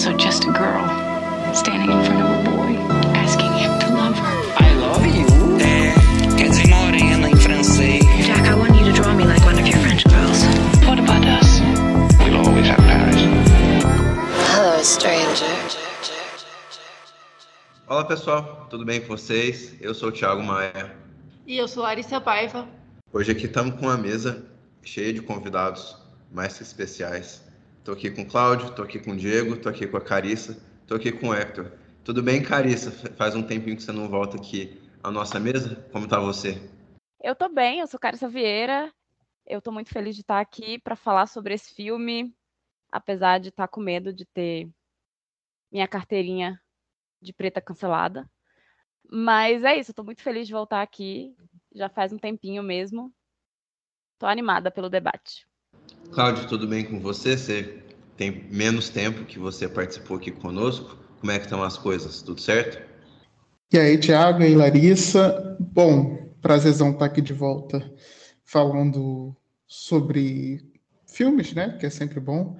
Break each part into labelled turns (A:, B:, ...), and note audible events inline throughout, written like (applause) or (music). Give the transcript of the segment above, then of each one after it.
A: also just a girl standing in front of a boy, asking him to love her.
B: I love you. É, quer dizer morena em francês.
C: Jack, I want you to draw me like one of your French girls.
A: What about us?
D: We'll always have Paris.
C: Hello, stranger.
E: Olá pessoal, tudo bem com vocês? Eu sou o Thiago Maia.
F: E eu sou Larissa Paiva.
E: Hoje aqui estamos com uma mesa cheia de convidados mais especiais. Estou aqui com o Cláudio, estou aqui com o Diego, estou aqui com a Carissa, estou aqui com o Hector. Tudo bem, Carissa? Faz um tempinho que você não volta aqui à nossa mesa. Como está você?
G: Eu tô bem, eu sou Carissa Vieira. Eu tô muito feliz de estar aqui para falar sobre esse filme, apesar de estar com medo de ter minha carteirinha de preta cancelada. Mas é isso, eu tô muito feliz de voltar aqui. Já faz um tempinho mesmo. Tô animada pelo debate.
E: Cláudio, tudo bem com você? Você tem menos tempo que você participou aqui conosco. Como é que estão as coisas? Tudo certo?
H: E aí, Tiago e Larissa. Bom, prazerzão estar aqui de volta falando sobre filmes, né? Que é sempre bom.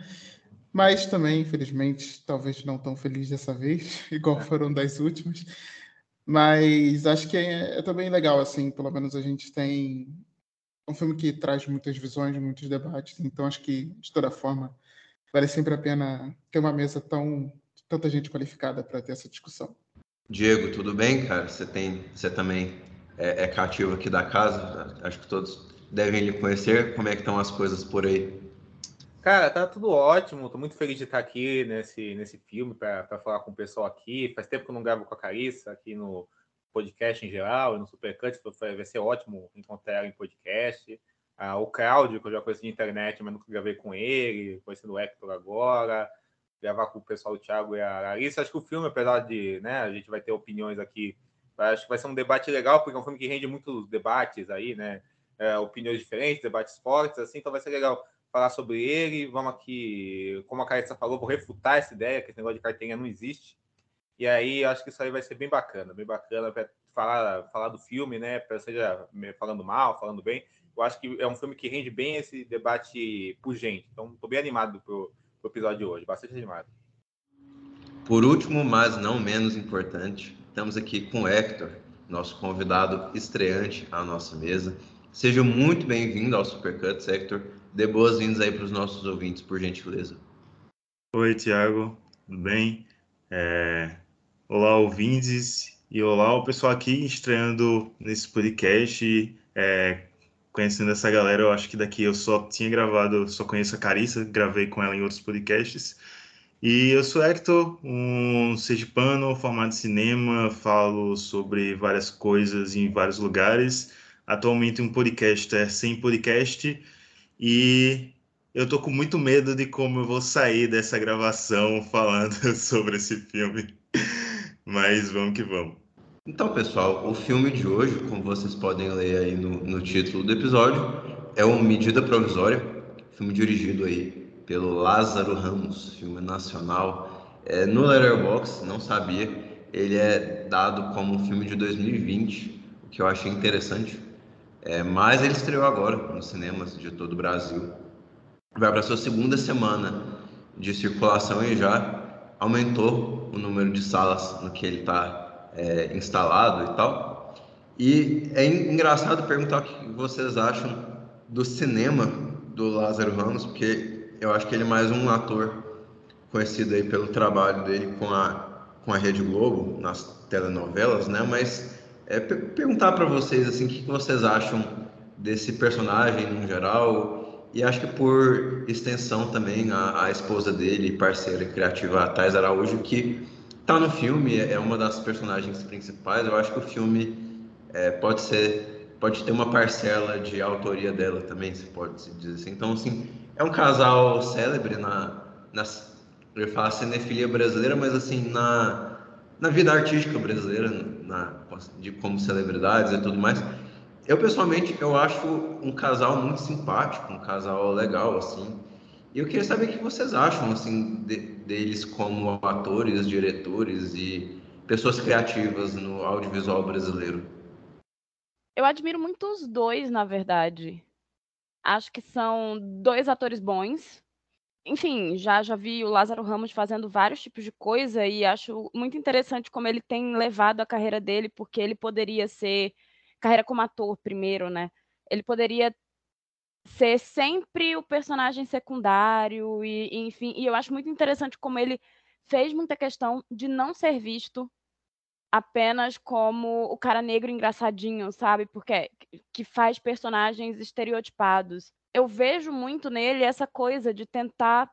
H: Mas também, infelizmente, talvez não tão feliz dessa vez, (laughs) igual foram das últimas. Mas acho que é, é também legal, assim, pelo menos a gente tem um filme que traz muitas visões, muitos debates, então acho que, de toda forma, vale sempre a pena ter uma mesa tão tanta gente qualificada para ter essa discussão.
E: Diego, tudo bem, cara? Você tem, você também é, é cativo aqui da casa. Acho que todos devem lhe conhecer. Como é que estão as coisas por aí?
I: Cara, tá tudo ótimo. Tô muito feliz de estar aqui nesse, nesse filme para falar com o pessoal aqui. Faz tempo que eu não gravo com a Carissa aqui no podcast em geral no Supercut. Vai ser ótimo encontrar ela em podcast. Ah, o Claudio, que eu já conheci de internet, mas nunca gravei com ele. Conhecendo o Hector agora. Gravar com o pessoal, o Thiago e a Larissa. Acho que o filme, apesar de né, a gente vai ter opiniões aqui, acho que vai ser um debate legal, porque é um filme que rende muitos debates aí, né? É, opiniões diferentes, debates fortes, assim, então vai ser legal falar sobre ele. Vamos aqui, como a Carissa falou, vou refutar essa ideia, que esse negócio de carteirinha não existe. E aí acho que isso aí vai ser bem bacana, bem bacana para falar, falar do filme, né? Para seja falando mal, falando bem. Eu acho que é um filme que rende bem esse debate por gente. Então, estou bem animado pro, pro episódio de hoje, bastante animado.
E: Por último, mas não menos importante, estamos aqui com o Hector, nosso convidado estreante à nossa mesa. Seja muito bem-vindo ao Supercuts, Hector. Dê boas-vindas aí para os nossos ouvintes, por gentileza.
J: Oi, Tiago, tudo bem? É... Olá, ouvintes, e olá o pessoal aqui estreando nesse podcast, é... conhecendo essa galera. Eu acho que daqui eu só tinha gravado, só conheço a Carissa, gravei com ela em outros podcasts. E eu sou Hector, um sergipano formado em cinema, falo sobre várias coisas em vários lugares. Atualmente um podcast é sem podcast e eu tô com muito medo de como eu vou sair dessa gravação falando (laughs) sobre esse filme. Mas vamos que vamos.
E: Então, pessoal, o filme de hoje, como vocês podem ler aí no, no título do episódio, é o Medida Provisória, filme dirigido aí pelo Lázaro Ramos, filme nacional. É, no Letterboxd, não sabia, ele é dado como um filme de 2020, o que eu achei interessante. É, mas ele estreou agora nos cinemas de todo o Brasil. Vai para sua segunda semana de circulação e já aumentou o número de salas no que ele está é, instalado e tal. E é engraçado perguntar o que vocês acham do cinema do Lázaro Ramos, porque eu acho que ele é mais um ator conhecido aí pelo trabalho dele com a, com a Rede Globo, nas telenovelas, né? Mas é, perguntar para vocês assim, o que vocês acham desse personagem no geral e acho que por extensão também a, a esposa dele, parceira criativa, a Thais Araújo, que está no filme, é uma das personagens principais. Eu acho que o filme é, pode ser, pode ter uma parcela de autoria dela também, se pode dizer assim. Então, assim, é um casal célebre na, na eu ia falar cinefilia brasileira, mas assim, na na vida artística brasileira, na, de como celebridades e tudo mais. Eu pessoalmente eu acho um casal muito simpático, um casal legal assim. E eu queria saber o que vocês acham assim de, deles como atores, diretores e pessoas criativas no audiovisual brasileiro.
G: Eu admiro muito os dois, na verdade. Acho que são dois atores bons. enfim, já já vi o Lázaro Ramos fazendo vários tipos de coisa e acho muito interessante como ele tem levado a carreira dele, porque ele poderia ser carreira como ator primeiro, né? Ele poderia ser sempre o personagem secundário e, e enfim, e eu acho muito interessante como ele fez muita questão de não ser visto apenas como o cara negro engraçadinho, sabe? Porque que faz personagens estereotipados. Eu vejo muito nele essa coisa de tentar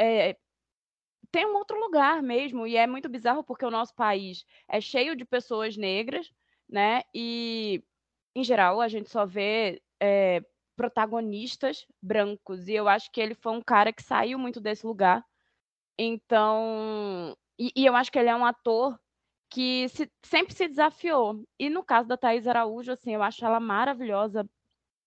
G: é, ter um outro lugar mesmo, e é muito bizarro porque o nosso país é cheio de pessoas negras, né? E, em geral, a gente só vê é, protagonistas brancos, e eu acho que ele foi um cara que saiu muito desse lugar. Então, e, e eu acho que ele é um ator que se, sempre se desafiou. E no caso da Thais Araújo, assim, eu acho ela maravilhosa,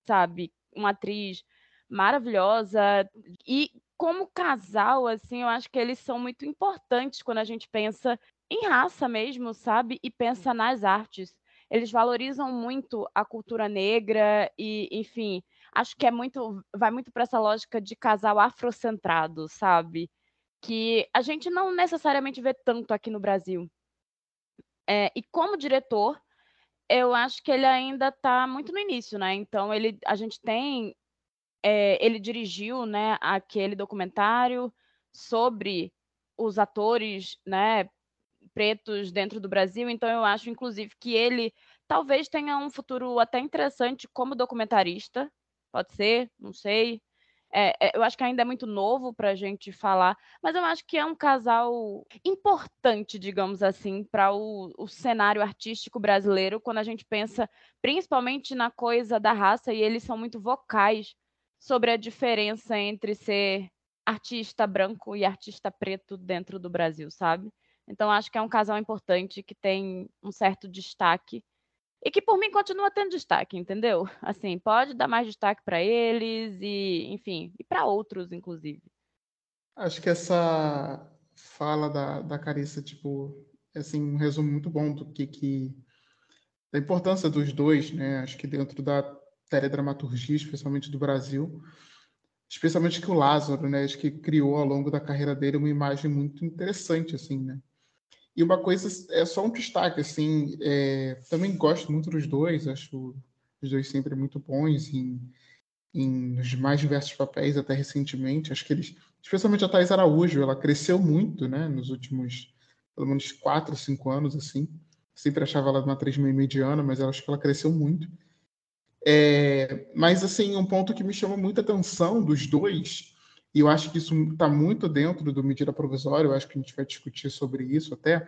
G: sabe? Uma atriz maravilhosa. E como casal, assim, eu acho que eles são muito importantes quando a gente pensa em raça mesmo, sabe? E pensa nas artes. Eles valorizam muito a cultura negra e, enfim, acho que é muito, vai muito para essa lógica de casal afrocentrado, sabe? Que a gente não necessariamente vê tanto aqui no Brasil. É, e como diretor, eu acho que ele ainda está muito no início, né? Então ele, a gente tem, é, ele dirigiu, né, aquele documentário sobre os atores, né, pretos dentro do Brasil. Então eu acho, inclusive, que ele talvez tenha um futuro até interessante como documentarista. Pode ser, não sei. É, é, eu acho que ainda é muito novo para a gente falar, mas eu acho que é um casal importante, digamos assim, para o, o, cenário artístico brasileiro, quando a gente pensa principalmente na coisa da raça, e eles são muito vocais sobre a diferença entre ser artista branco e artista preto dentro do Brasil, sabe? Então, acho que é um casal importante que tem um certo destaque e que por mim continua tendo destaque, entendeu? Assim, pode dar mais destaque para eles e, enfim, e para outros, inclusive.
H: Acho que essa fala da, da Carissa, tipo, é assim, um resumo muito bom do que, que da importância dos dois, né? Acho que dentro da teledramaturgia, especialmente do Brasil, especialmente que o Lázaro, né? Acho que criou ao longo da carreira dele uma imagem muito interessante, assim, né? E uma coisa, é só um destaque, assim, é, também gosto muito dos dois, acho os dois sempre muito bons em, em nos mais diversos papéis, até recentemente. Acho que eles, especialmente a Thais Araújo, ela cresceu muito, né, nos últimos, pelo menos, quatro, cinco anos, assim. Sempre achava ela uma atriz meio mediana, mas acho que ela cresceu muito. É, mas, assim, um ponto que me chama muita atenção dos dois e eu acho que isso está muito dentro do medida provisória, eu acho que a gente vai discutir sobre isso até,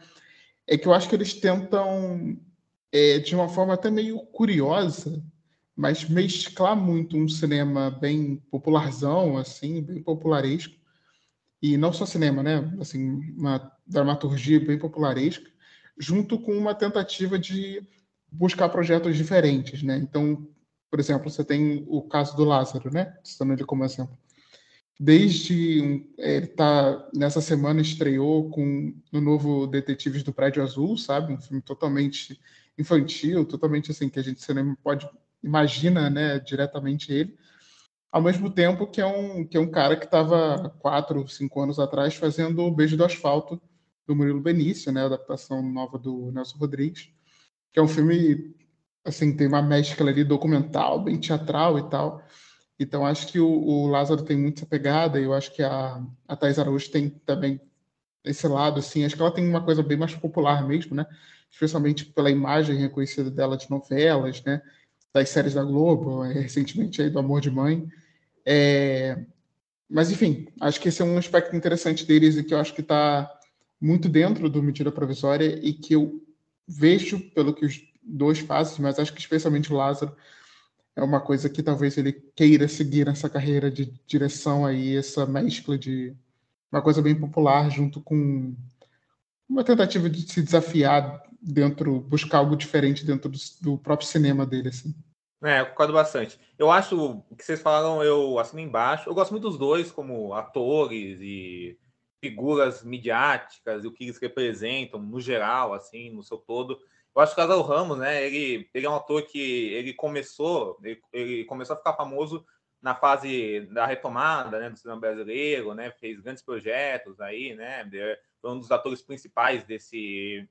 H: é que eu acho que eles tentam, é, de uma forma até meio curiosa, mas mesclar muito um cinema bem popularzão, assim, bem popularesco, e não só cinema, né? Assim, uma dramaturgia bem popularesca, junto com uma tentativa de buscar projetos diferentes, né? Então, por exemplo, você tem o caso do Lázaro, né? Citando ele como exemplo desde é, ele tá nessa semana estreou com o novo Detetives do Prédio Azul, sabe, um filme totalmente infantil, totalmente assim que a gente cinema pode imagina, né, diretamente ele, ao mesmo tempo que é um que é um cara que estava quatro, cinco anos atrás fazendo o Beijo do Asfalto do Murilo Benício, né, adaptação nova do Nelson Rodrigues, que é um filme assim tem uma mescla ali documental, bem teatral e tal. Então, acho que o, o Lázaro tem muita pegada, e eu acho que a, a Thais Araújo tem também esse lado, assim, acho que ela tem uma coisa bem mais popular mesmo, né? Especialmente pela imagem reconhecida dela de novelas, né? Das séries da Globo, é, recentemente aí do Amor de Mãe. É... Mas, enfim, acho que esse é um aspecto interessante deles e que eu acho que está muito dentro do medida provisória e que eu vejo pelo que os dois fazem, mas acho que especialmente o Lázaro é uma coisa que talvez ele queira seguir nessa carreira de direção aí, essa mescla de uma coisa bem popular junto com uma tentativa de se desafiar dentro, buscar algo diferente dentro do, do próprio cinema dele, assim.
I: É, eu concordo bastante. Eu acho que vocês falaram, eu assino embaixo. Eu gosto muito dos dois como atores e figuras midiáticas e o que eles representam no geral, assim, no seu todo. Eu acho que o Lázaro Ramos, né? Ele, ele é um ator que ele começou, ele, ele, começou a ficar famoso na fase da retomada né, do cinema brasileiro, né, fez grandes projetos aí, né, foi um dos atores principais desse,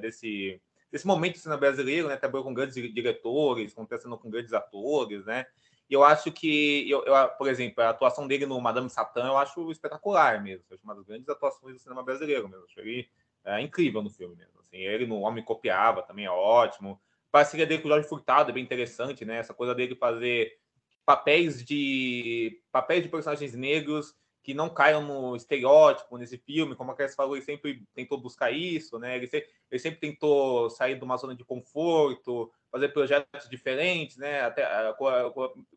I: desse, desse momento do cinema brasileiro, né, trabalhou com grandes diretores, conversando com grandes atores, né, e eu acho que, eu, eu, por exemplo, a atuação dele no Madame Satã eu acho espetacular mesmo, eu acho uma das grandes atuações do cinema brasileiro mesmo, acho ele é, incrível no filme mesmo, assim, ele no Homem Copiava também é ótimo, a parceria dele com o Jorge Furtado é bem interessante, né, essa coisa dele fazer papéis de papéis de personagens negros que não caiam no estereótipo nesse filme, como a Cresce falou, ele sempre tentou buscar isso, né? Ele sempre, ele sempre tentou sair de uma zona de conforto, fazer projetos diferentes, né? Até ah,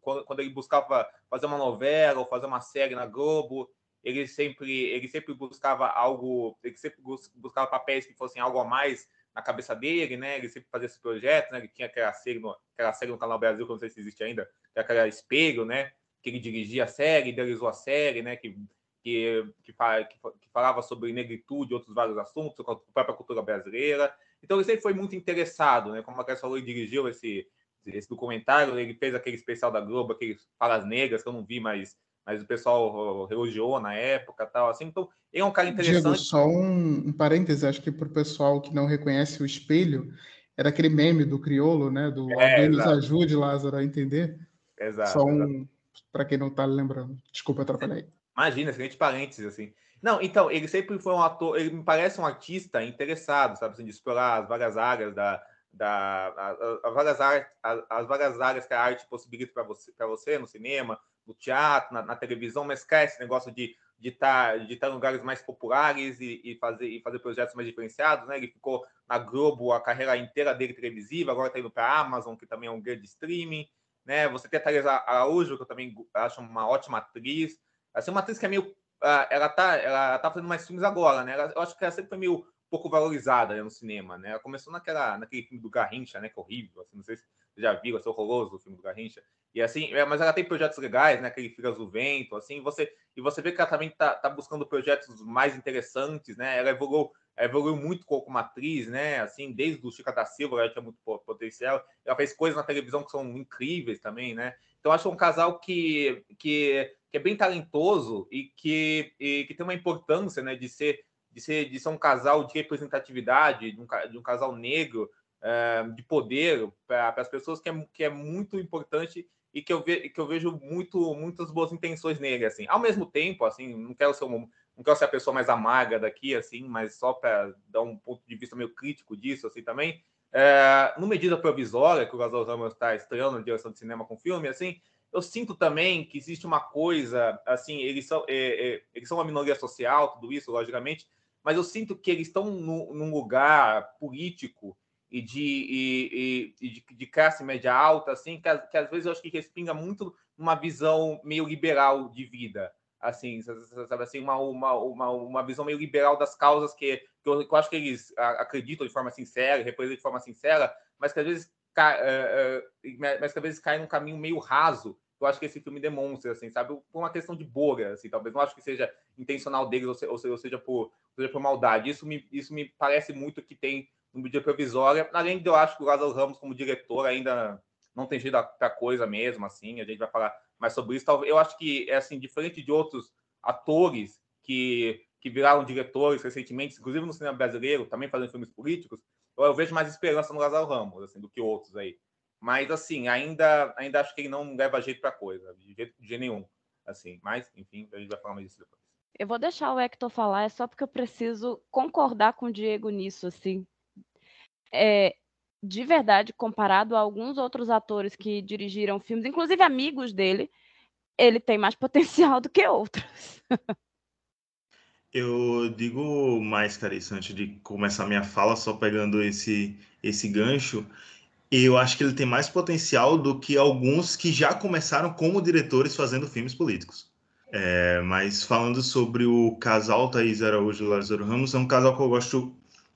I: quando ele buscava fazer uma novela ou fazer uma série na Globo, ele sempre ele sempre buscava algo, ele sempre buscava papéis que fossem algo a mais na cabeça dele, né? Ele sempre fazia esse projeto, né? Ele tinha aquela série no, aquela série no Canal Brasil, que eu não sei se existe ainda, que é aquela Espelho, né? Que ele dirigia a série, idealizou a série, né? Que, que, que, que falava sobre negritude e outros vários assuntos, a própria cultura brasileira. Então ele sempre foi muito interessado, né? Como a Cássia falou, ele dirigiu esse, esse documentário, ele fez aquele especial da Globo, aqueles Falas Negras, que eu não vi, mas mas o pessoal elogiou na época tal, assim, então ele é um cara interessante. Diego,
H: só um, um parêntese, acho que para o pessoal que não reconhece o espelho, era aquele meme do criolo, né, do é, alguém nos ajude, Lázaro, a entender.
I: Exato.
H: Só um, para quem não está lembrando. Desculpa atrapalhar aí.
I: Imagina, excelente parênteses, assim. Não, então, ele sempre foi um ator, ele me parece um artista interessado, sabe, assim, de explorar as várias áreas da, da as, várias áreas, as, as várias áreas que a arte possibilita para você, para você no cinema, no teatro, na, na, televisão, mas quer esse negócio de de estar tá, de tá em lugares mais populares e, e, fazer e fazer projetos mais diferenciados, né? Ele ficou na Globo a carreira inteira dele televisiva, agora está indo para a Amazon, que também é um grande streaming, né? Você tem a Teresa Araújo, que eu também acho uma ótima atriz, assim, uma atriz que é meio ah, ela tá ela tá fazendo mais filmes agora, né? eu acho que ela sempre foi meio pouco valorizada né, no cinema, né? Ela começou naquela naquele filme do Garrincha, né? Que é horrível, assim, não sei se você já viu, é horroroso o filme do Garrincha. E assim, é, mas ela tem projetos legais, né? Aquele Filhas do Vento, assim, você e você vê que ela também tá, tá buscando projetos mais interessantes, né? Ela evoluiu, evoluiu muito como atriz, né? Assim, desde o Chica da Silva, ela tinha muito potencial. Ela fez coisas na televisão que são incríveis também, né? Então, acho um casal que, que, que é bem talentoso e que, e, que tem uma importância, né? De ser, de ser, de ser um casal de representatividade, de um, de um casal negro, é, de poder para as pessoas, que é, que é muito importante e que eu, ve, que eu vejo muito, muitas boas intenções nele, assim. Ao mesmo tempo, assim, não quero ser, um, não quero ser a pessoa mais amarga daqui, assim, mas só para dar um ponto de vista meio crítico disso, assim, também. É, no medida provisória que o Gasol Ramos está estreando na direção de cinema com filme, assim, eu sinto também que existe uma coisa, assim, eles são, é, é, eles são uma minoria social, tudo isso, logicamente, mas eu sinto que eles estão no, num lugar político e de, e, e, de, de, classe média alta, assim, que, que, às vezes eu acho que respinga muito uma visão meio liberal de vida, assim, sabe assim, uma, uma, uma, uma visão meio liberal das causas que, que, eu, que eu acho que eles acreditam de forma sincera, representam de forma sincera, mas que às vezes, é, é, mas que às vezes cai num caminho meio raso, eu acho que esse filme demonstra, assim, sabe? Por uma questão de boga, assim, talvez não acho que seja intencional deles ou, seja, ou seja, por, seja por maldade. Isso me, isso me parece muito que tem no medida provisória. Além de eu acho que o Lázaro Ramos, como diretor, ainda não tem jeito para coisa mesmo, assim, a gente vai falar mais sobre isso. Eu acho que, é assim, diferente de outros atores que, que viraram diretores recentemente, inclusive no cinema brasileiro, também fazendo filmes políticos, eu, eu vejo mais esperança no Lázaro Ramos, assim, do que outros aí. Mas, assim, ainda, ainda acho que ele não leva jeito para coisa, de jeito, de nenhum. Assim, mas, enfim, a gente vai falar mais disso depois.
G: Eu vou deixar o Hector falar, é só porque eu preciso concordar com o Diego nisso, assim é, de verdade, comparado a alguns outros atores que dirigiram filmes, inclusive amigos dele, ele tem mais (laughs) potencial do que outros.
J: Eu digo mais, Carissa, antes de começar minha fala, só pegando esse, esse gancho, eu acho que ele tem mais potencial do que alguns que já começaram como diretores fazendo filmes políticos. É, mas falando sobre o casal Thaís Araújo e Lázaro Ramos, é um casal que eu gosto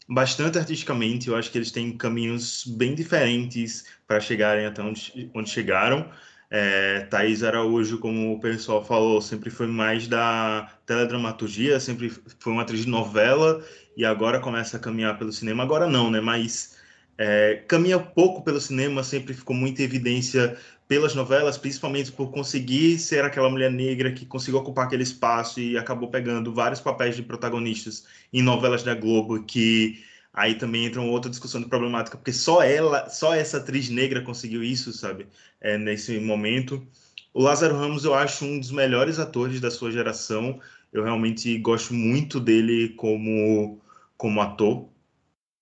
J: bastante artisticamente. Eu acho que eles têm caminhos bem diferentes para chegarem até onde, onde chegaram. É, Thaís Araújo, como o pessoal falou, sempre foi mais da teledramaturgia, sempre foi uma atriz de novela e agora começa a caminhar pelo cinema. Agora não, né? Mas é, caminha pouco pelo cinema, sempre ficou muito em evidência pelas novelas, principalmente por conseguir ser aquela mulher negra que conseguiu ocupar aquele espaço e acabou pegando vários papéis de protagonistas em novelas da Globo, que aí também entra uma outra discussão de problemática, porque só ela, só essa atriz negra conseguiu isso, sabe, é, nesse momento. O Lázaro Ramos eu acho um dos melhores atores da sua geração, eu realmente gosto muito dele como, como ator,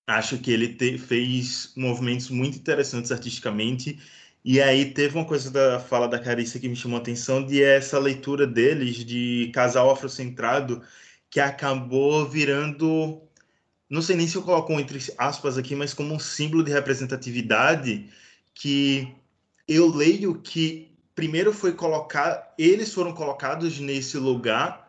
J: acho que ele te, fez movimentos muito interessantes artisticamente. E aí teve uma coisa da fala da Carissa que me chamou a atenção, de essa leitura deles de casal afrocentrado, que acabou virando, não sei nem se eu coloco entre aspas aqui, mas como um símbolo de representatividade, que eu leio que primeiro foi colocar, eles foram colocados nesse lugar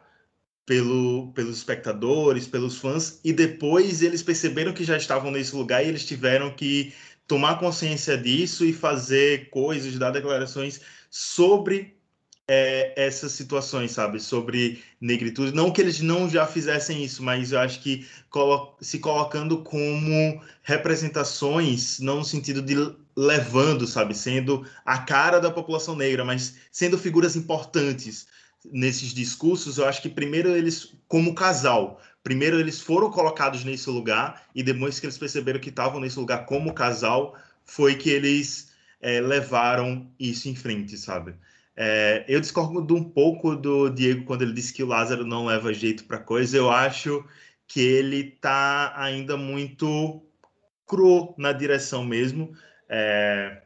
J: pelo, pelos espectadores, pelos fãs, e depois eles perceberam que já estavam nesse lugar e eles tiveram que tomar consciência disso e fazer coisas, dar declarações sobre é, essas situações, sabe? Sobre negritude. Não que eles não já fizessem isso, mas eu acho que colo se colocando como representações, não no sentido de levando, sabe? Sendo a cara da população negra, mas sendo figuras importantes nesses discursos, eu acho que primeiro eles, como casal, primeiro eles foram colocados nesse lugar e depois que eles perceberam que estavam nesse lugar como casal, foi que eles é, levaram isso em frente, sabe? É, eu discordo um pouco do Diego quando ele disse que o Lázaro não leva jeito para coisa. Eu acho que ele tá ainda muito cru na direção mesmo. É,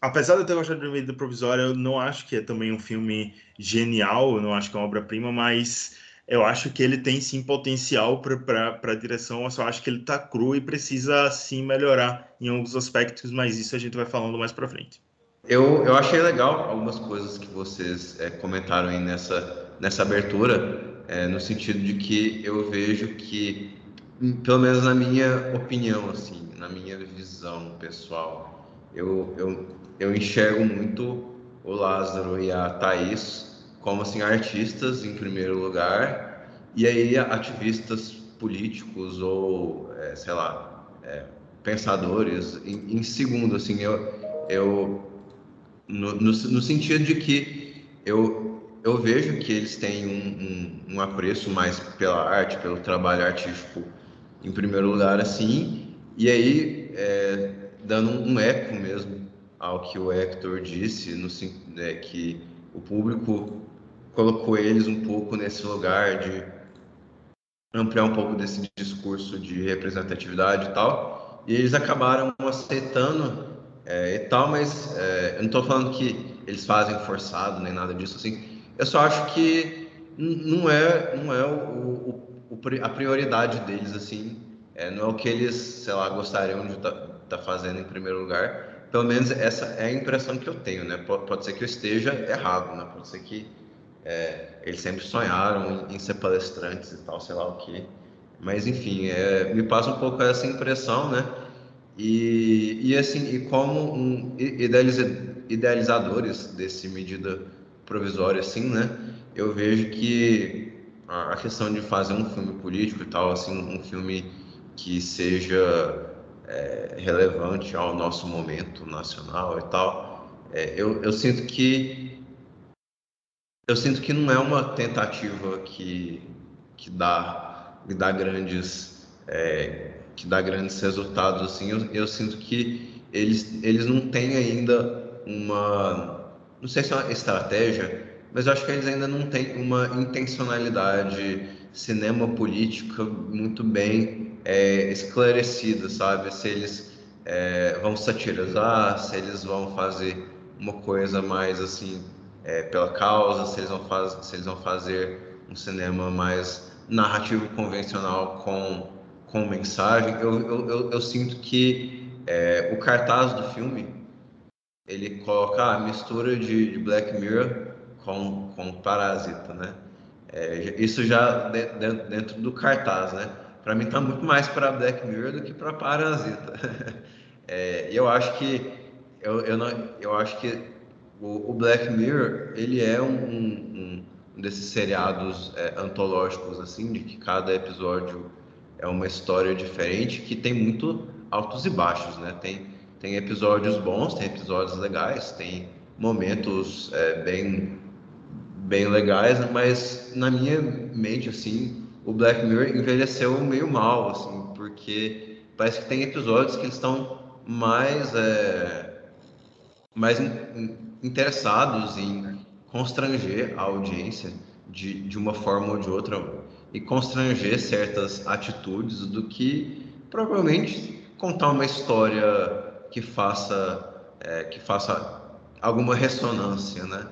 J: apesar de eu ter gostado de Medida Provisória, eu não acho que é também um filme genial, eu não acho que é uma obra-prima, mas eu acho que ele tem sim potencial para a direção, eu só acho que ele está cru e precisa sim melhorar em alguns aspectos, mas isso a gente vai falando mais para frente.
E: Eu, eu achei legal algumas coisas que vocês é, comentaram aí nessa, nessa abertura, é, no sentido de que eu vejo que, pelo menos na minha opinião, assim, na minha visão pessoal, eu, eu, eu enxergo muito o Lázaro e a Thaís como assim artistas em primeiro lugar. E aí ativistas políticos ou é, sei lá é, pensadores em, em, segundo assim eu eu no, no, no, sentido de que eu eu vejo que eles têm um, um, um apreço mais pela arte pelo trabalho artístico em primeiro lugar assim. E aí é, dando um eco mesmo ao que o Hector disse, no, é, que o público colocou eles um pouco nesse lugar de ampliar um pouco desse discurso de representatividade e tal, e eles acabaram aceitando é, e tal, mas é, eu não estou falando que eles fazem forçado nem nada disso assim. Eu só acho que não é não é o, o a prioridade deles assim, é, não é o que eles sei lá gostariam de estar tá, tá fazendo em primeiro lugar pelo menos essa é a impressão que eu tenho, né? Pode, ser que eu esteja errado, né? Pode ser que é, eles sempre sonharam em, em, ser palestrantes e tal, sei lá o que. Mas enfim, é, me passa um pouco essa impressão, né? E, e assim, e como um idealiza, idealizadores desse medida provisória, assim, né? Eu vejo que a questão de fazer um filme político e tal, assim, um filme que seja é, relevante ao nosso momento nacional e tal, é, eu, eu sinto que eu sinto que não é uma tentativa que, que dá que dá grandes é, que dá grandes resultados assim. Eu, eu, sinto que eles eles não têm ainda uma não sei se é uma estratégia mas eu acho que eles ainda não têm uma intencionalidade cinema política muito bem é, esclarecido, sabe? Se eles é, vão satirizar, se eles vão fazer uma coisa mais assim é, pela causa, se eles, vão faz, se eles vão fazer um cinema mais narrativo convencional com, com mensagem. Eu, eu, eu, eu sinto que é, o cartaz do filme ele coloca a mistura de, de Black Mirror com, com Parasita, né? É, isso já dentro, dentro do cartaz, né? Para mim está muito mais para Black Mirror do que para Parasita. (laughs) é, eu acho que eu, eu, não, eu acho que o, o Black Mirror ele é um, um, um desses seriados é, antológicos assim, de que cada episódio é uma história diferente, que tem muito altos e baixos, né? Tem, tem episódios bons, tem episódios legais, tem momentos é, bem, bem legais, mas na minha mente, assim, o Black Mirror envelheceu meio mal, assim, porque parece que tem episódios que eles estão mais, é, mais in, interessados em constranger a audiência de, de uma forma ou de outra e constranger certas atitudes do que provavelmente contar uma história que faça é, que faça alguma ressonância, né?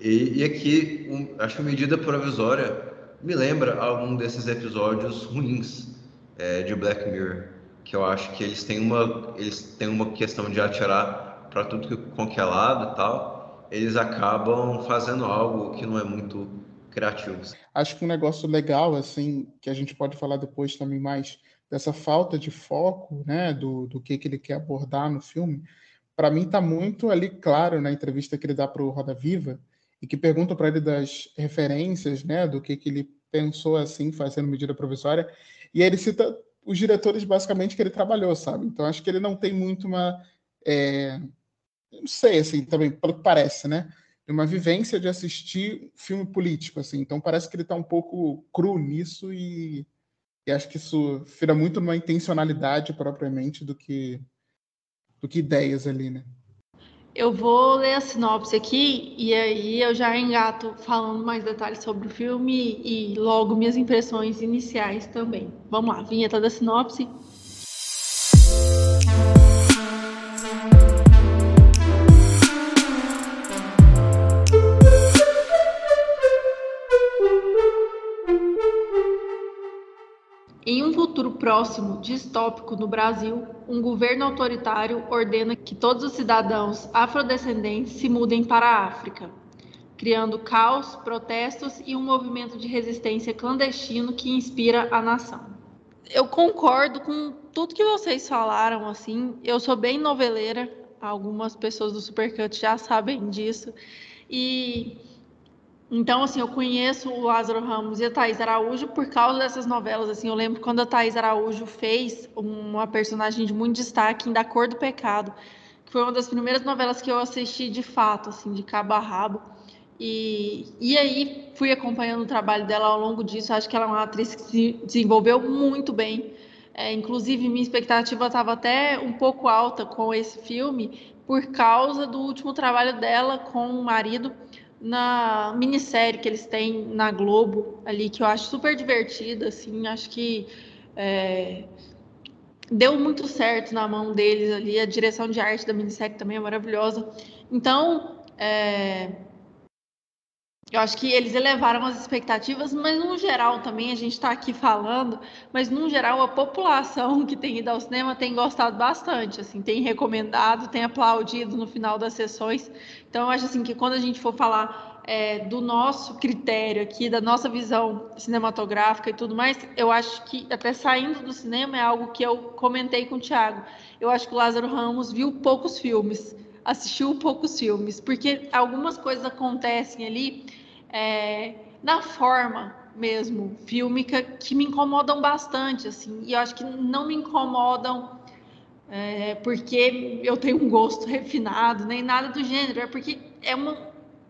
E: E, e aqui um, acho que medida provisória me lembra algum desses episódios ruins é, de Black Mirror, que eu acho que eles têm uma eles têm uma questão de atirar para tudo que com que é lado e tal, eles acabam fazendo algo que não é muito criativos.
H: Acho que um negócio legal, assim, que a gente pode falar depois também mais dessa falta de foco, né, do, do que, que ele quer abordar no filme, para mim está muito ali claro na entrevista que ele dá para o Roda Viva e que pergunta para ele das referências, né, do que, que ele pensou assim fazendo medida provisória e aí ele cita os diretores basicamente que ele trabalhou, sabe? Então acho que ele não tem muito uma, é... não sei assim também pelo que parece, né? uma vivência de assistir filme político, assim. Então parece que ele está um pouco cru nisso e, e, acho que isso vira muito uma intencionalidade propriamente do que do que ideias ali, né?
F: Eu vou ler a sinopse aqui e aí eu já engato falando mais detalhes sobre o filme e logo minhas impressões iniciais também. Vamos lá, vinheta da sinopse. Próximo, distópico no Brasil, um governo autoritário ordena que todos os cidadãos afrodescendentes se mudem para a África, criando caos, protestos e um movimento de resistência clandestino que inspira a nação. Eu concordo com tudo que vocês falaram, assim. Eu sou bem noveleira, algumas pessoas do Supercut já sabem disso. E então, assim, eu conheço o Lázaro Ramos e a Thaís Araújo por causa dessas novelas. Assim, eu lembro quando a Thaís Araújo fez uma personagem de muito destaque em Da Cor do Pecado, que foi uma das primeiras novelas que eu assisti de fato, assim, de cabo a rabo. E, e aí fui acompanhando o trabalho dela ao longo disso. Acho que ela é uma atriz que se desenvolveu muito bem. É, inclusive, minha expectativa estava até um pouco alta com esse filme por causa do último trabalho dela com o marido na minissérie que eles têm na Globo ali, que eu acho super divertida, assim, acho que é, deu muito certo na mão deles ali, a direção de arte da minissérie também é maravilhosa. Então, é, eu acho que eles elevaram as expectativas, mas no geral também, a gente está aqui falando, mas no geral a população que tem ido ao cinema tem gostado bastante, assim, tem recomendado, tem aplaudido no final das sessões. Então eu acho assim que quando a gente for falar é, do nosso critério aqui, da nossa visão cinematográfica e tudo mais, eu acho que até saindo do cinema é algo que eu comentei com o Thiago. Eu acho que o Lázaro Ramos viu poucos filmes, assistiu poucos filmes, porque algumas coisas acontecem ali é, na forma mesmo fílmica que me incomodam bastante, assim, e eu acho que não me incomodam é, porque eu tenho um gosto (laughs) refinado, nem nada do gênero, é porque é uma,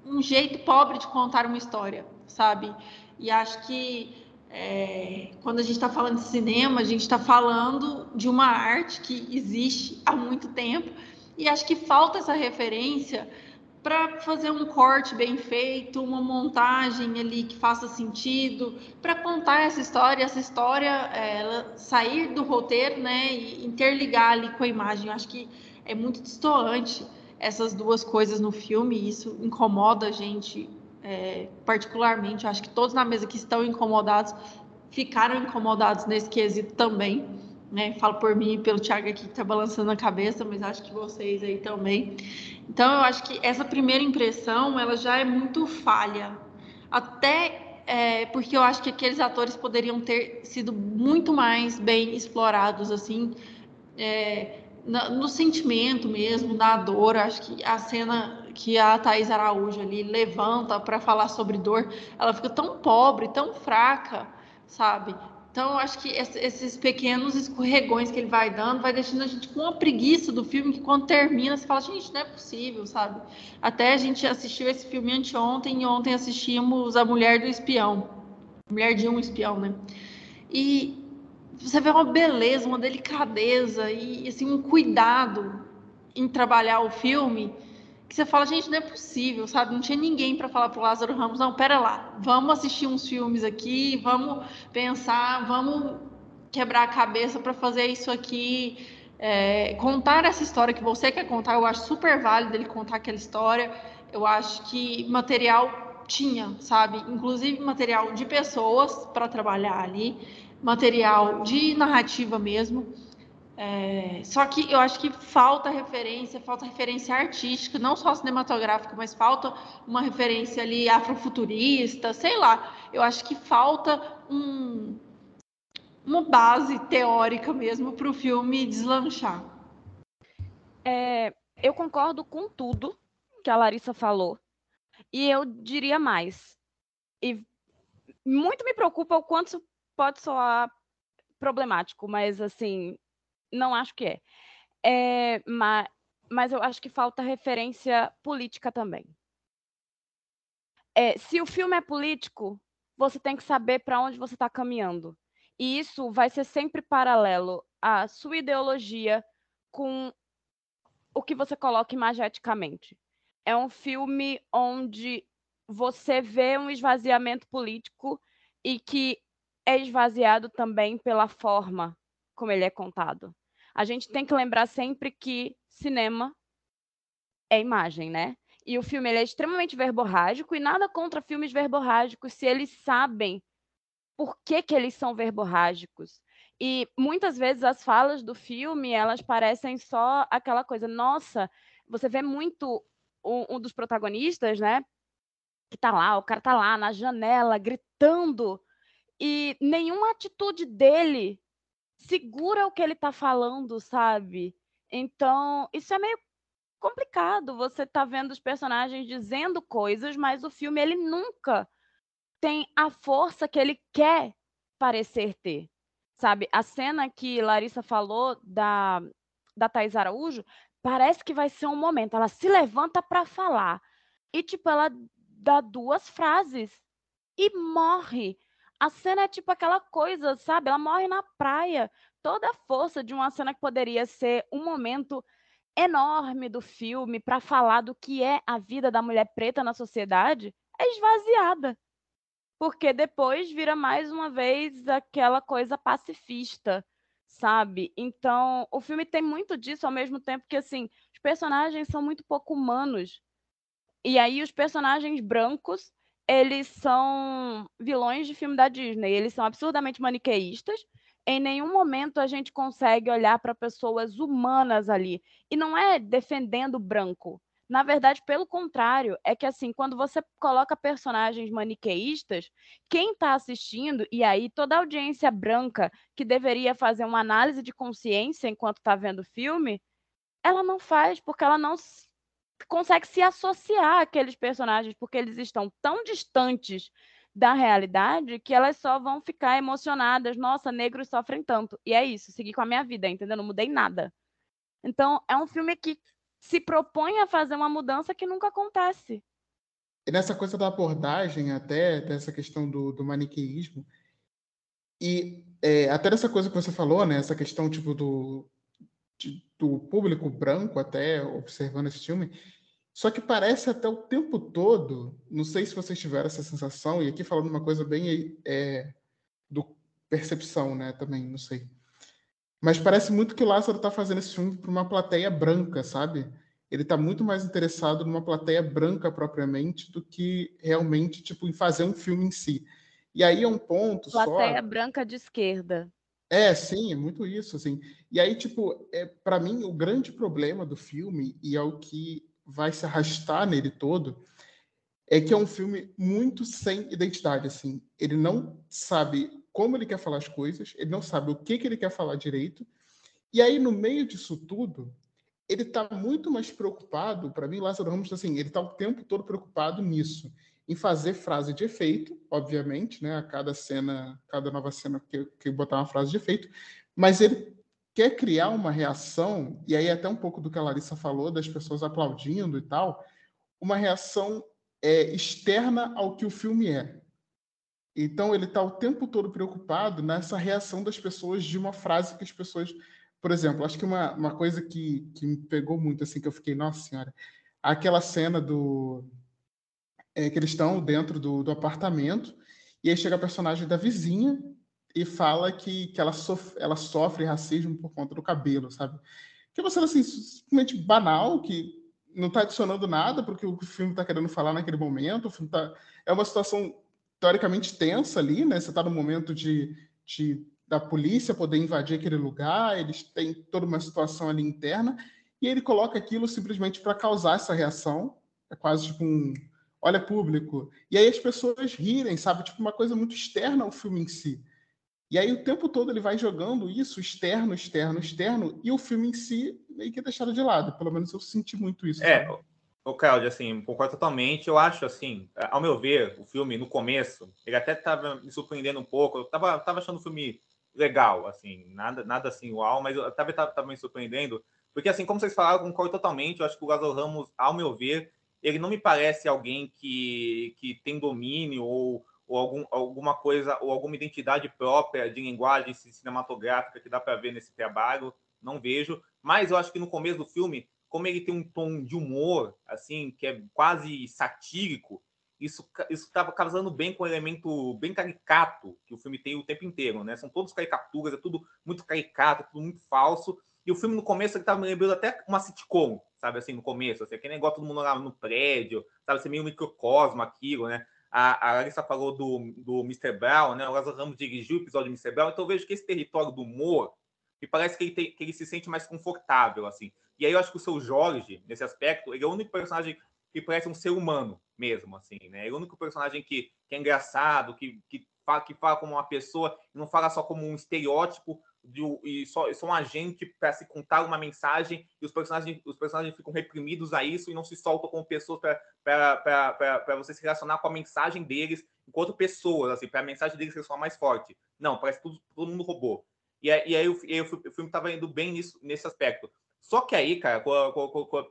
F: um jeito pobre de contar uma história, sabe? E acho que é, quando a gente está falando de cinema, a gente está falando de uma arte que existe há muito tempo, e acho que falta essa referência para fazer um corte bem feito, uma montagem ali que faça sentido, para contar essa história, essa história ela sair do roteiro, né, e interligar ali com a imagem. Eu acho que é muito distoante essas duas coisas no filme, e isso incomoda a gente é, particularmente. Eu acho que todos na mesa que estão incomodados ficaram incomodados nesse quesito também. Né? Falo por mim e pelo Thiago aqui que está balançando a cabeça, mas acho que vocês aí também. Então, eu acho que essa primeira impressão, ela já é muito falha. Até é, porque eu acho que aqueles atores poderiam ter sido muito mais bem explorados, assim, é, no sentimento mesmo, na dor. Acho que a cena que a Thais Araújo ali levanta para falar sobre dor, ela fica tão pobre, tão fraca, sabe? Então, acho que esses pequenos escorregões que ele vai dando vai deixando a gente com uma preguiça do filme que quando termina você fala, gente, não é possível, sabe? Até a gente assistiu esse filme anteontem e ontem assistimos A Mulher do Espião. Mulher de um Espião, né? E você vê uma beleza, uma delicadeza e assim, um cuidado em trabalhar o filme que você fala, gente, não é possível, sabe? Não tinha ninguém para falar pro Lázaro Ramos, não, pera lá, vamos assistir uns filmes aqui, vamos pensar, vamos quebrar a cabeça para fazer isso aqui, é, contar essa história que você quer contar, eu acho super válido ele contar aquela história, eu acho que material tinha, sabe? Inclusive material de pessoas para trabalhar ali, material de narrativa mesmo, é, só que eu acho que falta referência, falta referência artística, não só cinematográfica, mas falta uma referência ali afrofuturista, sei lá. Eu acho que falta um, uma base teórica mesmo para o filme deslanchar.
G: É, eu concordo com tudo que a Larissa falou. E eu diria mais. E muito me preocupa o quanto pode soar problemático, mas assim, não acho que é. é mas, mas eu acho que falta referência política também. É, se o filme é político, você tem que saber para onde você está caminhando. E isso vai ser sempre paralelo à sua ideologia com o que você coloca imageticamente. É um filme onde você vê um esvaziamento político e que é esvaziado também pela forma como ele é contado a gente tem que lembrar sempre que cinema é imagem, né? E o filme é extremamente verborrágico e nada contra filmes verborrágicos se eles sabem por que, que eles são verborrágicos. E muitas vezes as falas do filme, elas parecem só aquela coisa, nossa, você vê muito um, um dos protagonistas, né? Que tá lá, o cara tá lá na janela gritando e nenhuma atitude dele segura o que ele está falando, sabe? Então, isso é meio complicado. Você tá vendo os personagens dizendo coisas, mas o filme ele nunca tem a força que ele quer parecer ter. Sabe? A cena que Larissa falou da da Thais Araújo, parece que vai ser um momento. Ela se levanta para falar e tipo ela dá duas frases e morre. A cena é tipo aquela coisa, sabe? Ela morre na praia. Toda a força de uma cena que poderia ser um momento enorme do filme para falar do que é a vida da mulher preta na sociedade é esvaziada. Porque depois vira mais uma vez aquela coisa pacifista, sabe? Então, o filme tem muito disso ao mesmo tempo que assim, os personagens são muito pouco humanos. E aí os personagens brancos eles são vilões de filme da Disney. Eles são absurdamente maniqueístas. Em nenhum momento a gente consegue olhar para pessoas humanas ali. E não é defendendo o branco. Na verdade, pelo contrário, é que assim, quando você coloca personagens maniqueístas, quem está assistindo, e aí toda a audiência branca que deveria fazer uma análise de consciência enquanto está vendo o filme, ela não faz, porque ela não consegue se associar àqueles personagens, porque eles estão tão distantes da realidade que elas só vão ficar emocionadas. Nossa, negros sofrem tanto. E é isso, segui com a minha vida, entendeu? Não mudei nada. Então, é um filme que se propõe a fazer uma mudança que nunca acontece.
H: E nessa coisa da abordagem, até dessa questão do, do maniqueísmo, e é, até dessa coisa que você falou, né? Essa questão tipo do, do público branco até observando esse filme. Só que parece até o tempo todo, não sei se vocês tiveram essa sensação, e aqui falando uma coisa bem é, do percepção, né, também, não sei. Mas parece muito que o Lázaro está fazendo esse filme para uma plateia branca, sabe? Ele está muito mais interessado numa plateia branca propriamente do que realmente tipo em fazer um filme em si. E aí é um ponto
G: plateia
H: só.
G: Plateia branca de esquerda.
H: É, sim, é muito isso, assim. E aí, tipo, é, para mim, o grande problema do filme, e é o que vai se arrastar nele todo, é que é um filme muito sem identidade, assim. Ele não sabe como ele quer falar as coisas, ele não sabe o que, que ele quer falar direito. E aí, no meio disso tudo, ele está muito mais preocupado, para mim, Lázaro Ramos, assim, ele está o tempo todo preocupado nisso, em fazer frase de efeito, obviamente, né? A cada cena, cada nova cena que, que botar uma frase de efeito, mas ele quer criar uma reação, e aí até um pouco do que a Larissa falou, das pessoas aplaudindo e tal, uma reação é, externa ao que o filme é. Então ele está o tempo todo preocupado nessa reação das pessoas de uma frase que as pessoas. Por exemplo, acho que uma, uma coisa que, que me pegou muito, assim, que eu fiquei, nossa senhora, aquela cena do é, que eles estão dentro do, do apartamento, e aí chega a personagem da vizinha e fala que, que ela, sofre, ela sofre racismo por conta do cabelo, sabe? Que é uma cena assim, simplesmente banal, que não está adicionando nada porque o filme está querendo falar naquele momento. O filme tá, é uma situação teoricamente tensa ali, né? Você está no momento de, de, da polícia poder invadir aquele lugar, eles têm toda uma situação ali interna, e ele coloca aquilo simplesmente para causar essa reação. É quase tipo um, olha público. E aí as pessoas rirem, sabe? Tipo uma coisa muito externa ao filme em si. E aí o tempo todo ele vai jogando isso externo, externo, externo, e o filme em si meio que é deixado de lado. Pelo menos eu senti muito isso.
I: É, o Claudio, assim, concordo totalmente. Eu acho, assim, ao meu ver, o filme, no começo, ele até estava me surpreendendo um pouco. Eu estava tava achando o filme legal, assim, nada, nada assim, uau, mas eu estava tava me surpreendendo. Porque, assim, como vocês falaram, concordo totalmente. Eu acho que o Lázaro Ramos, ao meu ver, ele não me parece alguém que, que tem domínio ou, ou algum, alguma coisa, ou alguma identidade própria de linguagem cinematográfica que dá para ver nesse trabalho. Não vejo. Mas eu acho que no começo do filme, como ele tem um tom de humor, assim, que é quase satírico, isso estava casando bem com o elemento bem caricato que o filme tem o tempo inteiro, né? São todos caricaturas, é tudo muito caricato, tudo muito falso. E o filme no começo ele estava me lembrando até uma sitcom, sabe assim, no começo, assim, aquele negócio todo mundo lá no prédio, sabe, assim, meio microcosmo aquilo, né? A, a Larissa falou do, do Mr. Brown, né? O Lázaro Ramos dirigiu o episódio do Mr. Brown, então eu vejo que esse território do humor me parece que ele, tem, que ele se sente mais confortável, assim. E aí eu acho que o seu Jorge, nesse aspecto, ele é o único personagem que parece um ser humano mesmo, assim, né? Ele é o único personagem que, que é engraçado, que, que, fala, que fala como uma pessoa, não fala só como um estereótipo de, e só, só um agente para se contar uma mensagem e os personagens, os personagens ficam reprimidos a isso e não se soltam como pessoas para você se relacionar com a mensagem deles enquanto pessoas, assim, para a mensagem deles ser só mais forte. Não, parece tudo todo mundo robô. E, e aí, o, e aí o filme estava indo bem nisso, nesse aspecto. Só que aí, cara,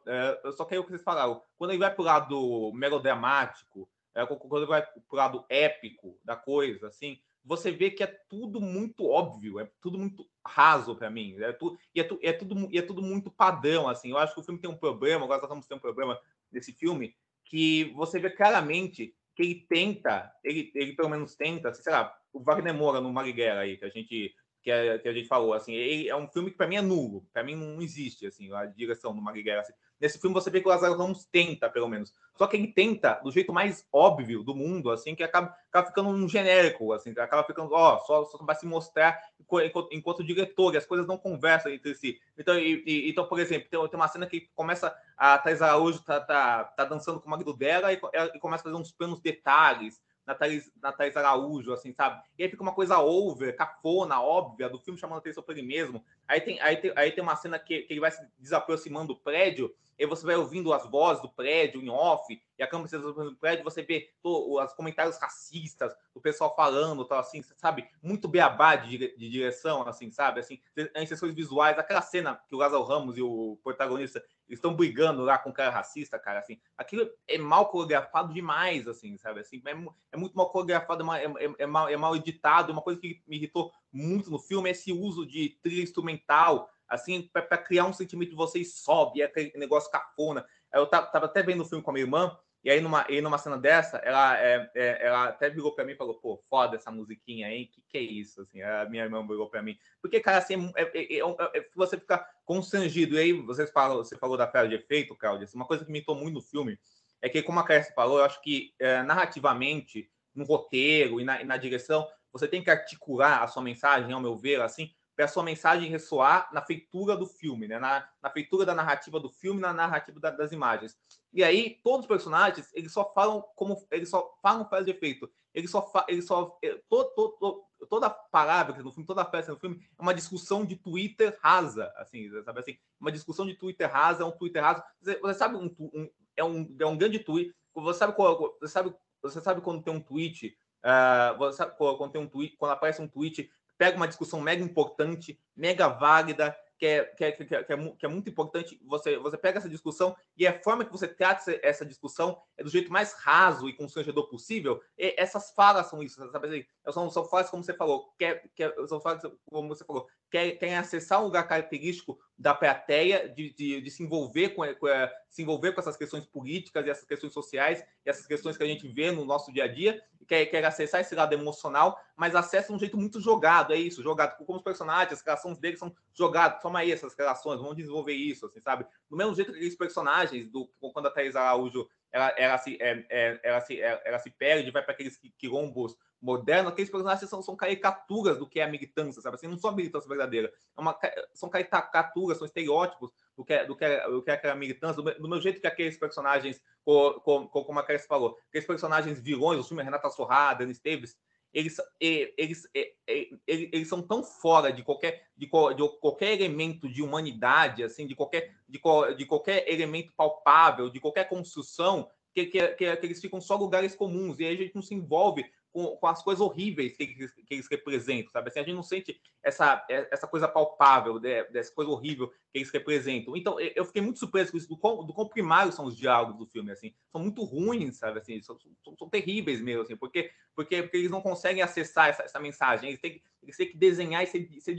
I: é, só que aí o que vocês falaram, quando ele vai pro lado melodramático, é, quando vai pro lado épico da coisa, assim, você vê que é tudo muito óbvio, é tudo muito raso para mim, é tu, e, é tu, é tudo, e é tudo muito padrão, assim. Eu acho que o filme tem um problema, agora nós vamos ter um problema desse filme, que você vê claramente que ele tenta, ele, ele pelo menos tenta, sei lá, o Wagner Moura no Marighella aí, que a gente que a, que a gente falou, assim, ele é um filme que para mim é nulo, para mim não existe, assim, a direção do Marighella, assim. Nesse filme você vê que o Lázaro tenta, pelo menos. Só que ele tenta do jeito mais óbvio do mundo, assim, que acaba, acaba ficando um genérico, assim, acaba ficando, ó, só, só vai se mostrar enquanto, enquanto diretor, e as coisas não conversam entre si. Então, e, e, então por exemplo, tem, tem uma cena que começa, a Thais Araújo tá, tá, tá dançando com o marido dela e, e começa a fazer uns pequenos detalhes, na Thaís, na Thaís Araújo, assim, sabe? E aí fica uma coisa over, cafona, óbvia, do filme chamando atenção para ele mesmo. Aí tem, aí tem, aí tem uma cena que, que ele vai se desaproximando do prédio e você vai ouvindo as vozes do prédio em off, e a câmera do prédio, você vê os comentários racistas, o pessoal falando, tal, assim, sabe? Muito beabá de, de direção, assim, sabe? Assim, em sessões visuais, aquela cena que o Lázaro Ramos e o protagonista estão brigando lá com o cara racista, cara, assim, aquilo é mal coreografado demais, assim, sabe? Assim, é, é muito mal coreografado, é, é, é, mal, é mal editado, uma coisa que me irritou muito no filme é esse uso de trilha instrumental, assim, para criar um sentimento de vocês sobe, aquele negócio cafona. Eu tava até vendo o filme com a minha irmã, e aí numa, e numa cena dessa, ela, é, é, ela até virou para mim e falou, pô, foda essa musiquinha aí, que que é isso? Assim, a minha irmã virou para mim. Porque, cara, assim, é, é, é, é você fica constrangido. E aí, vocês falam, você falou da fera de efeito, Claudia, assim, uma coisa que me irritou muito no filme é que, como a Clécia falou, eu acho que narrativamente, no roteiro e na, e na direção, você tem que articular a sua mensagem, ao meu ver, assim, para sua mensagem ressoar na feitura do filme, né? na, na feitura da narrativa do filme, na narrativa da, das imagens. E aí, todos os personagens, eles só falam como. Eles só falam faz de efeito. Eles só. Eles só todo, toda palavra no filme, toda peça no filme é uma discussão de Twitter rasa. Assim, sabe assim? Uma discussão de Twitter rasa, é um Twitter raso. Você, você sabe, um, um, é, um, é um grande tweet. Você sabe, qual, você sabe você sabe quando tem um tweet, uh, você sabe quando tem um tweet, quando aparece um tweet, pega uma discussão mega importante, mega válida, que é, que é, que é, é, que é muito importante. Você, você pega essa discussão e a forma que você trata essa discussão é do jeito mais raso e constrangedor possível. E essas falas são isso, sabe? Assim, são, são falas como você falou, quer, quer, são falas como você falou, querem, querem acessar um lugar característico da plateia, de, de, de se, envolver com, com, se envolver com essas questões políticas e essas questões sociais e essas questões que a gente vê no nosso dia a dia, quer, quer acessar esse lado emocional, mas acessa de um jeito muito jogado, é isso, jogado. Como os personagens, as relações deles são jogadas, toma aí essas relações, vamos desenvolver isso, assim, sabe? Do mesmo jeito que aqueles personagens, do, quando a Thais Araújo ela, ela, se, é, é, ela, se, ela, ela se perde, vai para aqueles quilombos modernos, aqueles personagens são, são caricaturas do que é a militância, sabe? Assim, não são a militância verdadeira, é uma, são caricaturas, são estereótipos do que é, do que é, do que é aquela militância, do, meu jeito que aqueles personagens, como, como a Cresce falou, aqueles personagens vilões, o filme Renata Sorra, Dani Esteves, eles, eles, eles, eles, são tão fora de qualquer, de, de, qualquer elemento de humanidade, assim, de qualquer, de, de qualquer elemento palpável, de qualquer construção, que, que, que eles ficam só lugares comuns, e aí a gente não se envolve com, com as coisas horríveis que, que, que, eles representam, sabe? Assim, a gente não sente essa, essa coisa palpável, né? dessa coisa horrível que eles representam. Então, eu fiquei muito surpreso com isso, do quão, do quão primários são os diálogos do filme, assim. São muito ruins, sabe? Assim, são, são, são terríveis mesmo, assim, porque, porque, porque eles não conseguem acessar essa, essa mensagem. Eles têm, eles têm que desenhar e ser, ser.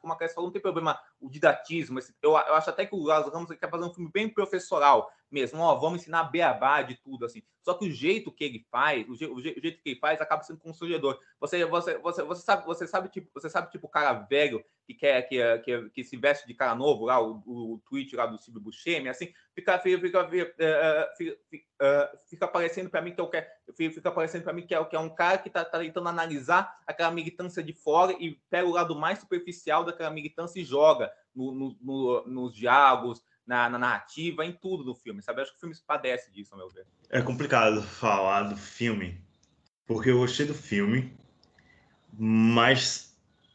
I: Como a Cresce falou, não tem problema o didatismo. Eu, eu acho até que o Lázaro Ramos quer fazer um filme bem professoral mesmo. Ó, vamos ensinar beabá de tudo, assim. Só que o jeito que ele faz, o, je, o, jeito que ele faz acaba sendo constrangedor. Você, você, você, você sabe, você sabe, tipo, você sabe, tipo, o cara velho que quer que, que, que se veste de cara novo lá, o, o tweet lá do Silvio Buscemi, assim, fica, fica, fica, fica, fica, fica aparecendo para mim que é que fica aparecendo para mim que é, que é um cara que está tá tentando analisar aquela militância de fora e pega o lado mais superficial daquela militância e joga no, no, no, nos diálogos, na, na, narrativa, em tudo do filme, sabe? Eu acho que o filme padece disso, ao meu ver.
J: É complicado falar do filme, porque eu gostei do filme, mas,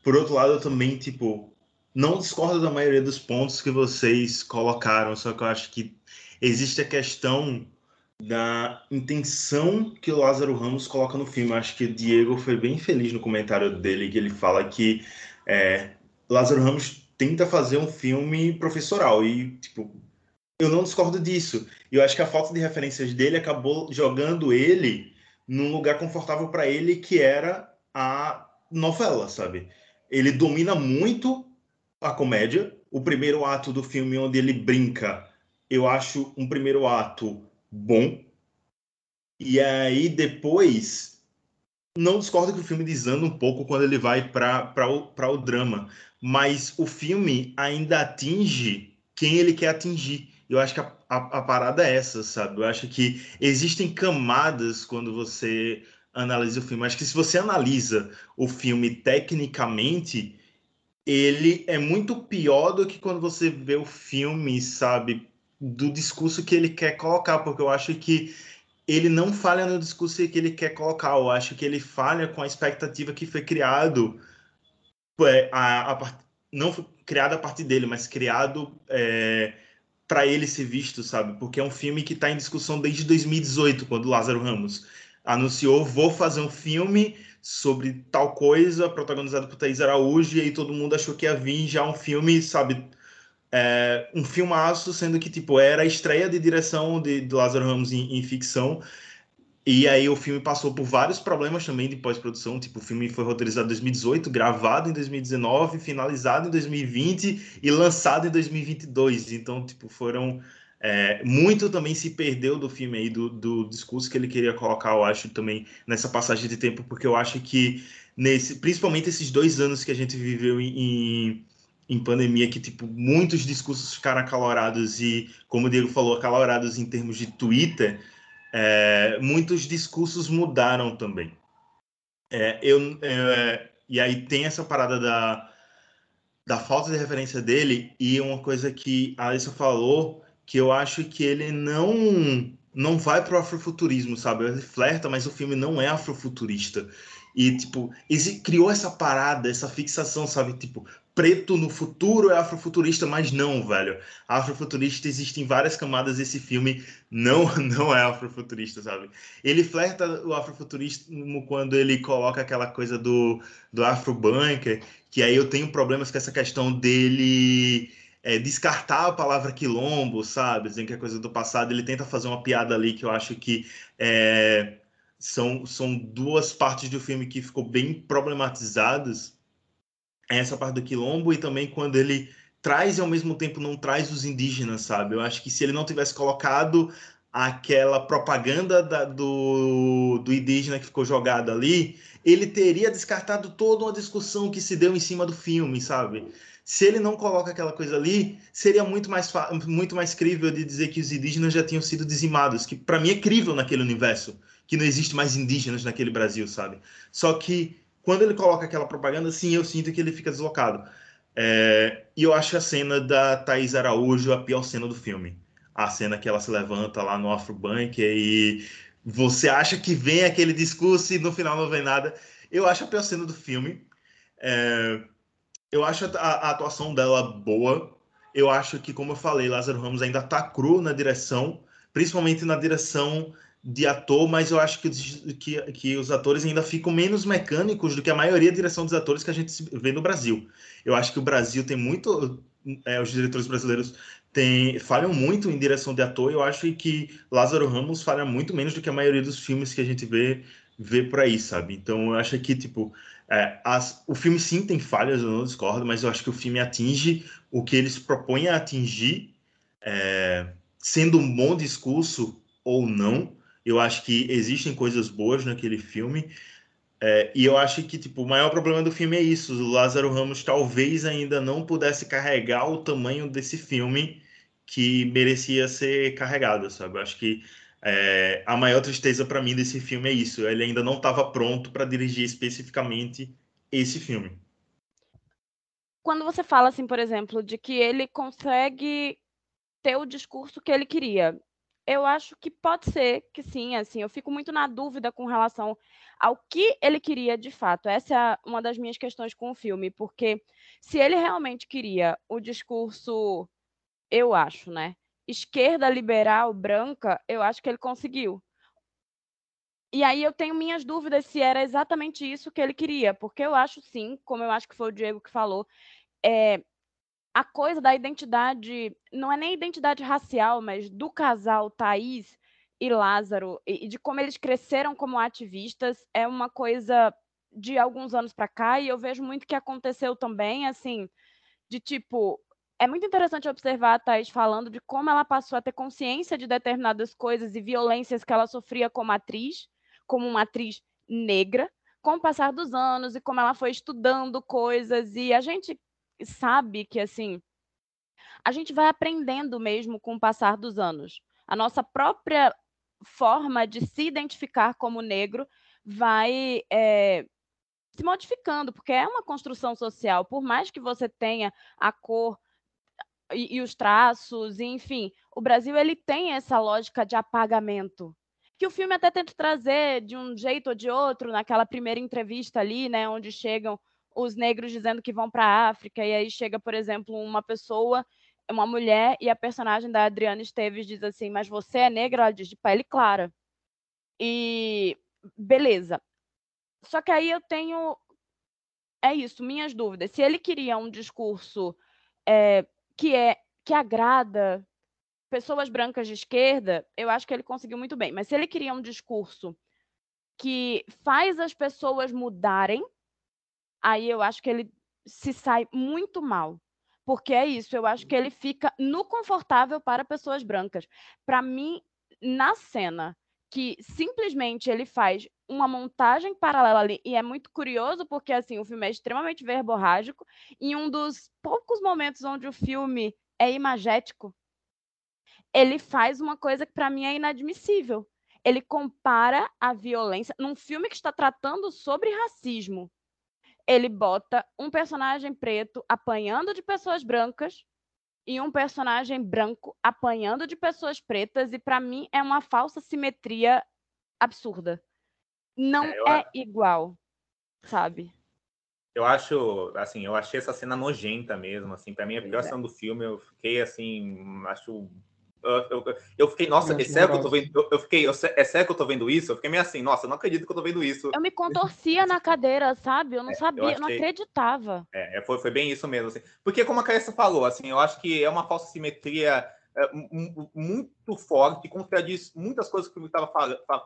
J: por outro lado, eu também, tipo, não discordo da maioria dos pontos que vocês colocaram, só que eu acho que existe a questão da intenção que o Lázaro Ramos coloca no filme. Eu acho que o Diego foi bem feliz no comentário dele, que ele fala que é, Lázaro Ramos tenta fazer um filme professoral e, tipo, eu não discordo disso. Eu acho que a falta de referências dele acabou jogando ele num lugar confortável para ele, que era a novela, sabe? Ele domina muito a comédia. O primeiro ato do filme, onde ele brinca, eu acho um primeiro ato bom. E aí depois, não discordo que o filme desanda um pouco quando ele vai para o, o drama mas o filme ainda atinge quem ele quer atingir. Eu acho que a, a, a, parada é essa, sabe? Eu acho que existem camadas quando você analisa o filme. Acho que se você analisa o filme tecnicamente, ele é muito pior do que quando você vê o filme, sabe? Do discurso que ele quer colocar, porque eu acho que ele não falha no discurso que ele quer colocar. Eu acho que ele falha com a expectativa que foi criado é, a, a, não foi criado a partir dele, mas criado é, para ele ser visto, sabe? Porque é um filme que está em discussão desde 2018, quando Lázaro Ramos anunciou: vou fazer um filme sobre tal coisa, protagonizado por Thaís Araújo, e aí todo mundo achou que ia vir já um filme, sabe? É, um filmaço, sendo que tipo era a estreia de direção de, de Lázaro Ramos em, em ficção e aí o filme passou por vários problemas também de pós-produção, tipo, o filme foi roteirizado em 2018, gravado em 2019, finalizado em 2020 e lançado em 2022. Então, tipo, foram é, muito também se perdeu do filme aí, do, do discurso que ele queria colocar, eu acho, também nessa passagem de tempo, porque eu acho que nesse, principalmente esses dois anos que a gente viveu em, em pandemia, que tipo muitos discursos ficaram acalorados e, como o Diego falou, acalorados em termos de Twitter é, muitos discursos mudaram também. É, eu, é, e aí tem essa parada da, da falta de referência dele e uma coisa que a Alissa falou que eu acho que ele não não vai pro afrofuturismo, sabe? Ele flerta, mas o filme não é afrofuturista. E, tipo, criou essa parada, essa fixação, sabe? Tipo, preto no futuro é afrofuturista, mas não, velho. Afrofuturista existem várias camadas. Esse filme não (laughs) não é afrofuturista, sabe? Ele flerta o afrofuturismo quando ele coloca aquela coisa do, do afrobunker, que aí eu tenho problemas com essa questão dele é, descartar a palavra quilombo, sabe? Dizendo que é coisa do passado. Ele tenta fazer uma piada ali que eu acho que é, são, são duas partes do filme que ficou bem problematizadas essa parte do quilombo e também quando ele traz e ao mesmo tempo não traz os indígenas, sabe? Eu acho que se ele não tivesse colocado aquela propaganda da, do, do indígena que ficou jogada ali, ele teria descartado toda uma discussão que se deu em cima do filme, sabe? Se ele não coloca aquela coisa ali, seria muito mais, muito mais crível de dizer que os indígenas já tinham sido dizimados, que para mim é crível naquele universo, que não existe mais indígenas naquele Brasil, sabe? Só que quando ele coloca aquela propaganda, sim, eu sinto que ele fica deslocado. É, e eu acho a cena da Thaís Araújo a pior cena do filme. A cena que ela se levanta lá no Afrobank e você acha que vem aquele discurso e no final não vem nada. Eu acho a pior cena do filme. É, eu acho a, a, atuação dela boa. Eu acho que, como eu falei, Lázaro Ramos ainda tá cru na direção, principalmente na direção de ator, mas eu acho que, que, que, os atores ainda ficam menos mecânicos do que a maioria da direção dos atores que a gente vê no Brasil. Eu acho que o Brasil tem muito. É, os diretores brasileiros tem, falham muito em direção de ator. Eu acho que Lázaro Ramos falha muito menos do que a maioria dos filmes que a gente vê, vê por aí, sabe? Então eu acho que, tipo, é, as, o filme sim tem falhas, eu não discordo, mas eu acho que o filme atinge o que eles propõem a atingir, é, sendo um bom discurso ou não eu acho que existem coisas boas naquele filme. É, e eu acho que tipo, o maior problema do filme é isso. O Lázaro Ramos talvez ainda não pudesse carregar o tamanho desse filme que merecia ser carregado, sabe? Eu acho que é, a maior tristeza para mim desse filme é isso. Ele ainda não estava pronto para dirigir especificamente esse filme.
G: Quando você fala assim, por exemplo, de que ele consegue ter o discurso que ele queria, eu acho que pode ser que sim, assim, eu fico muito na dúvida com relação ao que ele queria de fato. Essa é uma das minhas questões com o filme, porque se ele realmente queria o discurso, eu acho, né? Esquerda liberal branca, eu acho que ele conseguiu. E aí eu tenho minhas dúvidas se era exatamente isso que ele queria, porque eu acho sim, como eu acho que foi o Diego que falou, é, a coisa da identidade, não é nem identidade racial, mas do casal Thaís e Lázaro, e, de como eles cresceram como ativistas, é uma coisa de alguns anos para cá, e eu vejo muito que aconteceu também, assim, de tipo. É muito interessante observar a Thaís falando de como ela passou a ter consciência de determinadas coisas e violências que ela sofria como atriz, como uma atriz negra, com o passar dos anos e como ela foi estudando coisas. E a gente sabe que assim a gente vai aprendendo mesmo com o passar dos anos. A nossa própria forma de se identificar como negro vai é, se modificando, porque é uma construção social. Por mais que você tenha a cor e, e os traços, enfim, o Brasil ele tem essa lógica de apagamento que o filme até tenta trazer de um jeito ou de outro naquela primeira entrevista ali, né, onde chegam os negros dizendo que vão para a África, e aí chega, por exemplo, uma pessoa, uma mulher, e a personagem da Adriana Esteves diz assim: Mas você é negra? Ela diz de pele clara. E beleza. Só que aí eu tenho. É isso, minhas dúvidas. Se ele queria um discurso é, que é que agrada pessoas brancas de esquerda, eu acho que ele conseguiu muito bem. Mas se ele queria um discurso que faz as pessoas mudarem, aí eu acho que ele se sai muito mal. Porque é isso, eu acho que ele fica no confortável para pessoas brancas. Para mim, na cena que simplesmente ele faz uma montagem paralela ali, e é muito curioso porque assim, o filme é extremamente verborrágico, e um dos poucos momentos onde o filme é imagético, ele faz uma coisa que para mim é inadmissível. Ele compara a violência num filme que está tratando sobre racismo ele bota um personagem preto apanhando de pessoas brancas e um personagem branco apanhando de pessoas pretas, e para mim é uma falsa simetria absurda. Não é, é igual, sabe?
I: Eu acho, assim, eu achei essa cena nojenta mesmo, assim, para mim a pior
G: é.
I: cena do filme, eu fiquei assim, acho eu, eu, eu fiquei, nossa, é sério que eu tô vendo, eu, eu fiquei, eu, é sério que eu tô vendo isso? Eu fiquei meio assim, nossa, eu não acredito que eu tô vendo isso.
G: Eu me (laughs) contorcia na cadeira, sabe? Eu não
I: É, eu
G: sabia, eu não
I: achei-
G: acreditava.
I: É, é, foi, foi bem isso mesmo, assim. Porque, como a Carissa falou, assim, eu acho que é uma falsa simetria é, mu- mu- muito forte, contradiz muitas coisas que o estava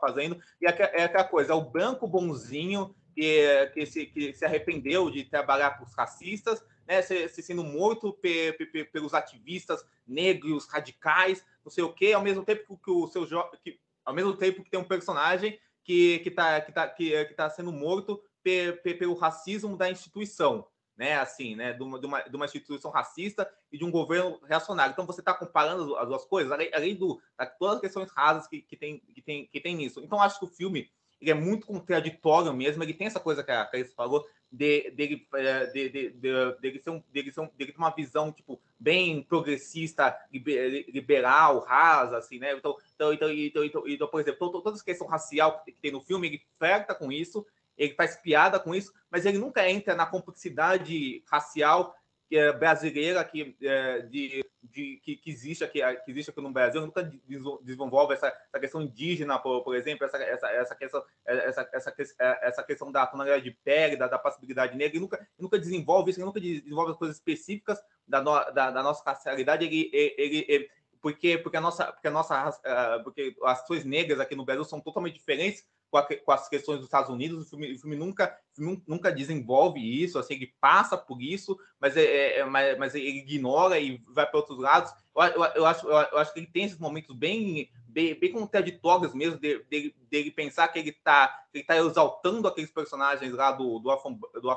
I: fazendo, e é, é aquela coisa, é o branco bonzinho que, que, se, que se arrependeu de trabalhar com os racistas, né, se, se sendo morto pe- pe- pe- pelos ativistas negros, radicais, não sei o quê, ao mesmo tempo que, o seu que, ao mesmo tempo que tem um personagem que está que tá, que, que tá sendo morto pe- pe- pelo racismo da instituição, né? Assim, né? De uma, de, uma, de uma instituição racista e de um governo reacionário. Então você está comparando as duas coisas, além, além do da, todas as questões rasas que, que tem que tem que tem. Então acho que o filme ele é muito contraditório mesmo. Ele tem essa coisa que a Cris falou de dele eh, de, de, de, ser um, dele ser um, dele ter uma visão tipo bem progressista, libe- liberal, rasa, assim, né? Então, então, então, então, então, então por exemplo, to- to- toda essa questão racial que tem no filme, ele flerta com isso, ele faz piada com isso, mas ele nunca entra na complexidade racial é brasileira que, é, de, de, que, que existe aqui que existe aqui no Brasil. Nunca desenvol- desenvolve essa, essa questão indígena por, por exemplo essa, essa, essa questão essa, essa, que- essa questão da tonalidade de pele da, da passibilidade negra. Ele nunca ele nunca desenvolve isso ele nunca desenvolve as coisas específicas da, no, da, da nossa racialidade. Ele, ele, ele- porque porque a nossa porque a nossa ah, porque as pessoas negras aqui no Brasil são totalmente diferentes com, a com as questões dos Estados Unidos. O filme, o filme nunca, nunca desenvolve isso, assim, ele passa por isso, mas, é, é- é- mas, mas ele ignora e vai para outros lados. Eu, eu, eu acho, eu, eu acho que ele tem esses momentos bem, bem, bem contraditórios mesmo, de- dele, dele pensar que ele está ele tá exaltando aqueles personagens lá do, do, Afro, do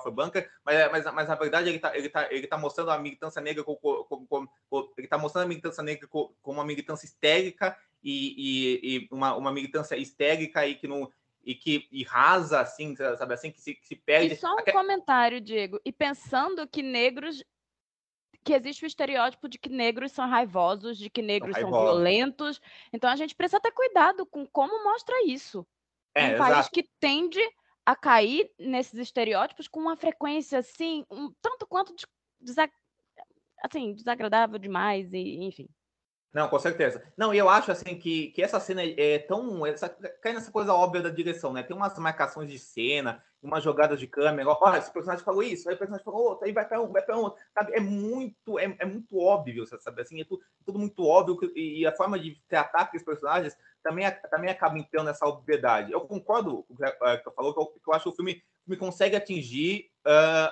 I: mas, mas, mas na verdade ele está ele tá, ele tá mostrando a militância negra como, como, como- ele está mostrando a militância negra co- como uma militância histérica e, e, e uma, uma militância histérica e que não e que e rasa assim sabe assim que se, que se perde
G: E só um
I: Aque-
G: comentário, Diego. E pensando que negros. Que existe o estereótipo de que negros são raivosos, de que negros são,
I: raivosos.
G: violentos. Então a gente precisa ter cuidado com como mostra isso.
I: É,
G: um país
I: exato.
G: que tende a cair nesses estereótipos com uma frequência assim, um tanto quanto de- desa- assim, desagradável demais, e, enfim.
I: Não, com certeza. Não, e eu acho assim que, que essa cena é tão. Essa, cai nessa coisa óbvia da direção, né? Tem umas marcações de cena, umas jogadas de câmera. Olha, esse personagem falou isso, aí o personagem falou outro, aí vai para um, vai para outro. Sabe? É muito, é, é muito óbvio, sabe? Assim, é tudo, tudo muito óbvio que- e a forma de tratar aqueles personagens também, também acaba entrando nessa obviedade. Eu concordo com o que que eu falou, que eu, que eu acho que o filme, filme consegue atingir ah,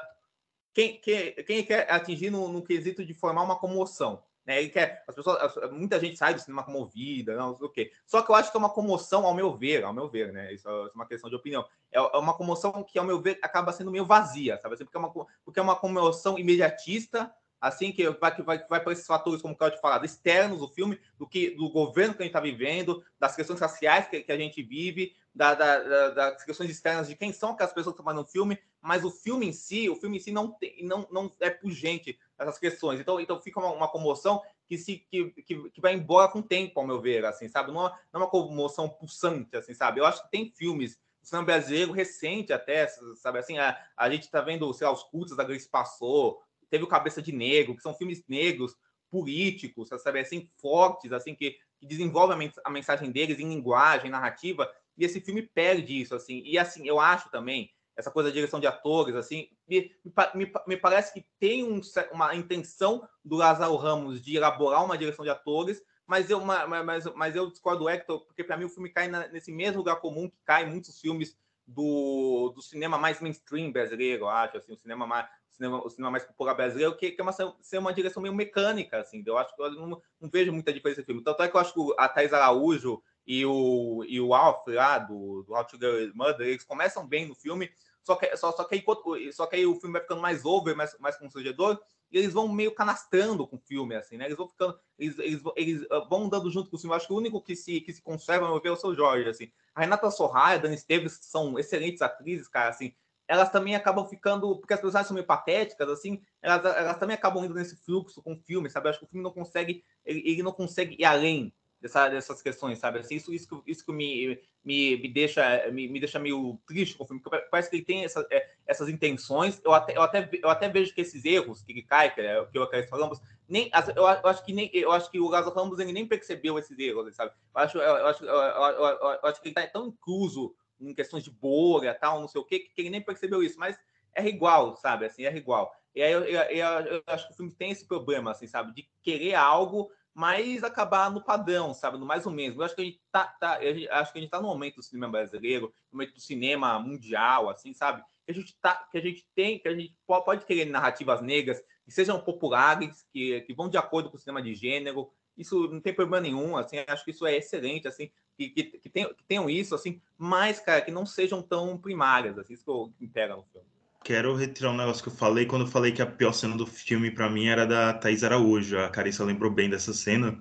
I: quem, quem, quem quer atingir no, no quesito de formar uma comoção. Né? Quer, as pessoas, as- muita gente sai do cinema comovida, não sei o quê. Só que eu acho que é uma comoção, ao meu ver, ao meu ver, né? Isso é uma questão de opinião. É é uma comoção que, ao meu ver, acaba sendo meio vazia, sabe? Assim, porque, é uma, porque é uma comoção imediatista, assim, que vai, que vai, vai para esses fatores, como o Claudio falado, externos do filme, do, que, do governo que a gente está vivendo, das questões raciais que, que a gente vive, da, da- da- das questões externas de quem são aquelas pessoas que estão no filme, mas o filme em si, o filme em si não, tem, não, não é pungente essas questões. Então, então fica uma, uma comoção que se que, que, que vai embora com o tempo, ao meu ver, assim, sabe? Não é, não é uma comoção pulsante, assim, sabe? Eu acho que tem filmes do cinema brasileiro recente até, sabe? Assim, a, a gente tá vendo, sei lá, os cultos da Grace Passou, teve o Cabeça de Negro, que são filmes negros, políticos, sabe? Assim, fortes, assim, que, que desenvolvem a mens- a mensagem deles em linguagem, narrativa, e esse filme perde isso, assim. E, assim, eu acho também, essa coisa da direção de atores, assim, me, me me, pa- me parece que tem um uma intenção do Lázaro Ramos de elaborar uma direção de atores, mas eu, ma- ma- mas, mas eu discordo do Hector, porque para mim o filme cai na- nesse mesmo lugar comum que cai muitos filmes do, do cinema mais mainstream brasileiro, eu acho, assim, o cinema mais, cinema, o cinema mais popular brasileiro, que, que é uma, ser uma direção meio mecânica, assim, eu acho que eu não, não vejo muita diferença no filme. Tanto é que eu acho que a Thais Araújo e o, e o Alf lá, do, do How to Murder, eles começam bem no filme, só que, só, só, que aí, só que aí o filme vai ficando mais over, mais, mais constrangedor, e eles vão meio canastrando com o filme, assim, né? Eles vão ficando, eles, eles, eles ah, vão andando junto com o filme. Eu acho que o único que se, que se conserva, meu ver, é o seu Jorge, assim. A Renata Sorraia, a Dani Esteves são excelentes atrizes, cara, assim. Elas também acabam ficando, porque as personagens são meio patéticas, assim, elas, elas também acabam indo nesse fluxo com o filme, sabe? Eu acho que o filme não consegue, ele, ele não consegue ir além dessa, dessas questões, sabe? Assim, isso, isso, que- isso que me, me, me, deixa, me, me deixa meio triste com o filme, porque parece que ele tem essa, é, essas intenções. Eu até, eu até, eu até vejo que esses erros que ele cai, que, é, que eu acabei falando, nem, eu, eu, acho que nem, eu acho que o Lázaro Ramos ele nem percebeu esses erros, sabe? Eu acho, eu, acho, eu, eu, acho que ele está tão incluso em questões de bolha, tal, não sei o quê, que ele nem percebeu isso, mas é igual, sabe? Assim, é igual. E aí eu, eu, eu, acho que o filme tem esse problema, assim, sabe? De querer algo, mas acabar no padrão, sabe? No mais ou menos. Eu acho que a gente tá, tá acho que a gente tá no momento do cinema brasileiro, no momento do cinema mundial, assim, sabe? Que a gente tá, que a gente tem, que a gente pode querer narrativas negras que sejam populares, que, que vão de acordo com o cinema de gênero. Isso não tem problema nenhum, assim, acho que isso é excelente, assim, que, que, que, tenham, que tenham isso, assim, mas, cara, que não sejam tão primárias, assim, isso que, eu, pega no filme
J: quero retirar um negócio que eu falei quando eu falei que a pior cena do filme para mim era da Thais Araújo. A Carissa lembrou bem dessa cena,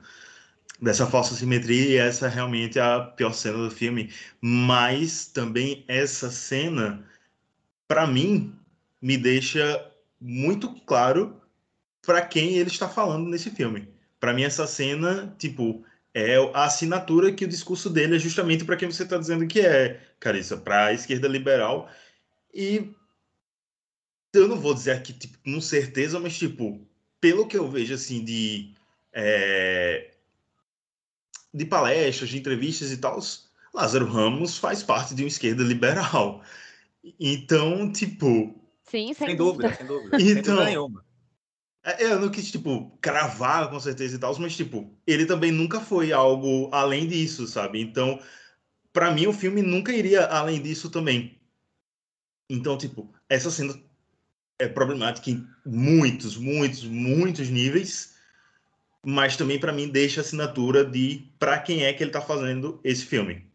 J: dessa falsa simetria, e essa realmente é a pior cena do filme. Mas também essa cena, para mim, me deixa muito claro para quem ele está falando nesse filme. Para mim, essa cena, tipo, é a assinatura que o discurso dele é justamente para quem você está dizendo que é, Carissa, para a esquerda liberal. E eu não vou dizer aqui tipo, com certeza, mas tipo, pelo que eu vejo assim de é, de palestras, de entrevistas e tal, Lázaro Ramos faz parte de uma esquerda liberal. Então, tipo,
G: sim, sem,
I: sem dúvida, sem dúvida,
J: então,
I: sem dúvida nenhuma.
J: É, eu não quis, tipo, cravar com certeza e tal, mas, tipo, ele também nunca foi algo além disso, sabe? Então, para mim, o filme nunca iria além disso também. Então, tipo, essa cena é problemática em muitos, muitos, muitos níveis, mas também para mim deixa assinatura de para quem é que ele está fazendo esse filme.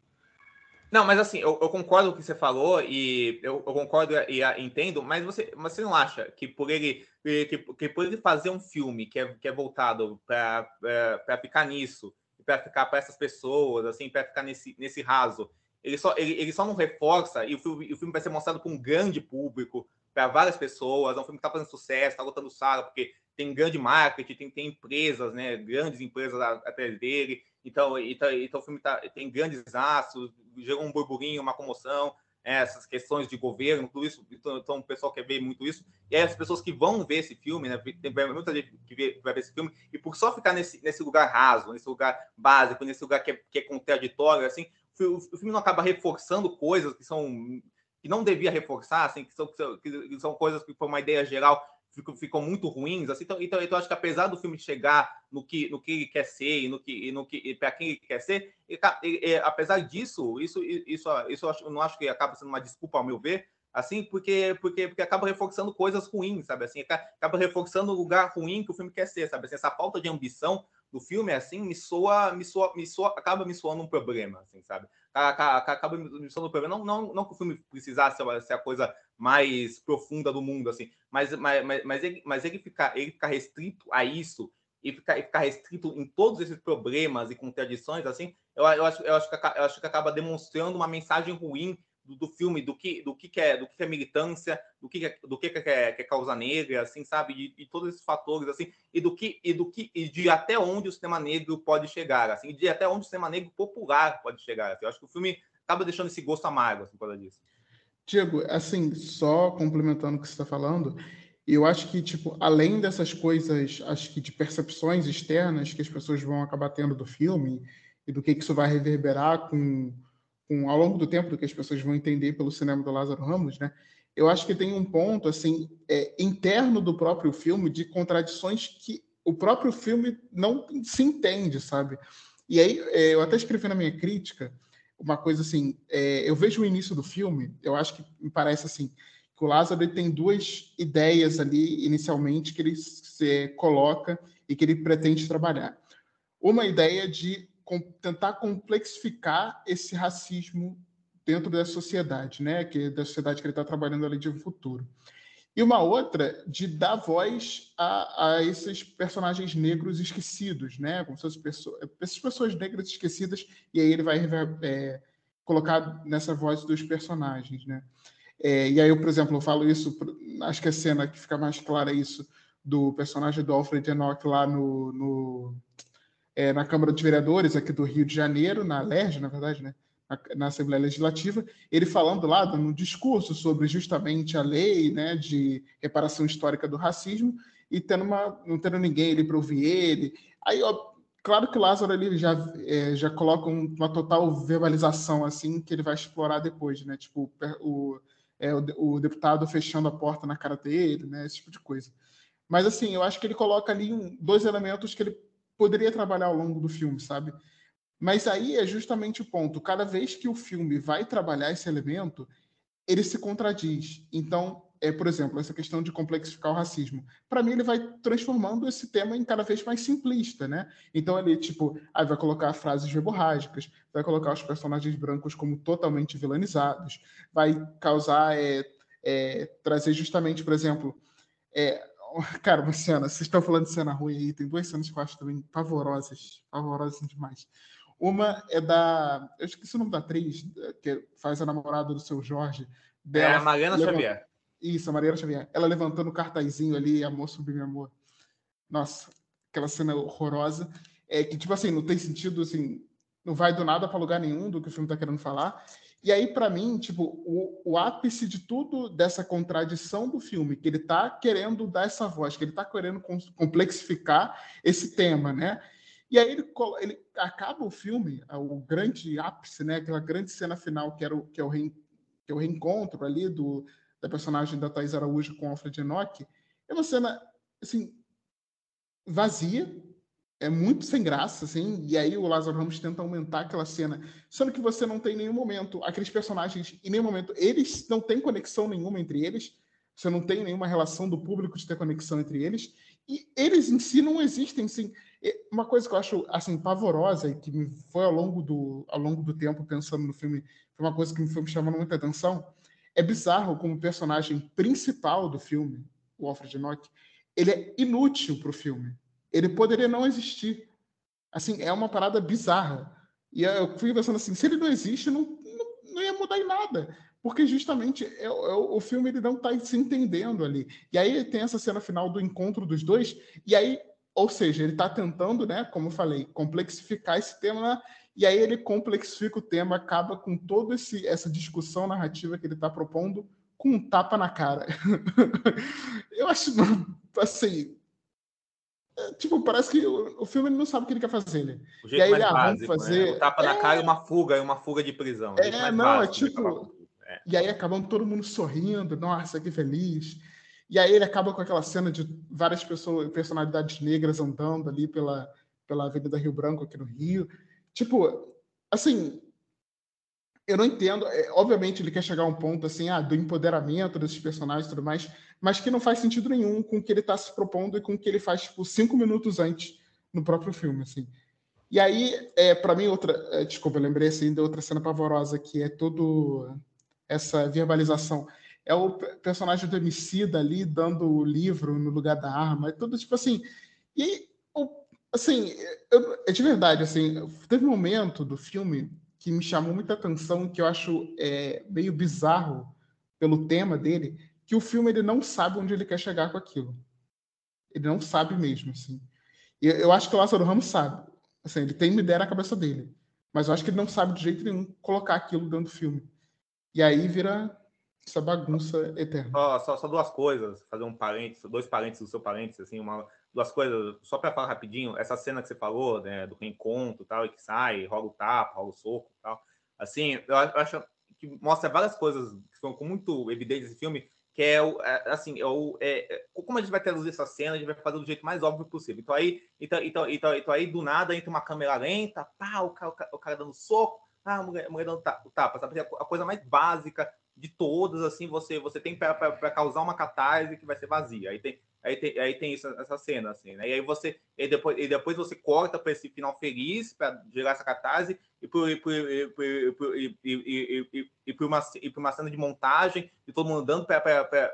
I: Não, mas assim, eu, eu, concordo com o que você falou e eu, eu concordo e, e, entendo, mas você, você não acha que por ele que, que por ele fazer um filme que é, que é voltado para ficar nisso, para ficar para essas pessoas, assim, para ficar nesse, nesse raso, ele só, ele, ele só não reforça e o filme, o filme vai ser mostrado para um grande público, para várias pessoas. É um filme que está fazendo sucesso, está lotando sala, porque tem grande marketing, tem, tem empresas, né, grandes empresas atrás dele. Então, então, então o filme tá, tem grandes astros, gerou um burburinho, uma comoção, é, essas questões de governo, tudo isso. Então, então, o pessoal quer ver muito isso. E aí, as pessoas que vão ver esse filme, né, tem muita gente que, vê, que vai ver esse filme, e por só ficar nesse, nesse lugar raso, nesse lugar básico, nesse lugar que é, que é contraditório, assim, o, o filme não acaba reforçando coisas que são que não devia reforçar, assim, que são, que são coisas que, por uma ideia geral, ficam, ficam muito ruins. Assim, então, então, então, acho que apesar do filme chegar no que, no que ele quer ser e no que, no que para quem ele quer ser, apesar disso, isso, isso, isso eu, eu não acho que acaba sendo uma desculpa, ao meu ver, assim, porque, porque, porque acaba reforçando coisas ruins, sabe? Assim, acaba reforçando o lugar ruim que o filme quer ser, sabe? Assim, essa falta de ambição do filme, assim, me soa, me soa, me soa, acaba me soando um problema, assim, sabe? Acaba me um problema. Não, não, não que o filme precisasse ser a coisa mais profunda do mundo, assim, mas, mas, mas, ele, mas ele, ficar, ele ficar restrito a isso e ficar, ficar restrito em todos esses problemas e contradições, assim, eu, eu, acho, eu, acho que, eu acho que acaba demonstrando uma mensagem ruim do, do, filme, do que, do que, que é, do que, que é militância, do que, que é, do que, que é, que é causa negra, assim, sabe, e, todos esses fatores, assim, e do que e do que e de até onde o cinema negro pode chegar, assim, de até onde o cinema negro popular pode chegar. Assim. Eu acho que o filme acaba deixando esse gosto amargo, assim, por causa disso.
H: Diego, assim, só complementando o que você está falando, eu acho que, tipo, além dessas coisas, acho que de percepções externas que as pessoas vão acabar tendo do filme e do que isso vai reverberar com com, ao longo do tempo, do que as pessoas vão entender pelo cinema do Lázaro Ramos, né? Eu acho que tem um ponto assim é, interno do próprio filme de contradições que o próprio filme não se entende, sabe? E aí é, eu até escrevi na minha crítica uma coisa assim, é, eu vejo o início do filme, eu acho que me parece assim que o Lázaro tem duas ideias ali inicialmente que ele se coloca e que ele pretende trabalhar. Uma ideia de com, tentar complexificar esse racismo dentro da sociedade, né? Que é da sociedade que ele está trabalhando ali de futuro. E uma outra de dar voz a, a esses personagens negros esquecidos, né? Como se pessoas, essas pessoas negras esquecidas, e aí ele vai é, colocar nessa voz dos personagens, né? É, e aí, eu, por exemplo, eu falo isso, acho que a cena que fica mais clara é isso, do personagem do Alfred Enoch lá no, no é, na Câmara dos Vereadores aqui do Rio de Janeiro, na LERJ, na verdade, né? na Assembleia Legislativa, ele falando lá, no discurso sobre justamente a lei né, de reparação histórica do racismo, e tendo uma, não tendo ninguém ali para ouvir ele. Aí, ó, claro que o Lázaro ele já, é, já coloca uma total verbalização assim que ele vai explorar depois, né? Tipo, o, é, o, o, deputado fechando a porta na cara dele, né? Esse tipo de coisa. Mas assim, eu acho que ele coloca ali um, dois elementos que ele poderia trabalhar ao longo do filme, sabe? Mas aí é justamente o ponto. Cada vez que o filme vai trabalhar esse elemento, ele se contradiz. Então, é, por exemplo, essa questão de complexificar o racismo. Para mim, ele vai transformando esse tema em cada vez mais simplista, né? Então, ele, tipo, aí vai colocar frases verborrágicas, vai colocar os personagens brancos como totalmente vilanizados, vai causar, é, é, trazer justamente, por exemplo, é, (laughs) cara, uma cena, vocês estão falando de cena ruim aí, tem duas cenas que eu acho também pavorosas, pavorosas demais. Uma é da. Eu esqueci o nome da atriz, que faz a namorada do seu Jorge.
I: Dela, é a Mariana Xavier.
H: Isso, a Mariana Xavier. Ela levantando o cartazinho ali, amor sobre meu amor. Nossa, aquela cena horrorosa. É que, tipo assim, não tem sentido, assim, não vai do nada para lugar nenhum do que o filme está querendo falar. E aí, para mim, tipo, o, o, ápice de tudo dessa contradição do filme, que ele está querendo dar essa voz, que ele está querendo complexificar esse tema, né? E aí ele, ele acaba o filme, o grande ápice, né? Aquela grande cena final que, era o, que, é, o que é o reencontro ali do, da personagem da Thais Araújo com Alfred Enoch, é uma cena, assim, vazia, é muito sem graça, assim, e aí o Lázaro Ramos tenta aumentar aquela cena, sendo que você não tem nenhum momento, aqueles personagens, em nenhum momento, eles não têm conexão nenhuma entre eles, você não tem nenhuma relação do público de ter conexão entre eles, e eles em si não existem, sim. Uma coisa que eu acho, assim, pavorosa e que me foi ao longo do, ao longo do tempo pensando no filme, foi uma coisa que me foi me chamando muita atenção, é bizarro como o personagem principal do filme, o Alfred Enoch, ele é inútil para o filme. Ele poderia não existir. Assim, é uma parada bizarra. E eu fui pensando assim, se ele não existe, não, não, não ia mudar em nada. Porque justamente é, é, o filme ele não está se entendendo ali. E aí tem essa cena final do encontro dos dois, e aí, ou seja, ele está tentando, né, como eu falei, complexificar esse tema e aí ele complexifica o tema, acaba com toda essa discussão narrativa que ele está propondo com um tapa na cara. (laughs) eu acho, assim, é, tipo, parece que o, o, filme não sabe o que ele quer fazer, né?
I: O jeito e aí mais ele básico, fazer... Né? O tapa é... na cara e uma fuga, uma fuga de prisão.
H: É, não, é tipo... É. E aí acabando todo mundo sorrindo, nossa, que feliz. E aí ele acaba com aquela cena de várias pessoas, personalidades negras andando ali pela, pela Avenida Rio Branco aqui no Rio. Tipo, assim, eu não entendo. É, obviamente, ele quer chegar a um ponto assim, ah, do empoderamento desses personagens e tudo mais, mas que não faz sentido nenhum com o que ele está se propondo e com o que ele faz, tipo, cinco minutos antes no próprio filme, assim. E aí, é, para mim, outra. É, desculpa, eu lembrei assim de outra cena pavorosa, que é todo essa verbalização. É o personagem do homicida ali dando o livro no lugar da arma, é tudo tipo assim. E Assim, eu, é de verdade, assim, teve um momento do filme que me chamou muita atenção, que eu acho é, meio bizarro pelo tema dele, que o filme ele não sabe onde ele quer chegar com aquilo. Ele não sabe mesmo, assim. E eu acho que o Lázaro Ramos sabe. Assim, ele tem uma ideia na cabeça dele. Mas eu acho que ele não sabe de jeito nenhum colocar aquilo dentro do filme. E aí vira essa bagunça eterna.
I: Só, só, só duas coisas, fazer um parênteses, dois parênteses do seu parênteses, assim, uma, duas coisas, só para falar rapidinho, essa cena que você falou, né, do reencontro tal, e que sai, rola o tapa, rola o soco tal, assim, eu acho que mostra várias coisas que são muito evidentes nesse filme, que é, é assim, é, o, é, é, como a gente vai traduzir essa cena, a gente vai fazer do jeito mais óbvio possível. Então aí, então, então, então, então aí do nada entra uma câmera lenta, pá, o cara, o cara dando soco, ah, a mulher, a mulher dando tapa, sabe? A coisa mais básica de todas, assim, você você tem para causar uma catarse que vai ser vazia. Aí tem Aí tem, aí tem isso, essa cena, assim, né? E aí você. E depois, e depois você corta para esse final feliz, para gerar essa catarse, e por, e, por, e, por, e, por uma, e por uma cena de montagem, e todo mundo dando para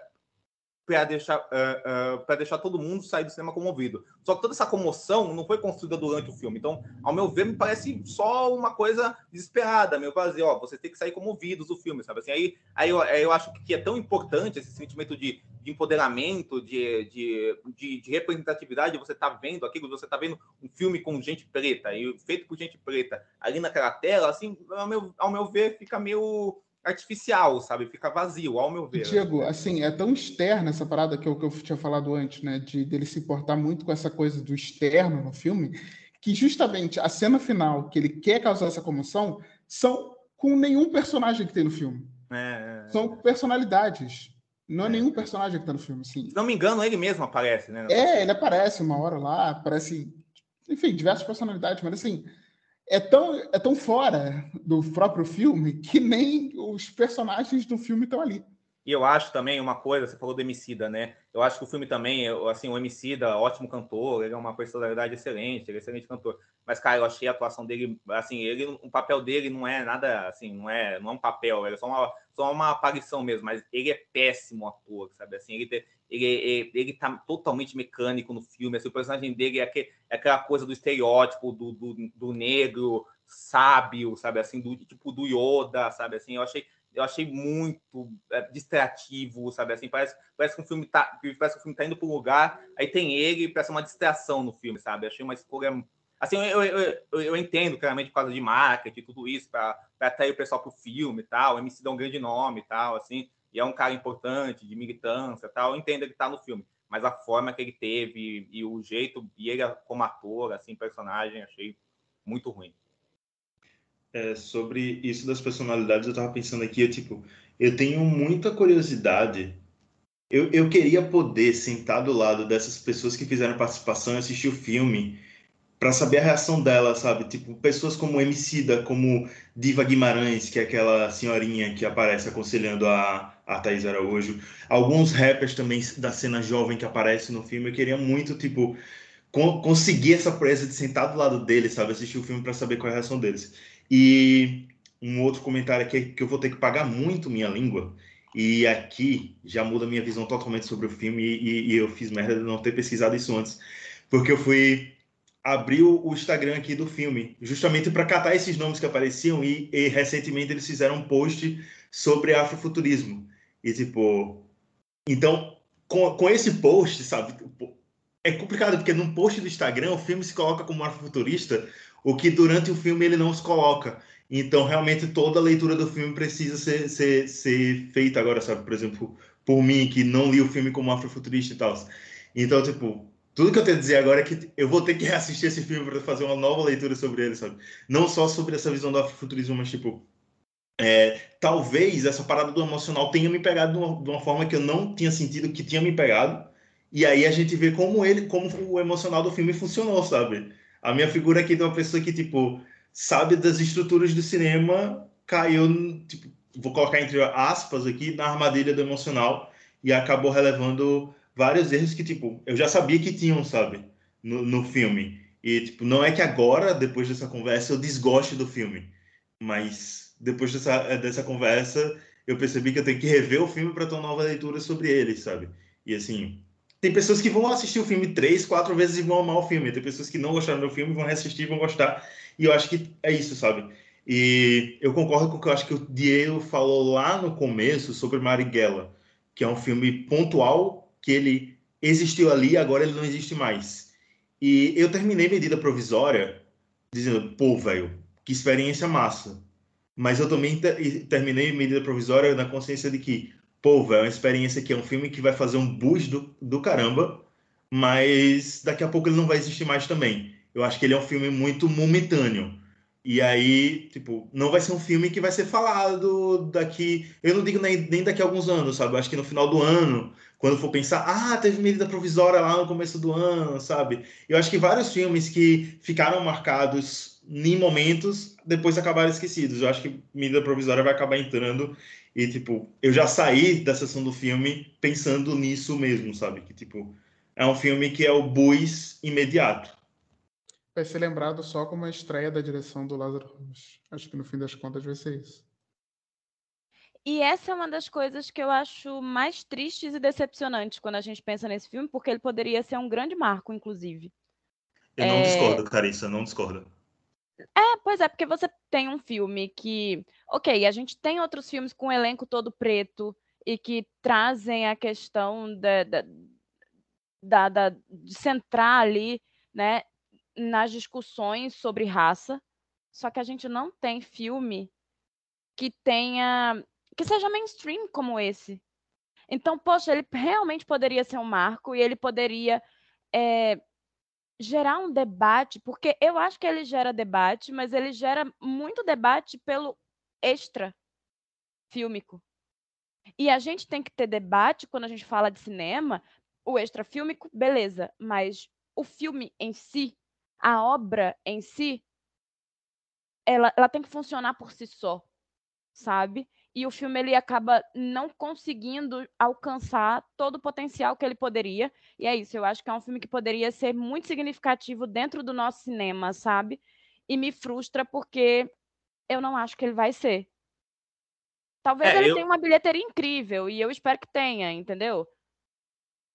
I: para deixar, uh, uh, deixar todo mundo sair do cinema comovido. Só que toda essa comoção não foi construída durante o filme. Então, ao meu ver, me parece só uma coisa desesperada, meu fazer, ó, você tem que sair comovidos do filme, sabe? Assim, aí, aí, eu, aí eu acho que é tão importante esse sentimento de, de empoderamento, de, de, de, de, representatividade, você tá vendo aquilo, você tá vendo um filme com gente preta, e feito por gente preta, ali naquela tela, assim, ao meu, ao meu ver, fica meio artificial, sabe? Fica vazio, ao meu ver.
H: Diego, assim, é tão externa essa parada que eu, que eu tinha falado antes, né? De dele se importar muito com essa coisa do externo no filme, que justamente a cena final que ele quer causar essa comoção são com nenhum personagem que tem no filme. É, é, são personalidades. Não é, é, nenhum personagem que tá no filme, sim.
I: Se não me engano, ele mesmo aparece, né?
H: É, ele aparece uma hora lá, aparece, enfim, diversas personalidades, mas assim, é tão, é tão fora do próprio filme que nem os personagens do filme estão ali.
I: E eu acho também uma coisa, você falou do Emicida, né? Eu acho que o filme também, assim, o Emicida, ótimo cantor, ele é uma personalidade excelente, ele é excelente cantor. Mas, cara, eu achei a atuação dele, assim, ele, o papel dele não é nada, assim, não é, não é um papel, é só uma, só uma aparição mesmo, mas ele é péssimo ator, sabe? Assim, ele, ele, ele, tá totalmente mecânico no filme, assim, o personagem dele é, aquele, é aquela coisa do estereótipo do, do, do negro sábio, sabe? Assim, do tipo do Yoda, sabe? Assim, eu achei eu achei muito é, distrativo, sabe? Assim, parece, parece que o filme tá, parece que o filme tá indo para um lugar, aí tem ele, parece uma distração no filme, sabe? Achei uma escolha. Assim, eu, eu, eu, eu entendo claramente por causa de marketing, tudo isso, para atrair o pessoal para o filme e tal. O MC dá um grande nome e tal, assim, e é um cara importante, de militância tal. Eu entendo que tá no filme, mas a forma que ele teve e, o jeito, e ele como ator, assim, personagem, achei muito ruim
J: é, sobre isso das personalidades, eu tava pensando aqui, eu, tipo, eu tenho muita curiosidade. Eu, eu queria poder sentar do lado dessas pessoas que fizeram participação e assistir o filme para saber a reação dela, sabe? Tipo, pessoas como Emicida, como Diva Guimarães, que é aquela senhorinha que aparece aconselhando a, a Thaís Araújo. Alguns rappers também da cena jovem que aparecem no filme. Eu queria muito, tipo, conseguir essa presa de sentar do lado deles, sabe? Assistir o filme para saber qual é a reação deles. E um outro comentário aqui é que eu vou ter que pagar muito minha língua. E aqui já muda minha visão totalmente sobre o filme. E, e eu fiz merda de não ter pesquisado isso antes. Porque eu fui abrir o, Instagram aqui do filme, justamente para catar esses nomes que apareciam. E, e recentemente eles fizeram um post sobre afrofuturismo. E tipo. Então, com, com esse post, sabe? É complicado, porque num post do Instagram o filme se coloca como afrofuturista, o que durante o filme ele não se coloca. Então, realmente, toda a leitura do filme precisa ser, ser, ser feita agora, sabe? Por exemplo, por mim, que não li o filme como afrofuturista e tal. Então, tipo, tudo que eu tenho a dizer agora é que eu vou ter que reassistir esse filme para fazer uma nova leitura sobre ele, sabe? Não só sobre essa visão do afrofuturismo, mas, tipo, é, talvez essa parada do emocional tenha me pegado de uma, de uma, forma que eu não tinha sentido que tinha me pegado. E aí a gente vê como ele, como o emocional do filme funcionou, sabe? A minha figura aqui de uma pessoa que, tipo, sabe das estruturas do cinema, caiu, tipo, vou colocar entre aspas aqui, na armadilha do emocional e acabou relevando vários erros que, tipo, eu já sabia que tinham, sabe, no, no filme. E, tipo, não é que agora, depois dessa conversa, eu desgoste do filme, mas depois dessa, dessa conversa, eu percebi que eu tenho que rever o filme para ter uma nova leitura sobre ele, sabe? E, assim, tem pessoas que vão assistir o filme três, quatro vezes e vão amar o filme. Tem pessoas que não gostaram do filme, vão reassistir e vão gostar. E eu acho que é isso, sabe? E eu concordo com o que eu acho que o Diego falou lá no começo sobre Marighella, que é um filme pontual, que ele existiu ali, agora ele não existe mais. E eu terminei medida provisória dizendo, pô, velho, que experiência massa. Mas eu também terminei medida provisória na consciência de que pô, é uma experiência que é um filme que vai fazer um boost do, do caramba, mas daqui a pouco ele não vai existir mais também. Eu acho que ele é um filme muito momentâneo. E aí, tipo, não vai ser um filme que vai ser falado daqui. Eu não digo nem, nem daqui a alguns anos, sabe? Eu acho que no final do ano, quando for pensar, ah, teve medida provisória lá no começo do ano, sabe? Eu acho que vários filmes que ficaram marcados em momentos, depois acabaram esquecidos. Eu acho que medida provisória vai acabar entrando e, tipo, eu já saí da sessão do filme pensando nisso mesmo, sabe? Que, tipo, é um filme que é o bus imediato.
H: Vai ser lembrado só como a estreia da direção do Lázaro Ramos. Acho que no fim das contas vai ser isso.
G: E essa é uma das coisas que eu acho mais tristes e decepcionantes quando a gente pensa nesse filme, porque ele poderia ser um grande marco, inclusive.
J: Eu não
G: É,
J: discordo, Carissa, não discordo.
G: É, pois é, porque você tem um filme que. Ok, a gente tem outros filmes com o elenco todo preto e que trazem a questão da, da, da- da- de centrar ali, né, nas discussões sobre raça. Só que a gente não tem filme que tenha. Que seja mainstream como esse. Então, poxa, ele realmente poderia ser um marco e ele poderia. é, gerar um debate, porque eu acho que ele gera debate, mas ele gera muito debate pelo extra fílmico. E a gente tem que ter debate quando a gente fala de cinema, o extra fílmico, beleza, mas o filme em si, a obra em si, ela, ela tem que funcionar por si só, sabe? E o filme ele acaba não conseguindo alcançar todo o potencial que ele poderia. E é isso, eu acho que é um filme que poderia ser muito significativo dentro do nosso cinema, sabe? E me frustra porque eu não acho que ele vai ser. Talvez
I: É,
G: ele
I: eu-
G: tenha uma bilheteria incrível e eu espero que tenha, entendeu?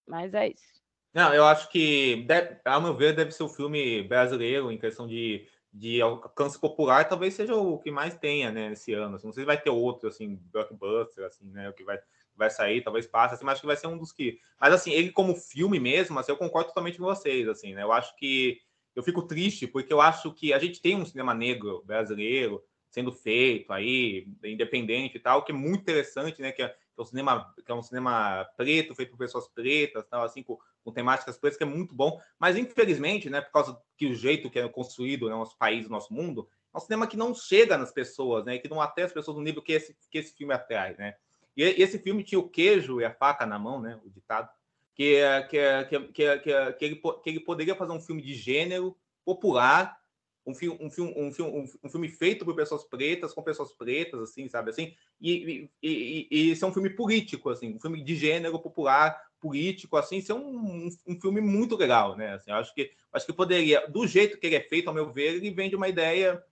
G: Mas é isso.
I: Não, eu acho que, ao meu ver, deve ser o filme brasileiro em questão de, de alcance popular, talvez seja o que mais tenha, né, nesse ano. assim. não sei se vai ter outro, assim, blockbuster, assim, né, o que vai, vai sair, talvez passe, assim, mas acho que vai ser um dos que... Mas, assim, ele como filme mesmo, assim, eu concordo totalmente com vocês, assim, né, eu acho que... Eu fico triste porque eu acho que a gente tem um cinema negro brasileiro sendo feito aí, independente e tal, que é muito interessante, né, que é, que é um cinema que é um cinema preto, feito por pessoas pretas, tal, assim, com, com temáticas pretas, que é muito bom. Mas, infelizmente, né, por causa que o jeito que é construído né, o nosso país, o nosso mundo, é um cinema que não chega nas pessoas, né, que não atrai as pessoas no nível que esse, que esse filme atrai, né. E esse filme tinha o queijo e a faca na mão, né, o ditado, que, é- que, é- que, é- que, que, que, ele, que ele poderia fazer um filme de gênero popular, um filme, um filme, um filme, um, filme feito por pessoas pretas, com pessoas pretas, assim, sabe, assim, e, e, e, e ser um filme político, assim, um filme de gênero popular, político, assim, ser um, um, um filme muito legal, né, assim, acho que, acho que poderia, do jeito que ele é feito, ao meu ver, ele vende uma ideia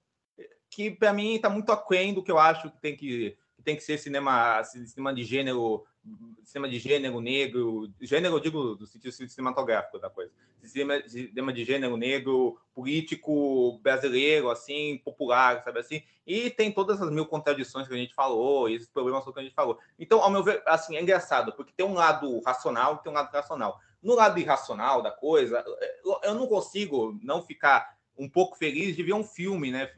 I: que, para mim, está muito aquém do que eu acho que tem que tem que ser cinema, cinema de gênero, cinema de gênero negro, gênero eu digo do sentido cinematográfico da coisa, cinema, cinema de gênero negro, político brasileiro, assim, popular, sabe assim, e tem todas essas mil contradições que a gente falou, e esses problemas que a gente falou. Então, ao meu ver, assim, é engraçado, porque tem um lado racional e tem um lado irracional. No lado irracional da coisa, eu não consigo não ficar um pouco feliz de ver um filme, né,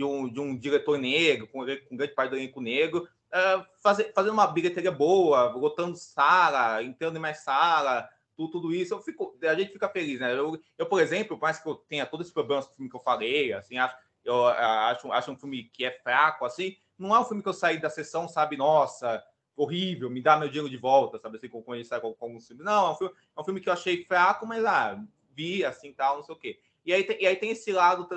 I: de um, de um diretor negro, com, com grande parte do elenco negro, uh, fazer, fazendo uma bilheteria boa, lotando sala, entrando em mais sala, tudo, tudo isso, eu fico, a gente fica feliz, né? Eu, eu, por exemplo, por mais que eu tenha todos esses problemas com o filme que eu falei, assim, acho, eu acho, acho um filme que é fraco, assim, não é um filme que eu saí da sessão, sabe, nossa, horrível, me dá meu dinheiro de volta, sabe, assim, com, com alguns filmes. Não, é um filme, é um filme que eu achei fraco, mas, ah, vi, assim, tal, não sei o quê. E aí, e aí tem esse lado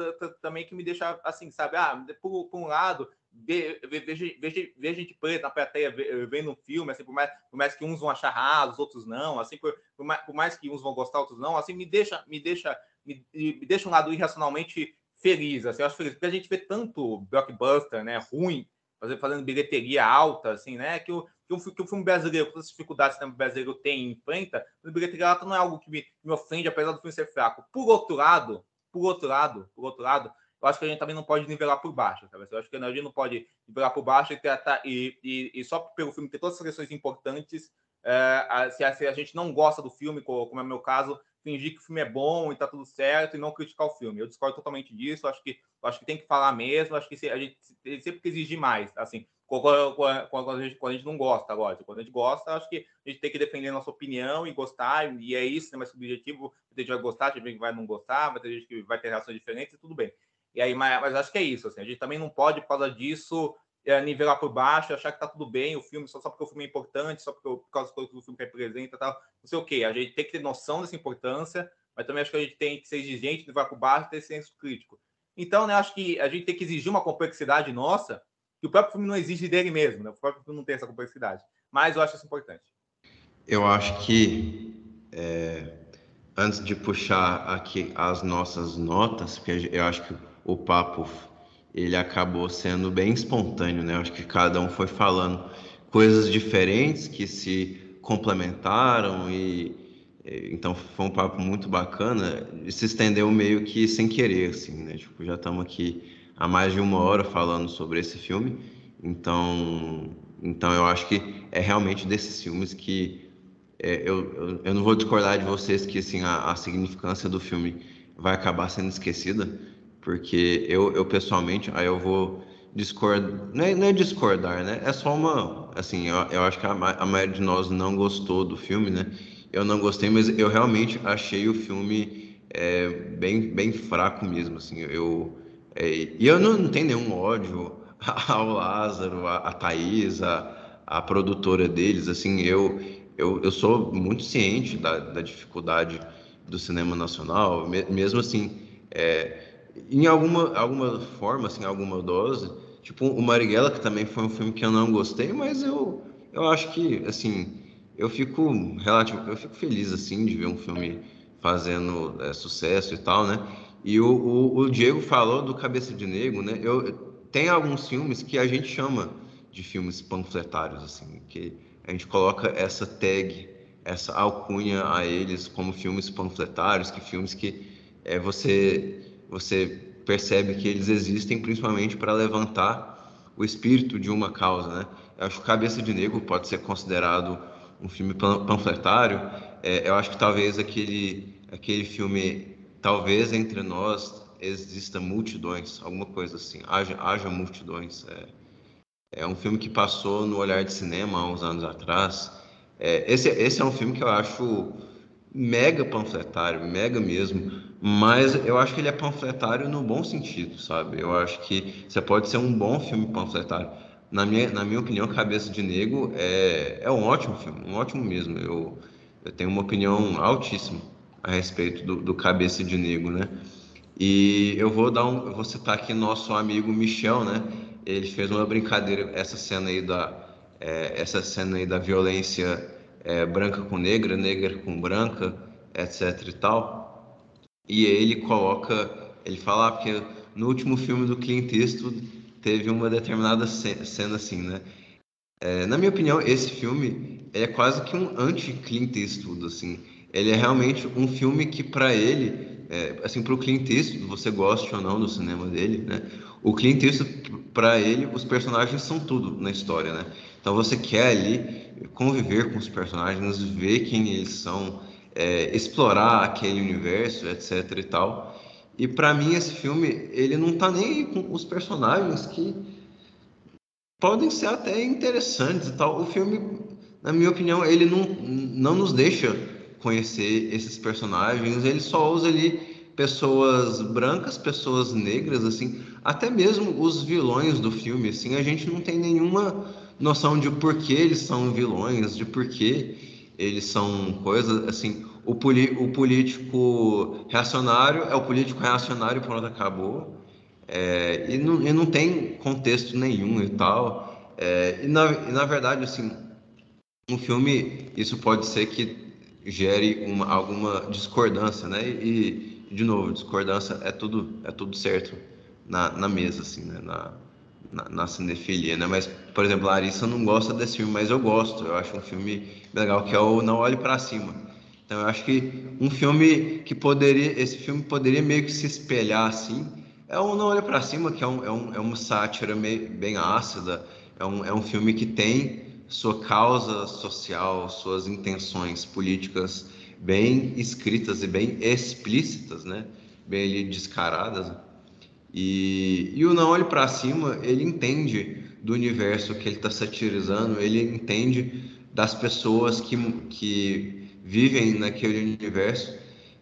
I: também que me deixa assim, sabe? Ah, por, por um lado, ver, ver, gente preta na plateia vendo um filme, assim, por mais, por mais que uns vão achar rasos, outros não, assim, por, por, mais, por mais que uns vão gostar, outros não, assim, me deixa, me deixa, me, me deixa um lado irracionalmente feliz, assim, eu acho feliz, porque a gente vê tanto blockbuster, né, ruim, fazendo, fazendo bilheteria alta, assim, né, que o, que o, o filme brasileiro, com as dificuldades que o brasileiro tem e enfrenta, a bilheteria não é algo que me, me, ofende, apesar do filme ser fraco. Por outro lado, por outro lado, por outro lado, eu acho que a gente também não pode nivelar por baixo, sabe? Eu acho que a gente não pode nivelar por baixo e, tratar, e, e, e só pelo filme ter todas essas questões importantes, é, se, a, se, a, gente não gosta do filme, como é o meu caso, fingir que o filme é bom e tá tudo certo e não criticar o filme. Eu discordo totalmente disso, acho que, acho que tem que falar mesmo, acho que a gente sempre que exigir mais, assim, quando, a gente, quando, a gente, não gosta, lógico. Quando a gente gosta, acho que a gente tem que defender a nossa opinião e gostar, e é isso, né? Mas subjetivo, a gente vai gostar, tem gente que vai não gostar, vai ter gente que vai ter reações diferentes, e tudo bem. E aí, mas, mas, acho que é isso, assim, a gente também não pode, por causa disso, é, nivelar por baixo, achar que tá tudo bem, o filme, só, só porque o filme é importante, só porque, por causa das coisas que o filme representa tal, não sei o quê. A gente tem que ter noção dessa importância, mas também acho que a gente tem que ser exigente, nivelar por baixo ter senso crítico. Então, né, acho que a gente tem que exigir uma complexidade nossa, que o próprio filme não exige dele mesmo, né? O próprio filme não tem essa complexidade. Mas eu acho isso importante.
E: Eu acho que é, antes de puxar aqui as nossas notas, porque eu acho que o papo ele acabou sendo bem espontâneo, né? Acho que cada um foi falando coisas diferentes que se complementaram e então foi um papo muito bacana e se estendeu meio que sem querer, assim, né? Tipo, já estamos aqui há mais de uma hora falando sobre esse filme, então, então eu acho que é realmente desses filmes que é, eu, eu, eu, não vou discordar de vocês que assim a, a significância do filme vai acabar sendo esquecida, porque eu, eu pessoalmente, aí eu vou discordar, não é, não é discordar, né? É só uma, assim, eu, eu acho que a, a maioria de nós não gostou do filme, né? Eu não gostei, mas eu realmente achei o filme é, bem, bem fraco mesmo, assim, eu... É, e eu não, não tenho nenhum ódio (laughs) ao Lázaro, a, a Thaís, a, a produtora deles, assim, eu, eu, eu sou muito ciente da, da dificuldade do cinema nacional, mesmo assim, é, em alguma, alguma forma, assim, alguma dose, tipo o Marighella, que também foi um filme que eu não gostei, mas eu, eu acho que, assim, eu fico relativo, eu fico feliz, assim, de ver um filme fazendo é, sucesso e tal, né? E o, o, o, Diego falou do Cabeça de Negro, né? Eu, tem alguns filmes que a gente chama de filmes panfletários, assim, que a gente coloca essa tag essa alcunha a eles como filmes panfletários, que filmes que é, você você percebe que eles existem principalmente para levantar o espírito de uma causa, né? Eu acho que Cabeça de Negro pode ser considerado um filme panfletário. É, eu acho que talvez aquele aquele filme, talvez entre nós exista multidões, alguma coisa assim, haja, haja multidões. É, é um filme que passou no Olhar de Cinema há uns anos atrás é, esse, esse é um filme que eu acho mega panfletário, mega mesmo, mas eu acho que ele é panfletário no bom sentido, sabe? Eu acho que você pode ser um bom filme panfletário. Na minha, na minha opinião, Cabeça de Negro é, é um ótimo filme, um ótimo mesmo. Eu, eu tenho uma opinião altíssima a respeito do, do Cabeça de Negro, né? E eu vou dar um, vou citar aqui nosso amigo Michel, né? Ele fez uma brincadeira essa cena aí da é, essa cena aí da violência é, branca com negra, negra com branca, etc e tal. E ele coloca, ele fala, ah, porque no último filme do Clint Eastwood teve uma determinada cena assim, né? É, na minha opinião, esse filme é quase que um anti-Clint Eastwood, assim. Ele é realmente um filme que para ele, é, assim, para o Clint Eastwood, você goste ou não do cinema dele, né? O Clint Eastwood, para ele, os personagens são tudo na história, né? Então você quer ali conviver com os personagens, ver quem eles são, é, explorar aquele universo, etc e tal. E para mim esse filme ele não tá nem com os personagens que podem ser até interessantes e tal. O filme, na minha opinião, ele não, não nos deixa conhecer esses personagens. Ele só usa ali pessoas brancas, pessoas negras, assim, até mesmo os vilões do filme, assim, a gente não tem nenhuma noção de por que eles são vilões, de por que eles são coisas assim. O, o político reacionário é o político reacionário, pronto, acabou. É, e, não, e não tem contexto nenhum e tal. É, e, na, e na verdade, assim, um filme, isso pode ser que gere uma, alguma discordância, né? E, de novo, discordância é tudo, é tudo certo na, na mesa, assim, né? Na, na, na cinefilia, né? Mas, por exemplo, Larissa não gosta desse filme, mas eu gosto. Eu acho um filme legal que é o Não Olhe para Cima. Então, eu acho que um filme que poderia, esse filme poderia meio que se espelhar assim, é o Não Olhe para Cima, que é, um, é, um, é uma sátira meio, bem ácida. É um, é um filme que tem sua causa social, suas intenções políticas bem escritas e bem explícitas, né? Bem ali descaradas. E, e o Não Olhe para Cima, ele entende do universo que ele está satirizando, ele entende das pessoas que, que vivem naquele universo.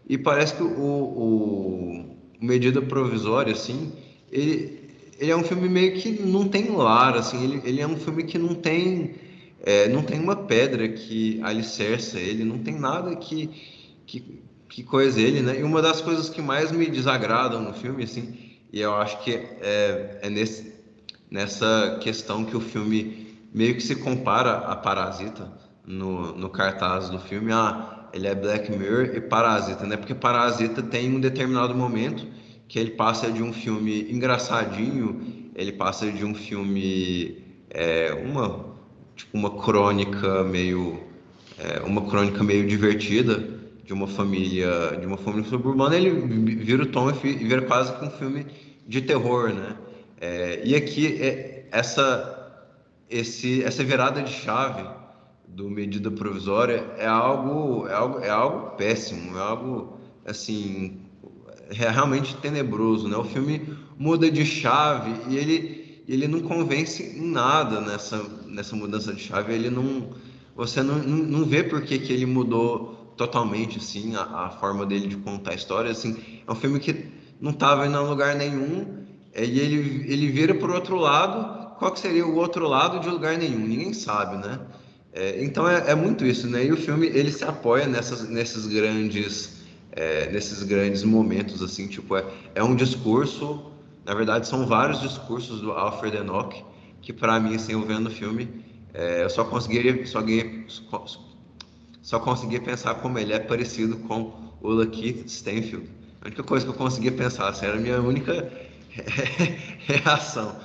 E: E parece que o, o, Medida Provisória, assim, ele, ele é um filme meio que não tem lar, assim, ele, ele é um filme que não tem, é, não tem uma pedra que alicerça ele, não tem nada que, que, que coisa ele, né? E uma das coisas que mais me desagradam no filme, assim, e eu acho que é, é nesse, nessa questão que o filme meio que se compara a Parasita no, no cartaz do filme. Ah, ele é Black Mirror e Parasita, né? Porque Parasita tem um determinado momento que ele passa de um filme engraçadinho, ele passa de um filme é, uma tipo uma crônica meio é, uma crônica meio divertida de uma família de uma família suburbana, ele vira o tom e vira quase que um filme de terror, né? É, e aqui é, essa esse essa virada de chave do medida provisória é algo é algo é algo péssimo, é algo assim é realmente tenebroso, né? O filme muda de chave e ele, ele não convence em nada nessa, nessa mudança de chave. Ele não, você não, não vê por que, que ele mudou totalmente assim a, a forma dele de contar a história. Assim, é um filme que não estava em lugar nenhum e ele, ele vira para o outro lado. Qual que seria o outro lado de lugar nenhum? Ninguém sabe, né? É, então é, é, muito isso, né? E o filme ele se apoia nessas, nesses grandes é, nesses grandes momentos, assim, tipo, é, é um discurso, na verdade são vários discursos do Alfred Enoch, que para mim, assim, eu vendo o filme, é, eu só conseguiria, só, só, conseguia pensar como ele é parecido com o Lakeith Stanfield. A única coisa que eu conseguia pensar, assim, era a minha única (laughs) reação.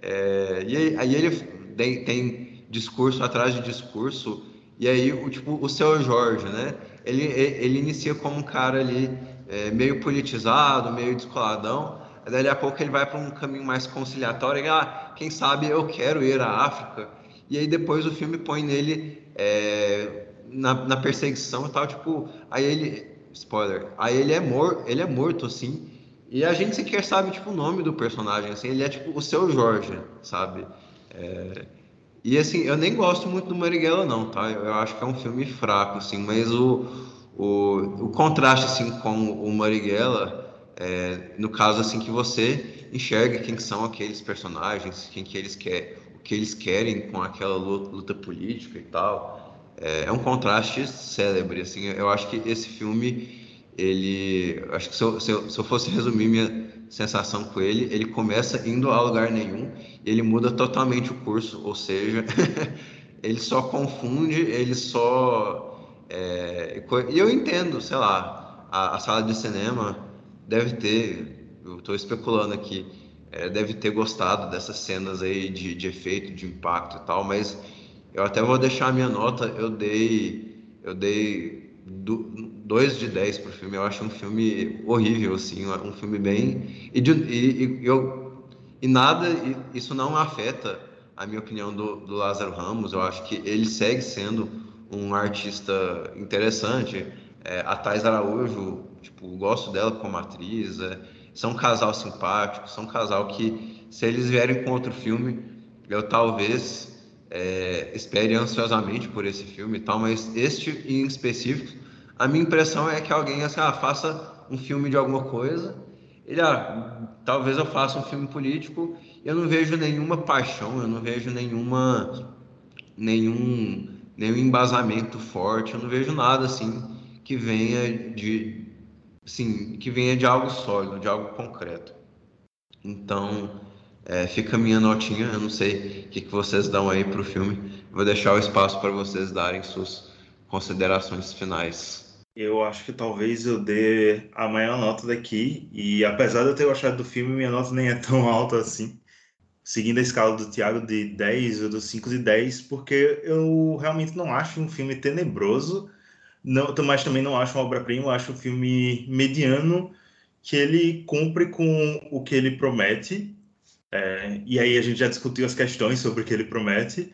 E: É, e aí, aí ele tem, tem, discurso atrás de discurso, e aí o tipo o seu Jorge, né? ele, ele inicia como um cara ali é, meio politizado, meio descoladão, daí a pouco ele vai para um caminho mais conciliatório, e, ah, quem sabe eu quero ir à África, e aí depois o filme põe nele é, na, na, perseguição e tal, tipo, aí ele, spoiler, aí ele é, mor, ele é morto, assim, e a gente sequer sabe, tipo, o nome do personagem, assim, ele é tipo o seu Jorge, sabe? É, e assim, eu nem gosto muito do Marighella não, tá? Eu acho que é um filme fraco, assim, mas o, o, o contraste, assim, com o Marighella, é, no caso, assim, que você enxerga quem são aqueles personagens, quem que eles querem, o que eles querem com aquela luta, luta política e tal, é, é, um contraste célebre, assim, eu acho que esse filme, ele, acho que se eu, se eu, se eu fosse resumir minha sensação com ele, ele começa indo a lugar nenhum e ele muda totalmente o curso, ou seja, (laughs) ele só confunde, ele só. É, e eu entendo, sei lá, a, a, sala de cinema deve ter, eu estou especulando aqui, é, deve ter gostado dessas cenas aí de, de efeito, de impacto e tal, mas eu até vou deixar a minha nota, eu dei, eu dei 2 de 10 pro filme. Eu acho um filme horrível, assim, um filme bem. E, de, e, e eu, e nada, isso não afeta a minha opinião do, do Lázaro Ramos. Eu acho que ele segue sendo um artista interessante. É, a Thais Araújo, tipo, gosto dela como atriz. É, são um casal simpático, são um casal que, se eles vierem com outro filme, eu talvez é, espere ansiosamente por esse filme e tal, mas este em específico a minha impressão é que alguém assim, ah, faça um filme de alguma coisa, ele, ah, talvez eu faça um filme político, eu não vejo nenhuma paixão, eu não vejo nenhuma, nenhum, nenhum embasamento forte, eu não vejo nada assim que venha de, sim, que venha de algo sólido, de algo concreto. Então, é, fica a minha notinha, eu não sei o que, que vocês dão aí para o filme, vou deixar o espaço para vocês darem suas considerações finais.
J: Eu acho que talvez eu dê a maior nota daqui, e apesar de eu ter gostado do filme, minha nota nem é tão alta assim. Seguindo a escala do Thiago de 10 ou do 5 de 10, porque eu realmente não acho um filme tenebroso, não, mas também não acho uma obra-prima, acho um filme mediano que ele cumpre com o que ele promete. É, e aí a gente já discutiu as questões sobre o que ele promete.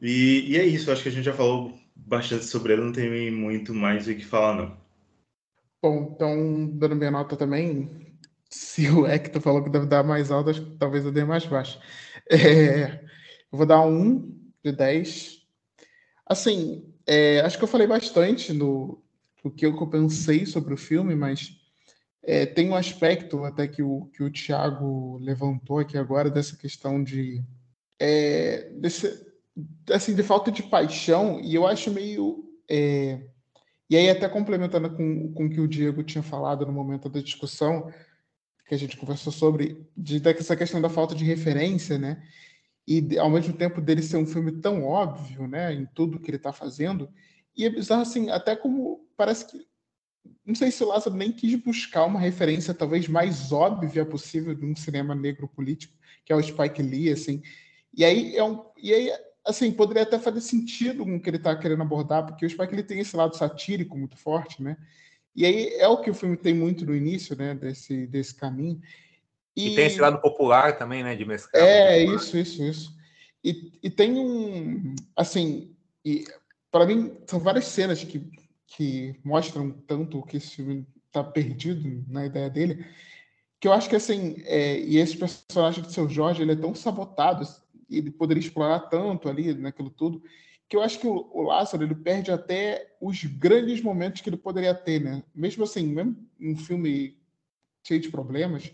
J: E, e é isso, acho que a gente já falou bastante sobre ele, não tem muito mais o que falar, não.
H: Bom, então, dando minha nota também, se o Hector falou que deve dar mais alta, acho que talvez eu dê mais baixa. É, eu vou dar um de 10. Assim, é, acho que eu falei bastante no, no que eu pensei sobre o filme, mas é, tem um aspecto até que o, que o Thiago levantou aqui agora, dessa questão de. É, desse, assim, de falta de paixão, e eu acho meio. É... E aí, até complementando com, com o que o Diego tinha falado no momento da discussão, que a gente conversou sobre, de, dessa questão da falta de referência, né? E ao mesmo tempo dele ser um filme tão óbvio, né, em tudo que ele está fazendo, e é bizarro assim, até como parece que não sei se o Lázaro nem quis buscar uma referência talvez mais óbvia possível de um cinema negro político, que é o Spike Lee, assim. E aí é um, e aí assim, poderia até fazer sentido com o que ele está querendo abordar, porque o Spike Lee tem esse lado satírico muito forte, né? E aí é o que o filme tem muito no início, né, desse desse caminho.
I: E, e tem esse lado popular também, né, de mesclar.
H: É, isso, isso, isso. E, e tem um, assim, e para mim são várias cenas que que mostram tanto que esse filme está perdido na ideia dele, que eu acho que assim, é, e esse personagem de seu Jorge, ele é tão sabotado, ele poderia explorar tanto ali naquilo tudo, que eu acho que o, o Lázaro ele perde até os grandes momentos que ele poderia ter, né? Mesmo assim, mesmo um filme cheio de problemas,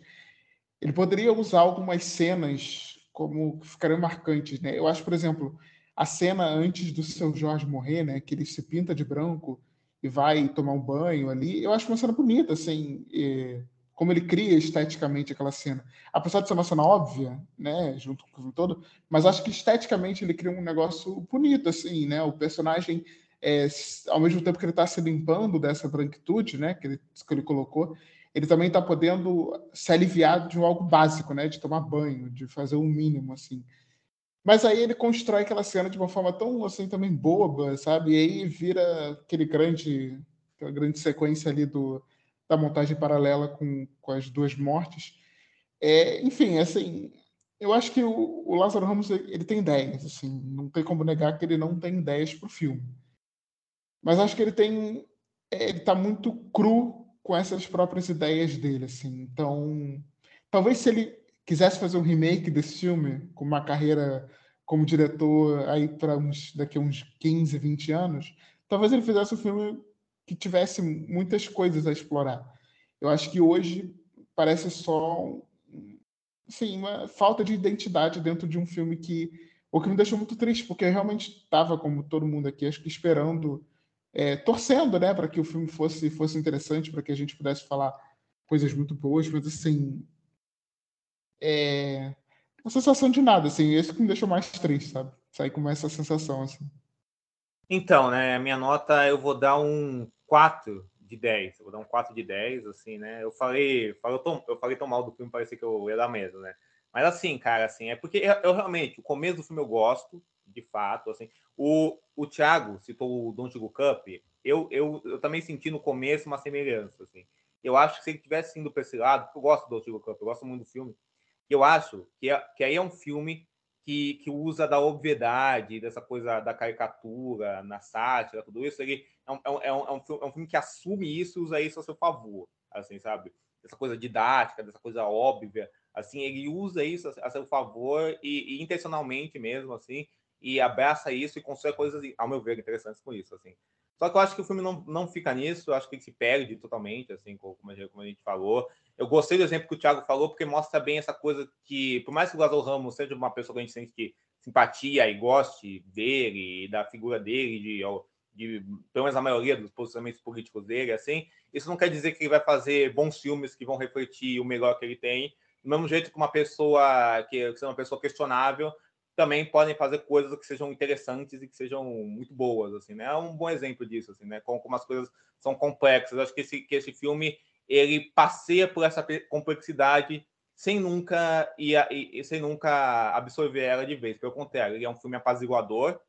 H: ele poderia usar algumas cenas como que ficariam marcantes, né? Eu acho, por exemplo, a cena antes do seu Jorge morrer, né? Que ele se pinta de branco e vai tomar um banho ali. Eu acho uma cena bonita, assim, como ele cria esteticamente aquela cena. Apesar de ser uma cena óbvia, né, junto com o todo, mas acho que esteticamente ele cria um negócio bonito, assim, né? O personagem, é, ao mesmo tempo que ele está se limpando dessa branquitude, né, que ele, que ele colocou, ele também está podendo se aliviar de algo básico, né, de tomar banho, de fazer o um mínimo, assim. Mas aí ele constrói aquela cena de uma forma tão assim também boba, sabe? E aí vira aquele grande, aquela grande sequência ali do, da montagem paralela com, com as duas mortes. É, enfim, assim, eu acho que o, o Lázaro Ramos ele tem ideias, assim, não tem como negar que ele não tem ideias para o filme. Mas acho que ele tem, é, ele está muito cru com essas próprias ideias dele, assim. Então, talvez se ele quisesse fazer um remake desse filme, com uma carreira como diretor aí para daqui a uns 15, 20 anos, talvez ele fizesse um filme que tivesse muitas coisas a explorar. Eu acho que hoje parece só assim, uma falta de identidade dentro de um filme que o que me deixou muito triste, porque eu realmente estava, como todo mundo aqui, acho que esperando, é, torcendo, né, para que o filme fosse fosse interessante, para que a gente pudesse falar coisas muito boas, mas assim, é, uma sensação de nada, assim, esse que me deixou mais triste, sabe? Sair com essa sensação, assim.
I: Então, né, a minha nota eu vou dar um 4 de 10. Eu vou dar um 4 de 10, assim, né? Eu falei, falei tão, eu falei tão mal do filme, parecia que eu ia dar mesmo, né? Mas assim, cara, assim, é porque eu, eu, realmente, o começo do filme eu gosto, de fato, assim. O, o Thiago citou o Don't Go Cup, eu, eu, eu também senti no começo uma semelhança, assim. Eu acho que se ele tivesse indo para esse lado, eu gosto do Don't Go Cup, eu gosto muito do filme, eu acho que, é, que aí é um filme que, que usa da obviedade, dessa coisa da caricatura, na sátira, tudo isso. Ele é um, é um, é um, é um filme que assume isso e usa isso a seu favor, assim, sabe? Essa coisa didática, dessa coisa óbvia, assim, ele usa isso a seu favor e, e, intencionalmente mesmo, assim, e abraça isso e constrói coisas, ao meu ver, interessantes com isso, assim. Só que eu acho que o filme não, não fica nisso, eu acho que ele se perde totalmente, assim, como a gente, como a gente falou. Eu gostei do exemplo que o Thiago falou, porque mostra bem essa coisa que, por mais que o Lázaro Ramos seja uma pessoa que a gente sente simpatia e goste dele, da figura dele, de, de pelo menos a maioria dos posicionamentos políticos dele, assim, isso não quer dizer que ele vai fazer bons filmes que vão refletir o melhor que ele tem. Do mesmo jeito que uma pessoa que, que é uma pessoa questionável também podem fazer coisas que sejam interessantes e que sejam muito boas, assim, né? É um bom exemplo disso, assim, né? Como, como as coisas são complexas. Acho que esse, que esse filme ele passeia por essa complexidade sem nunca e, e, sem nunca absorver ela de vez. Pelo contrário, ele é um filme apaziguador,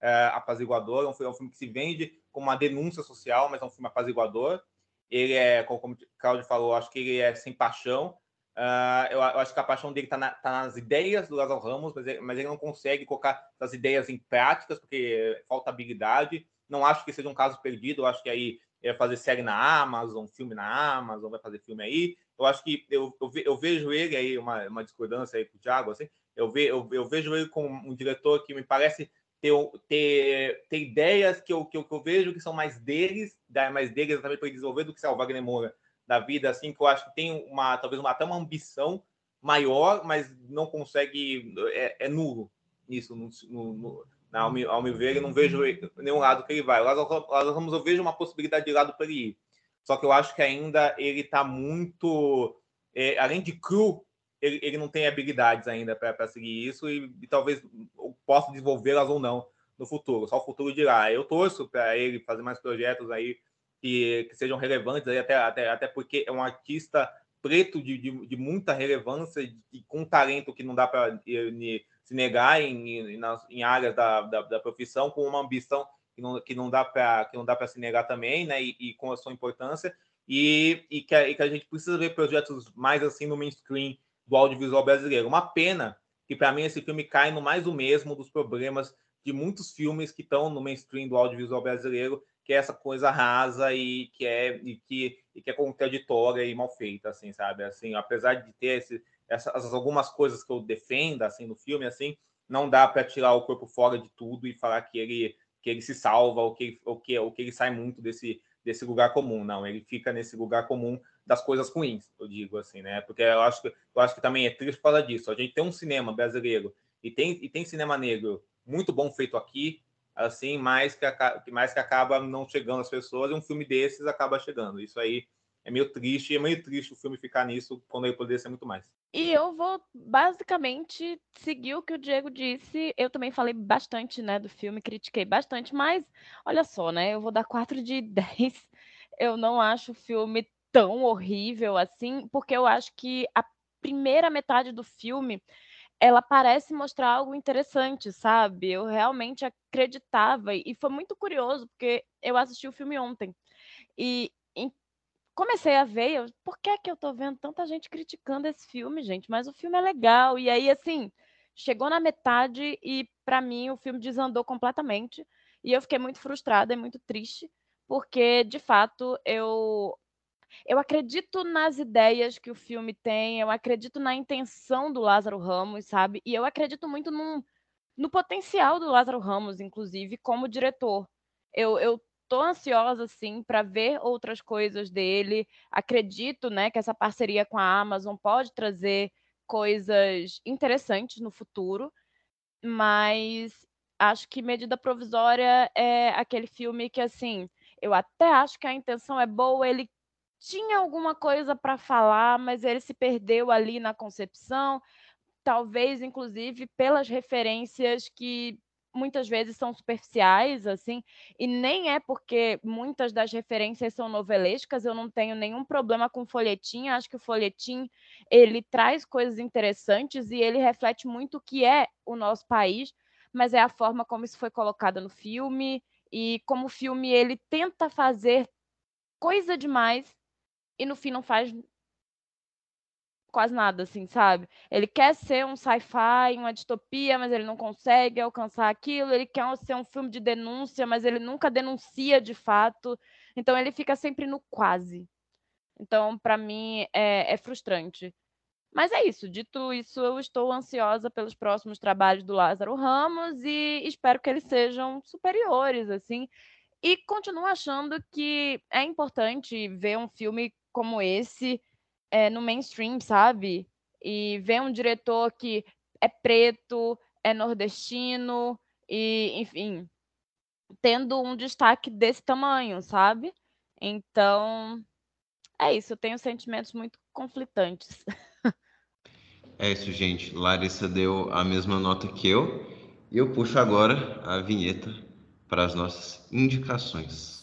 I: é, apaziguador, é um, filme, é um filme que se vende como uma denúncia social, mas é um filme apaziguador. Ele é, como o Claudio falou, acho que ele é sem paixão, Uh, eu, eu, acho que a paixão dele está na, tá nas ideias do Lázaro Ramos, mas ele, mas ele, não consegue colocar essas ideias em práticas, porque falta habilidade. Não acho que seja um caso perdido, eu acho que aí ele vai fazer série na Amazon, filme na Amazon, vai fazer filme aí. Eu acho que eu, eu, eu vejo ele aí, uma, uma discordância aí com o Thiago, assim, eu, ve, eu, eu vejo ele como um diretor que me parece ter, ter, ter ideias que eu, que, eu, que eu vejo que são mais deles, mais deles também para desenvolver do que o Wagner Moura da vida, assim, que eu acho que tem uma, talvez uma, até uma ambição maior, mas não consegue, é, é nulo nisso, no, no, no, ao, meu, ao meu ver, eu não vejo nenhum lado que ele vai. Lá Ramos eu vejo uma possibilidade de lado para ele ir. Só que eu acho que ainda ele está muito, é, além de cru, ele, ele não tem habilidades ainda para seguir isso e, e talvez possa desenvolvê-las ou não no futuro. Só o futuro dirá. Eu torço para ele fazer mais projetos aí que, que sejam relevantes, aí, até, até, até porque é um artista preto de, de, de muita relevância e com talento que não dá para se negar em, em, em áreas da, da, da, profissão, com uma ambição que não, que não dá para se negar também, né? E, e, com a sua importância, e, e, que, e que a gente precisa ver projetos mais assim no mainstream do audiovisual brasileiro. Uma pena que, para mim, esse filme cai no mais o mesmo dos problemas de muitos filmes que estão no mainstream do audiovisual brasileiro, que é essa coisa rasa e que é e que, e que é contraditória e mal feita, assim, sabe? Assim, apesar de ter esse, essas algumas coisas que eu defendo assim no filme, assim, não dá para tirar o corpo fora de tudo e falar que ele que ele se salva ou que ou que ou que ele sai muito desse desse lugar comum, não, ele fica nesse lugar comum das coisas ruins, eu digo assim, né? Porque eu acho que eu acho que também é triste causa disso. A gente tem um cinema brasileiro e tem e tem cinema negro muito bom feito aqui, assim, mais que, mais que acaba não chegando às pessoas, e um filme desses acaba chegando. Isso aí é meio triste, é meio triste o filme ficar nisso quando ele poderia ser muito mais.
G: E eu vou basicamente seguir o que o Diego disse. Eu também falei bastante, né, do filme, critiquei bastante, mas olha só, né, eu vou dar 4 de (laughs) 10. Eu não acho o filme tão horrível assim, porque eu acho que a primeira metade do filme ela parece mostrar algo interessante, sabe? Eu realmente acreditava e foi muito curioso porque eu assisti o filme ontem e comecei a ver, eu, por que que eu tô vendo tanta gente criticando esse filme, gente? Mas o filme é legal e aí assim, chegou na metade e para mim o filme desandou completamente e eu fiquei muito frustrada e muito triste, porque de fato eu eu acredito nas ideias que o filme tem, eu acredito na intenção do Lázaro Ramos, sabe? E eu acredito muito num, no potencial do Lázaro Ramos, inclusive, como diretor. Eu, eu tô ansiosa, sim, para ver outras coisas dele. Acredito, né, que essa parceria com a Amazon pode trazer coisas interessantes no futuro, mas acho que Medida Provisória é aquele filme que, assim, eu até acho que a intenção é boa, ele tinha alguma coisa para falar, mas ele se perdeu ali na concepção, talvez inclusive pelas referências que muitas vezes são superficiais, assim, e nem é porque muitas das referências são novelescas, eu não tenho nenhum problema com folhetim, acho que o folhetim, ele traz coisas interessantes e ele reflete muito o que é o nosso país, mas é a forma como isso foi colocado no filme e como o filme ele tenta fazer coisa demais e no fim não faz quase nada, assim, sabe? Ele quer ser um sci-fi, uma distopia, mas ele não consegue alcançar aquilo. Ele quer ser um filme de denúncia, mas ele nunca denuncia de fato. Então ele fica sempre no quase. Então, para mim, é, é frustrante. Mas é isso. Dito isso, eu estou ansiosa pelos próximos trabalhos do Lázaro Ramos e espero que eles sejam superiores, assim. E continuo achando que é importante ver um filme como esse é, no mainstream, sabe? E ver um diretor que é preto, é nordestino, e, enfim, tendo um destaque desse tamanho, sabe? Então, é isso, eu tenho sentimentos muito conflitantes. (laughs)
E: É isso, gente. Larissa deu a mesma nota que eu. E eu puxo agora a vinheta para as nossas indicações.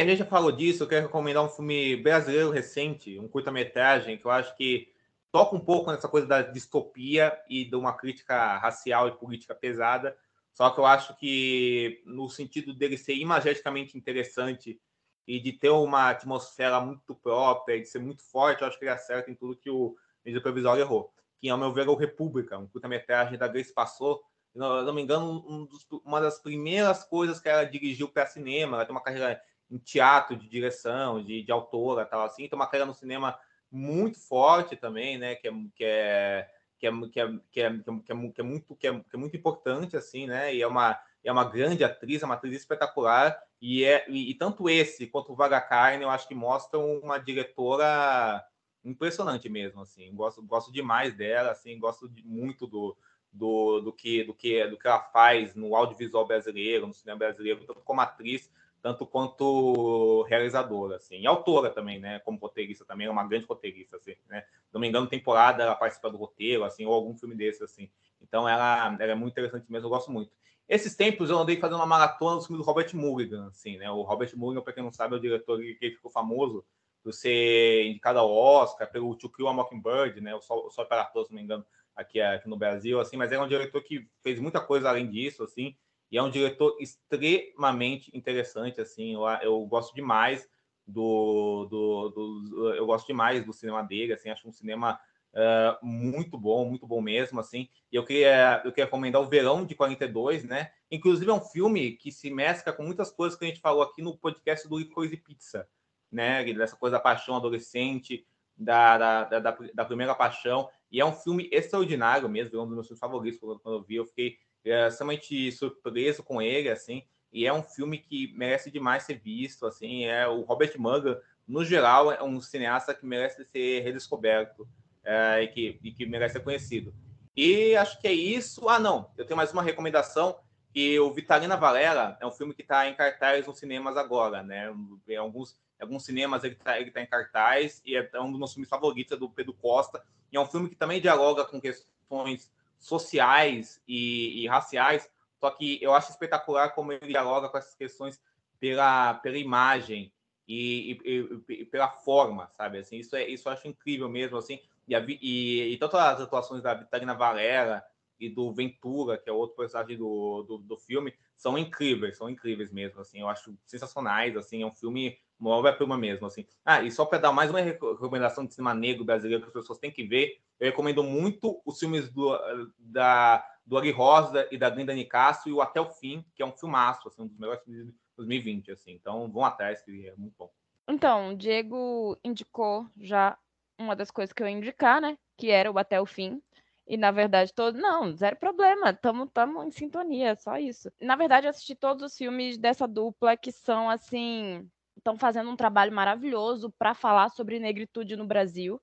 I: A gente já falou disso, eu quero recomendar um filme brasileiro recente, um curta-metragem, que eu acho que toca um pouco nessa coisa da distopia e de uma crítica racial e política pesada, só que eu acho que no sentido dele ser imageticamente interessante e de ter uma atmosfera muito própria, de ser muito forte, eu acho que ele acerta em tudo que o Mídia Provisório errou. Que, ao meu ver, é o República, um curta-metragem da Grace Passou, não, não me engano, um dos, uma das primeiras coisas que ela dirigiu para cinema. Ela tem uma carreira em teatro de direção, de, de autora, tal assim. Tem uma carreira no cinema muito forte também, né? Que é que é que é, que é, que é, é, é muito que é, que é muito importante assim, né? E é uma é uma grande atriz, é uma atriz espetacular e é e, e tanto esse quanto o Vaga Carne eu acho que mostram uma diretora impressionante mesmo assim. Gosto gosto demais dela, assim, gosto de, muito do do, do que do que do que ela faz no audiovisual brasileiro, no cinema brasileiro, tanto como atriz tanto quanto realizadora, assim, e autora também, né, como roteirista também, é uma grande roteirista, assim, né, não me engano, temporada ela participa do roteiro, assim, ou algum filme desse, assim, então ela, ela é muito interessante mesmo, eu gosto muito. Esses tempos eu andei fazendo uma maratona do filme do Robert Mulligan, assim, né, o Robert Mulligan, para quem não sabe, é o diretor que ficou famoso por ser indicado ao Oscar, pelo To Kill a Mockingbird, né, o Sol, Sol para Todos, se não me engano, aqui, aqui no Brasil, assim, mas é um diretor que fez muita coisa além disso, assim, e é um diretor extremamente interessante, assim, eu, eu gosto demais do, do, do, eu gosto demais do cinema dele, assim, acho um cinema uh, muito bom, muito bom mesmo, assim, e eu queria, eu queria recomendar o Verão de 42, né, inclusive é um filme que se mescla com muitas coisas que a gente falou aqui no podcast do Licorice Pizza, né, dessa coisa da paixão adolescente, da, da, da, da, primeira paixão, e é um filme extraordinário mesmo, é um dos meus favoritos, quando eu vi, eu fiquei é, extremamente surpreso com ele, assim, e é um filme que merece demais ser visto, assim, é o Robert Manga, no geral, é um cineasta que merece ser redescoberto é, e, que, e que merece ser conhecido. E acho que é isso. Ah, não, eu tenho mais uma recomendação, que o Vitalina Valera é um filme que está em cartaz nos cinemas agora, né? Em alguns, alguns cinemas ele está ele tá em cartaz e é um dos meus filmes favoritos, é do Pedro Costa. E é um filme que também dialoga com questões sociais e, e, raciais, só que eu acho espetacular como ele dialoga com essas questões pela, pela imagem e, e, e pela forma, sabe? Assim, isso, é, isso eu acho incrível mesmo, assim, e, a, e, e tanto as atuações da Vitalina Valera e do Ventura, que é outro personagem do, do, do filme, são incríveis, são incríveis mesmo, assim, eu acho sensacionais, assim, é um filme uma obra-prima mesmo, assim. Ah, e só para dar mais uma recomendação de cinema negro brasileiro que as pessoas têm que ver, eu recomendo muito os filmes do, da, do Ari Rosa e da Glenda Nicasso e o Até o Fim, que é um filmaço, assim, um dos melhores filmes de 2020, assim. Então, vão atrás, que é muito bom.
G: Então, Diego indicou já uma das coisas que eu ia indicar, né? Que era o Até o Fim. E, na verdade, todo. Não, zero problema. Tamo, tamo em sintonia, só isso. Na verdade, eu assisti todos os filmes dessa dupla que são, assim, estão fazendo um trabalho maravilhoso para falar sobre negritude no Brasil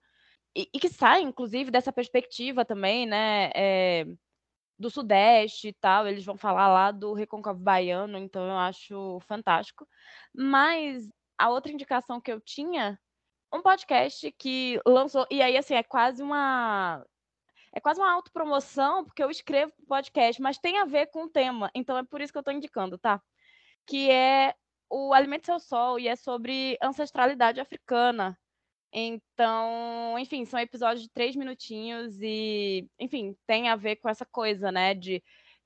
G: e, que sai, inclusive, dessa perspectiva também, né? É, do Sudeste e tal, eles vão falar lá do Recôncavo Baiano, então eu acho fantástico. Mas a outra indicação que eu tinha, um podcast que lançou, e aí assim, é quase uma é quase uma autopromoção, porque eu escrevo podcast, mas tem a ver com o tema, então é por isso que eu estou indicando, tá? Que é o Alimento Seu Sol e é sobre ancestralidade africana. Então, enfim, são episódios de três minutinhos e, enfim, tem a ver com essa coisa, né, de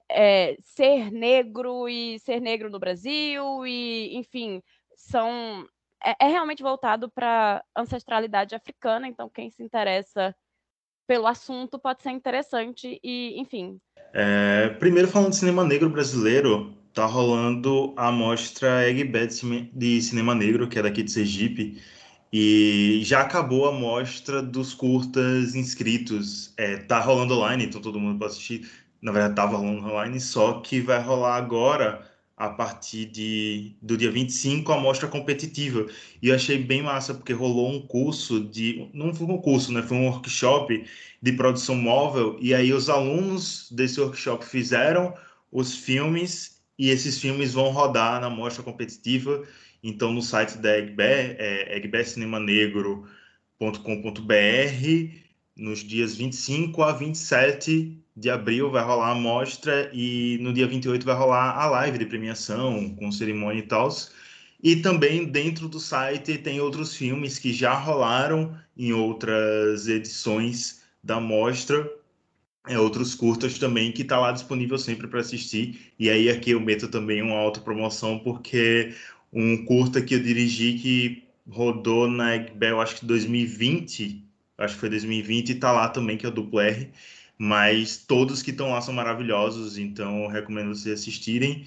G: é, ser negro e ser negro no Brasil e, enfim, são é, é realmente voltado para ancestralidade africana. Então, quem se interessa pelo assunto pode ser interessante e, enfim.
J: É, primeiro falando de cinema negro brasileiro, tá rolando a mostra Egbert de cinema negro, que é daqui de Sergipe, e já acabou a mostra dos curtas inscritos. É, tá rolando online, então todo mundo pode assistir. Na verdade, tava rolando online, só que vai rolar agora, a partir de, do dia 25, a mostra competitiva. E eu achei bem massa, porque rolou um curso de. Não foi um curso, né? Foi um workshop de produção móvel. E aí os alunos desse workshop fizeram os filmes e esses filmes vão rodar na mostra competitiva. Então, no site da Egber, é egbercinemanegro.com.br, nos dias 25 a 27 de abril vai rolar a mostra e no dia 28 vai rolar a live de premiação com cerimônia e tal. E também dentro do site tem outros filmes que já rolaram em outras edições da mostra é, outros curtas também que está lá disponível sempre para assistir. E aí aqui eu meto também uma autopromoção, porque um curta que eu dirigi que rodou na Egbel, acho que 2020, acho que foi 2020, e está lá também, que é o Duplo R. Mas todos que estão lá são maravilhosos, então recomendo vocês assistirem.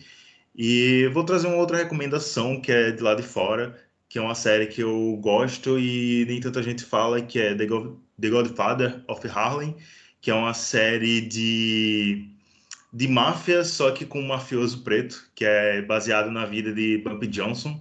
J: E vou trazer uma outra recomendação que é de lá de fora, que é uma série que eu gosto e nem tanta gente fala, que é The, God, The Godfather of Harlem que é uma série de, de máfia, só que com um mafioso preto, que é baseado na vida de Bumpy Johnson.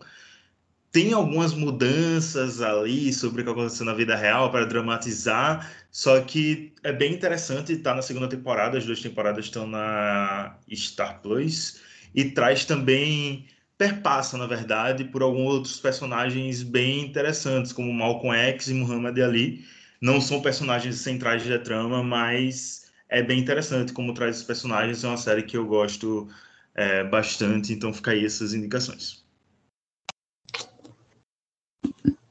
J: Tem algumas mudanças ali sobre o que aconteceu na vida real para dramatizar, só que é bem interessante, está na segunda temporada, as duas temporadas estão na Star Plus, e traz também perpassa, na verdade, por alguns outros personagens bem interessantes, como Malcolm X e Muhammad Ali. Não são personagens centrais da trama, mas é bem interessante como traz os personagens. É uma série que eu gosto é, bastante, então fica aí essas indicações.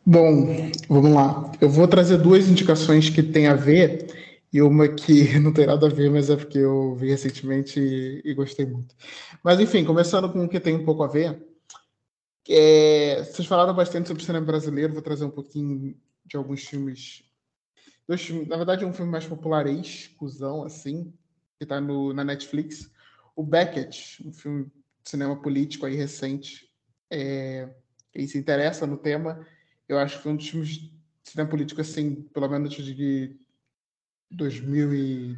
H: Bom, vamos lá. Eu vou trazer duas indicações que têm a ver e uma que (laughs) não tem nada a ver, mas é porque eu vi recentemente e, e gostei muito. Mas enfim, começando com o que tem um pouco a ver. É, vocês falaram bastante sobre o cinema brasileiro, vou trazer um pouquinho de alguns filmes. Dois na verdade, um filme mais popular, exclusão, assim, que está na Netflix. O Beckett, um filme de cinema político aí recente. É, quem se interessa no tema, eu acho que foi um dos filmes de cinema político, assim, pelo menos de 2000 e,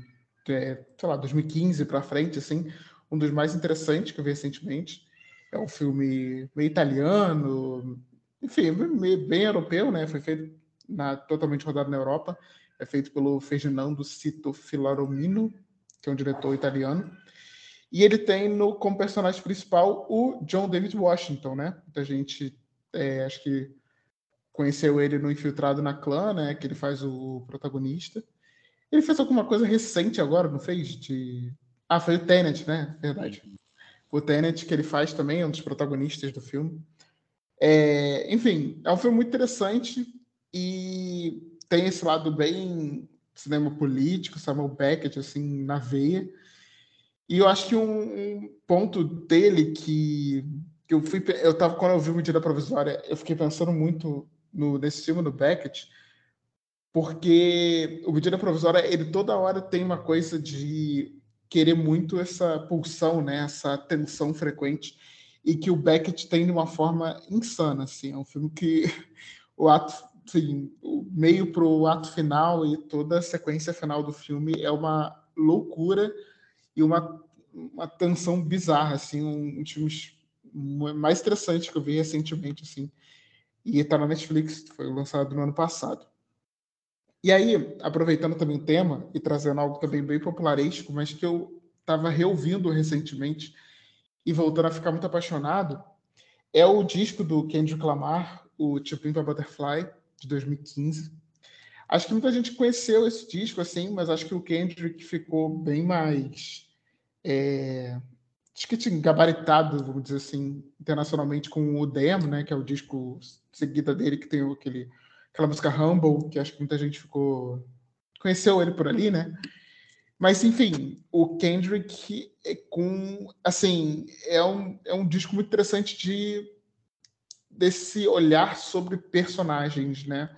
H: é, sei lá, 2015 para frente, assim, um dos mais interessantes que eu vi recentemente. É um filme meio italiano, enfim, meio, bem europeu, né? Foi feito na, totalmente rodado na Europa. É feito pelo Ferdinando Cito Filaromino, que é um diretor italiano. E ele tem no, como personagem principal o John David Washington, né? Muita gente, é, acho que conheceu ele no Infiltrado na Clã, né? Que ele faz o protagonista. Ele fez alguma coisa recente agora, não fez? De... Ah, foi o Tenet, né? Verdade. O Tenet, que ele faz também, é um dos protagonistas do filme. É... Enfim, é um filme muito interessante e tem esse lado bem cinema político, Samuel Beckett, assim, na veia. E eu acho que um, um ponto dele que, que eu fui... Eu tava, quando eu vi o Medida Provisória, eu fiquei pensando muito no, nesse filme do Beckett, porque o medida provisória ele toda hora tem uma coisa de querer muito essa pulsão, né, essa tensão frequente e que o Beckett tem de uma forma insana, assim, é um filme que (laughs) o ato, assim, o meio para o ato final e toda a sequência final do filme é uma loucura e uma, uma tensão bizarra, assim, um, um filme mais interessante que eu vi recentemente, assim, e está na Netflix, foi lançado no ano passado. E aí, aproveitando também o tema e trazendo algo também bem popularístico, mas que eu estava reouvindo recentemente e voltando a ficar muito apaixonado, é o disco do Kendrick Lamar, o Chipin para Butterfly, de 2015. Acho que muita gente conheceu esse disco, assim, mas acho que o Kendrick ficou bem mais. É, acho que tinha gabaritado, vamos dizer assim, internacionalmente com o Demo, né, que é o disco seguida dele, que tem aquele aquela música Humble, que acho que muita gente ficou. conheceu ele por ali, né? Mas, enfim, o Kendrick é com. Assim, é um, é um disco muito interessante de desse olhar sobre personagens, né?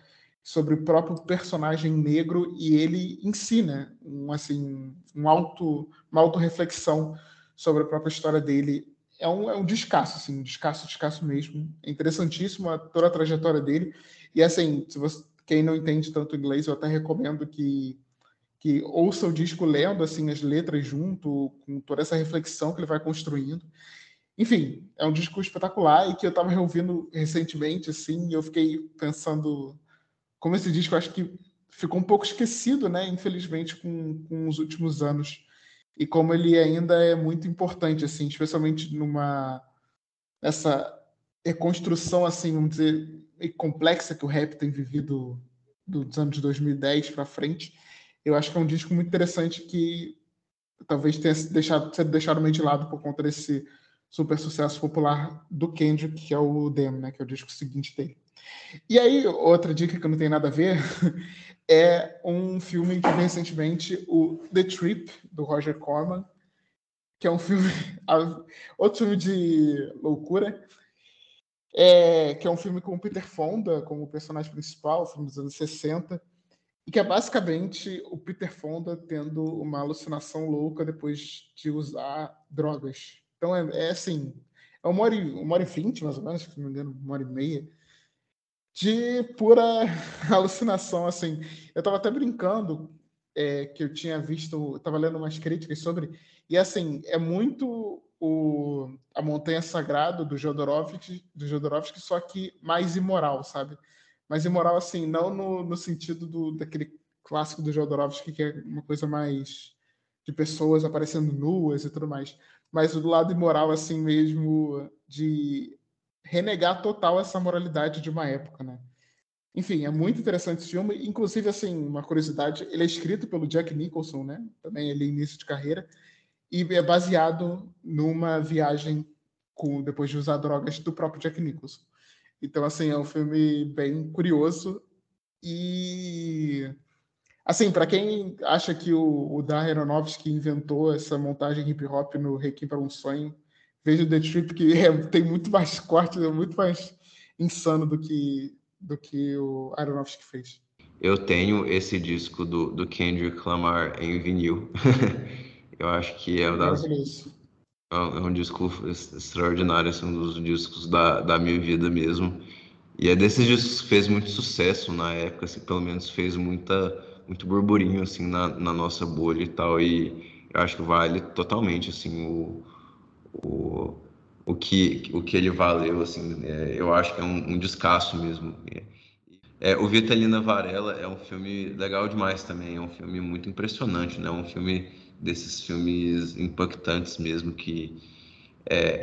H: Sobre o próprio personagem negro e ele ensina si, um, assim, um auto, uma auto-reflexão sobre a própria história dele. É um, é um descasso, assim, um descasso, descasso mesmo. É interessantíssimo toda a trajetória dele. E assim, se você, quem não entende tanto inglês, eu até recomendo que que ouça o disco lendo assim as letras junto com toda essa reflexão que ele vai construindo. Enfim, é um disco espetacular e que eu estava reouvindo recentemente assim, e eu fiquei pensando como esse disco acho que ficou um pouco esquecido, né, infelizmente com, com os últimos anos e como ele ainda é muito importante assim, especialmente numa essa reconstrução assim, vamos dizer, complexa que o rap tem vivido dos anos 2010 para frente. Eu acho que é um disco muito interessante que talvez tenha deixado, sido deixado meio de lado por conta desse super sucesso popular do Kendrick, que é o Demo, né, que é o disco seguinte dele. E aí, outra dica que não tem nada a ver (laughs) é um filme que recentemente, o The Trip, do Roger Corman, que é um filme, (laughs) outro filme de loucura, é, que é um filme com o Peter Fonda como personagem principal, filme dos anos 60, e que é basicamente o Peter Fonda tendo uma alucinação louca depois de usar drogas. Então é, é assim, é uma hora, e, uma hora e vinte, mais ou menos, se não me engano, uma hora e meia, de pura (laughs) alucinação, assim. Eu estava até brincando é, que eu tinha visto, estava lendo umas críticas sobre, e assim, é muito o, a Montanha Sagrada do Jodorowsky, do Jodorowsky, só que mais imoral, sabe? Mais imoral, assim, não no, no sentido do, daquele clássico do Jodorowsky, que é uma coisa mais de pessoas aparecendo nuas e tudo mais, mas do lado imoral, assim mesmo, de renegar total essa moralidade de uma época, né? Enfim, é muito interessante esse filme. Inclusive, assim, uma curiosidade, ele é escrito pelo Jack Nicholson, né? Também ele início de carreira. E é baseado numa viagem com depois de usar drogas do próprio Jack Nicholson. Então, assim, é um filme bem curioso e assim, para quem acha que o, o Darren Aronofsky inventou essa montagem hip hop no Requiem para um Sonho, veja o The Trip que é, tem muito mais (laughs) cortes, é muito mais insano do que do que o Aronofsky fez.
E: Eu tenho esse disco do, do Kendrick Lamar em vinil. (laughs) Eu acho que é, das, é um disco extraordinário, assim, um dos discos da, da minha vida mesmo. E é desses discos que fez muito sucesso na época, assim, pelo menos fez muita, muito burburinho assim, na, na nossa bolha e tal. E eu acho que vale totalmente assim, o, o, o, que, o que ele valeu. Assim, é, eu acho que é um, um descasso mesmo. É, o Vitalina Varela é um filme legal demais também, é um filme muito impressionante, né? um filme desses filmes impactantes mesmo que é,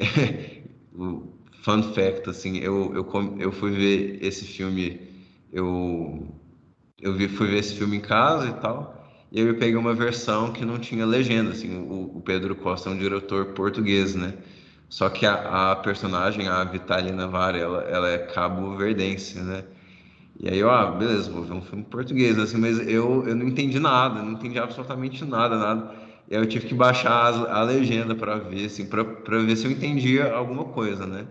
E: (laughs) o fun fact assim eu, eu eu fui ver esse filme eu eu vi, fui ver esse filme em casa e tal e eu peguei uma versão que não tinha legenda assim o, o Pedro Costa é um diretor português né só que a, a personagem a Vitalina Varela ela é cabo-verdense né e aí, ó, beleza, vou ver um filme português, assim, mas eu, eu não entendi nada, não entendi absolutamente nada, nada. E aí eu tive que baixar a, a legenda para ver, assim, para ver se eu entendia alguma coisa, né?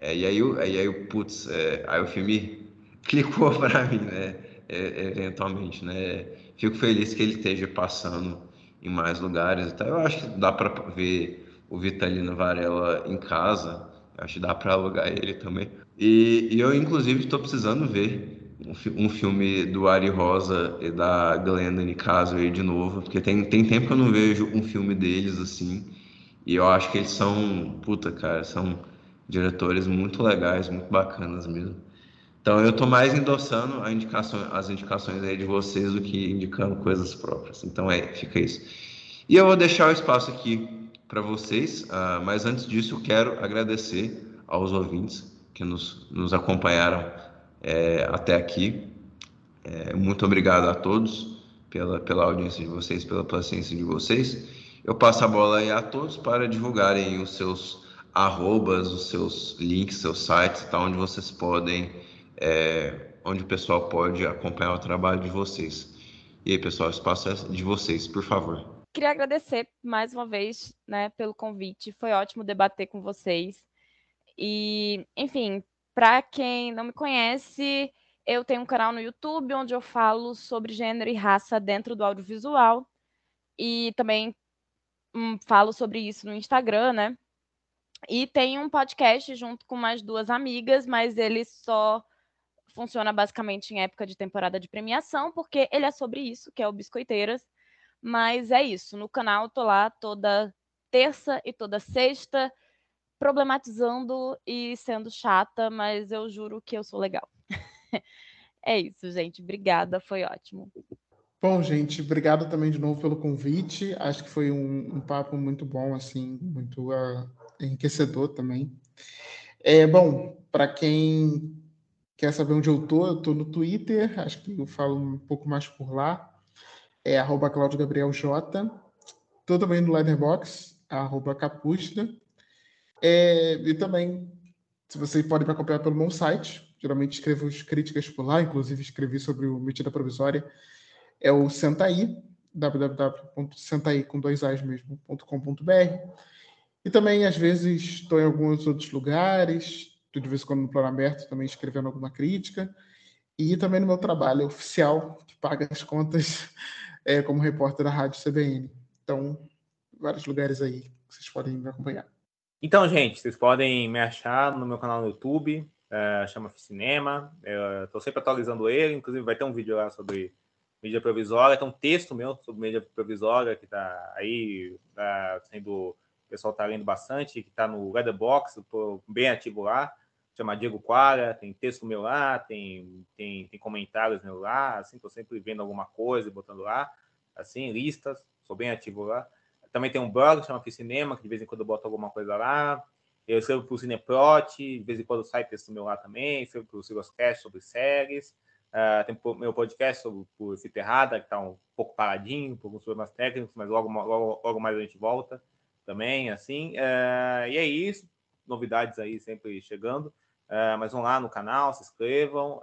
E: É, e aí, eu, aí, aí putz, é, aí o filme (laughs) clicou para mim, né? É, eventualmente, né? Fico feliz que ele esteja passando em mais lugares e tal. Eu acho que dá para ver o Vitalino Varela em casa. Eu acho que dá para alugar ele também. E, e eu, inclusive, estou precisando ver um, filme do Ari Rosa e da Glenda Caswell de novo, porque tem, tem tempo que eu não vejo um filme deles assim. E eu acho que eles são, puta, cara, são diretores muito legais, muito bacanas mesmo. Então eu tô mais endossando indicação, as indicações aí de vocês do que indicando coisas próprias. Então é, fica isso. E eu vou deixar o espaço aqui para vocês, uh, mas antes disso eu quero agradecer aos ouvintes que nos, nos acompanharam é, até aqui. É, muito obrigado a todos pela, pela audiência de vocês, pela paciência de vocês. Eu passo a bola aí a todos para divulgarem os seus arrobas, os seus links, seus sites, tá, onde vocês podem, é, onde o pessoal pode acompanhar o trabalho de vocês. E aí, pessoal, o espaço é de vocês, por favor.
G: Queria agradecer mais uma vez né, pelo convite. Foi ótimo debater com vocês. E, enfim, para quem não me conhece, eu tenho um canal no YouTube onde eu falo sobre gênero e raça dentro do audiovisual. E também hum, falo sobre isso no Instagram, né? E tem um podcast junto com mais duas amigas, mas ele só funciona basicamente em época de temporada de premiação, porque ele é sobre isso, que é o Biscoiteiras. Mas é isso, no canal tô lá toda terça e toda sexta problematizando e sendo chata, mas eu juro que eu sou legal. (laughs) é isso, gente. Obrigada, foi ótimo.
H: Bom, gente, obrigado também de novo pelo convite. Acho que foi um, um papo muito bom, assim, muito uh, enriquecedor também. É, bom, para quem quer saber onde eu tô, eu tô no Twitter, acho que eu falo um pouco mais por lá. É arroba Claudio Gabriel J. Tô também no Letterboxd, arroba Capusta. É, e também, se você pode me acompanhar pelo meu site, geralmente escrevo críticas por lá, inclusive escrevi sobre o medida provisória, é o Sentaí, www.sentaí. E também, às vezes, estou em alguns outros lugares, de vez em quando no plano aberto, também escrevendo alguma crítica. E também no meu trabalho oficial, que paga as contas (laughs) é, como repórter da Rádio CBN. Então, vários lugares aí que vocês podem me acompanhar.
I: Então, gente, vocês podem me achar no meu canal no YouTube, é, chama Cinema. Estou sempre atualizando ele, inclusive vai ter um vídeo lá sobre mídia provisória, tem um texto meu sobre mídia provisória que está aí, tá sendo, o pessoal está lendo bastante, que está no Letterboxd, bem ativo lá, chama Diego Quara, tem texto meu lá, tem, tem, tem comentários meu lá, assim, estou sempre vendo alguma coisa e botando lá, assim, listas, sou bem ativo lá. também tem um blog que chama Cinema, que de vez em quando eu boto alguma coisa lá. Eu escrevo para o Cineprot, de vez em quando sai texto meu lá também, escrevo para o Sigoscast sobre séries. Uh, tem meu podcast sobre Fita Errada, que está um pouco paradinho, por alguns problemas técnicos, mas logo, logo, logo mais a gente volta também, assim. Uh, e é isso, novidades aí sempre chegando. Uh, mas vão lá no canal, se inscrevam.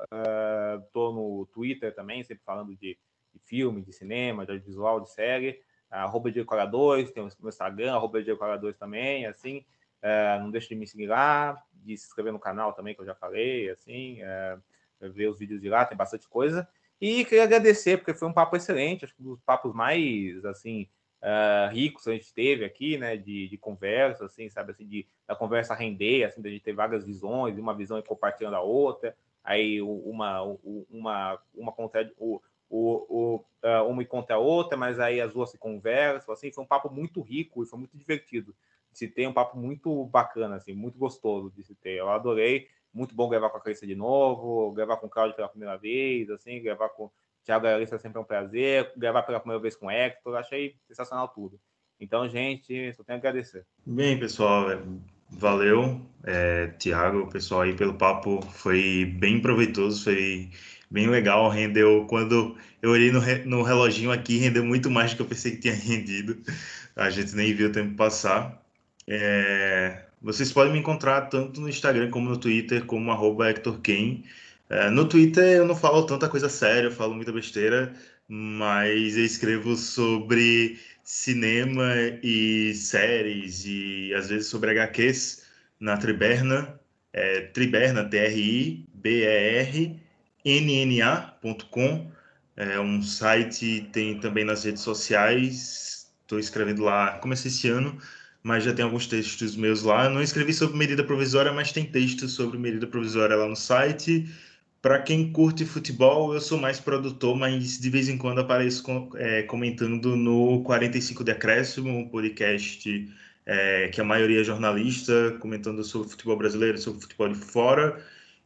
I: Estou no Twitter também, sempre falando de, de filme, de cinema, de audiovisual, de série. Arroba de 2 tem o meu Instagram, arroba de 2 também, assim. não deixe de me seguir lá, de se inscrever no canal também, que eu já falei, assim ver os vídeos de lá, tem bastante coisa. E queria agradecer, porque foi um papo excelente, acho que um dos papos mais, assim, uh, ricos a gente teve aqui, né, de, de conversa, assim, sabe, assim, de da conversa render, assim, a gente ter várias visões, uma visão compartilhando a outra, aí uma, uma, uma contra, o, o, o, uma contra a outra, mas aí as duas se conversam, assim, foi um papo muito rico e foi muito divertido de se ter, um papo muito bacana, assim, muito gostoso de se ter, eu adorei, muito bom gravar com a Clarissa de novo, gravar com o Claudio pela primeira vez, assim, gravar com o Thiago Larissa é sempre um prazer, gravar pela primeira vez com o Hector, achei sensacional tudo. Então, gente, só tenho a agradecer.
J: Bem, pessoal, é, valeu, é, Tiago, pessoal aí pelo papo, foi bem proveitoso, foi bem legal, rendeu, quando eu olhei no, no reloginho aqui, rendeu muito mais do que eu pensei que tinha rendido, a gente nem viu o tempo passar. É, vocês podem me encontrar tanto no Instagram como no Twitter, como arroba Hector Ken. É, no Twitter eu não falo tanta coisa séria, eu falo muita besteira, mas eu escrevo sobre cinema e séries e às vezes sobre HQs na Triberna, é, Triberna, T-R-I-B-E-R-N-N-A.com. É um site, tem também nas redes sociais. Estou escrevendo lá, comecei esse ano, mas já tem alguns textos meus lá. Não escrevi sobre medida provisória, mas tem textos sobre medida provisória lá no site. Para quem curte futebol, eu sou mais produtor, mas de vez em quando apareço com, é, comentando no 45 Decréscimo, um podcast é, que a maioria é jornalista, comentando sobre futebol brasileiro, sobre futebol de fora.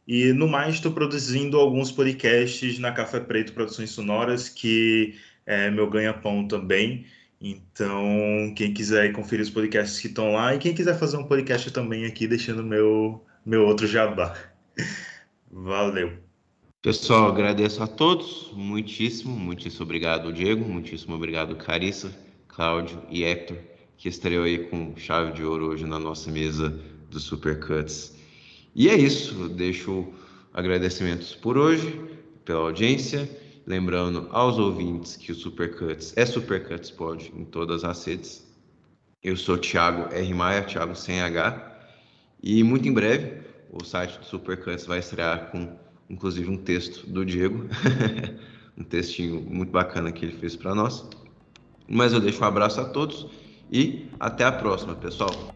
J: E no mais, estou produzindo alguns podcasts na Café Preto Produções Sonoras, que é meu ganha-pão também. Então, quem quiser conferir os podcasts que estão lá e quem quiser fazer um podcast também aqui, deixando meu, meu outro jabá. (laughs) Valeu.
E: Pessoal, agradeço a todos. Muitíssimo, muitíssimo obrigado, Diego. Muitíssimo obrigado, Carissa, Cláudio e Hector, que estreou aí com chave de ouro hoje na nossa mesa do Supercuts. E é isso. Deixo agradecimentos por hoje, pela audiência. Lembrando aos ouvintes que o Supercuts é Supercuts Pod em todas as redes. Eu sou Thiago R. Maia, Thiago sem H. E muito em breve o site do Supercuts vai estrear com inclusive um texto do Diego. (laughs) um textinho muito bacana que ele fez para nós. Mas eu deixo um abraço a todos e até a próxima, pessoal.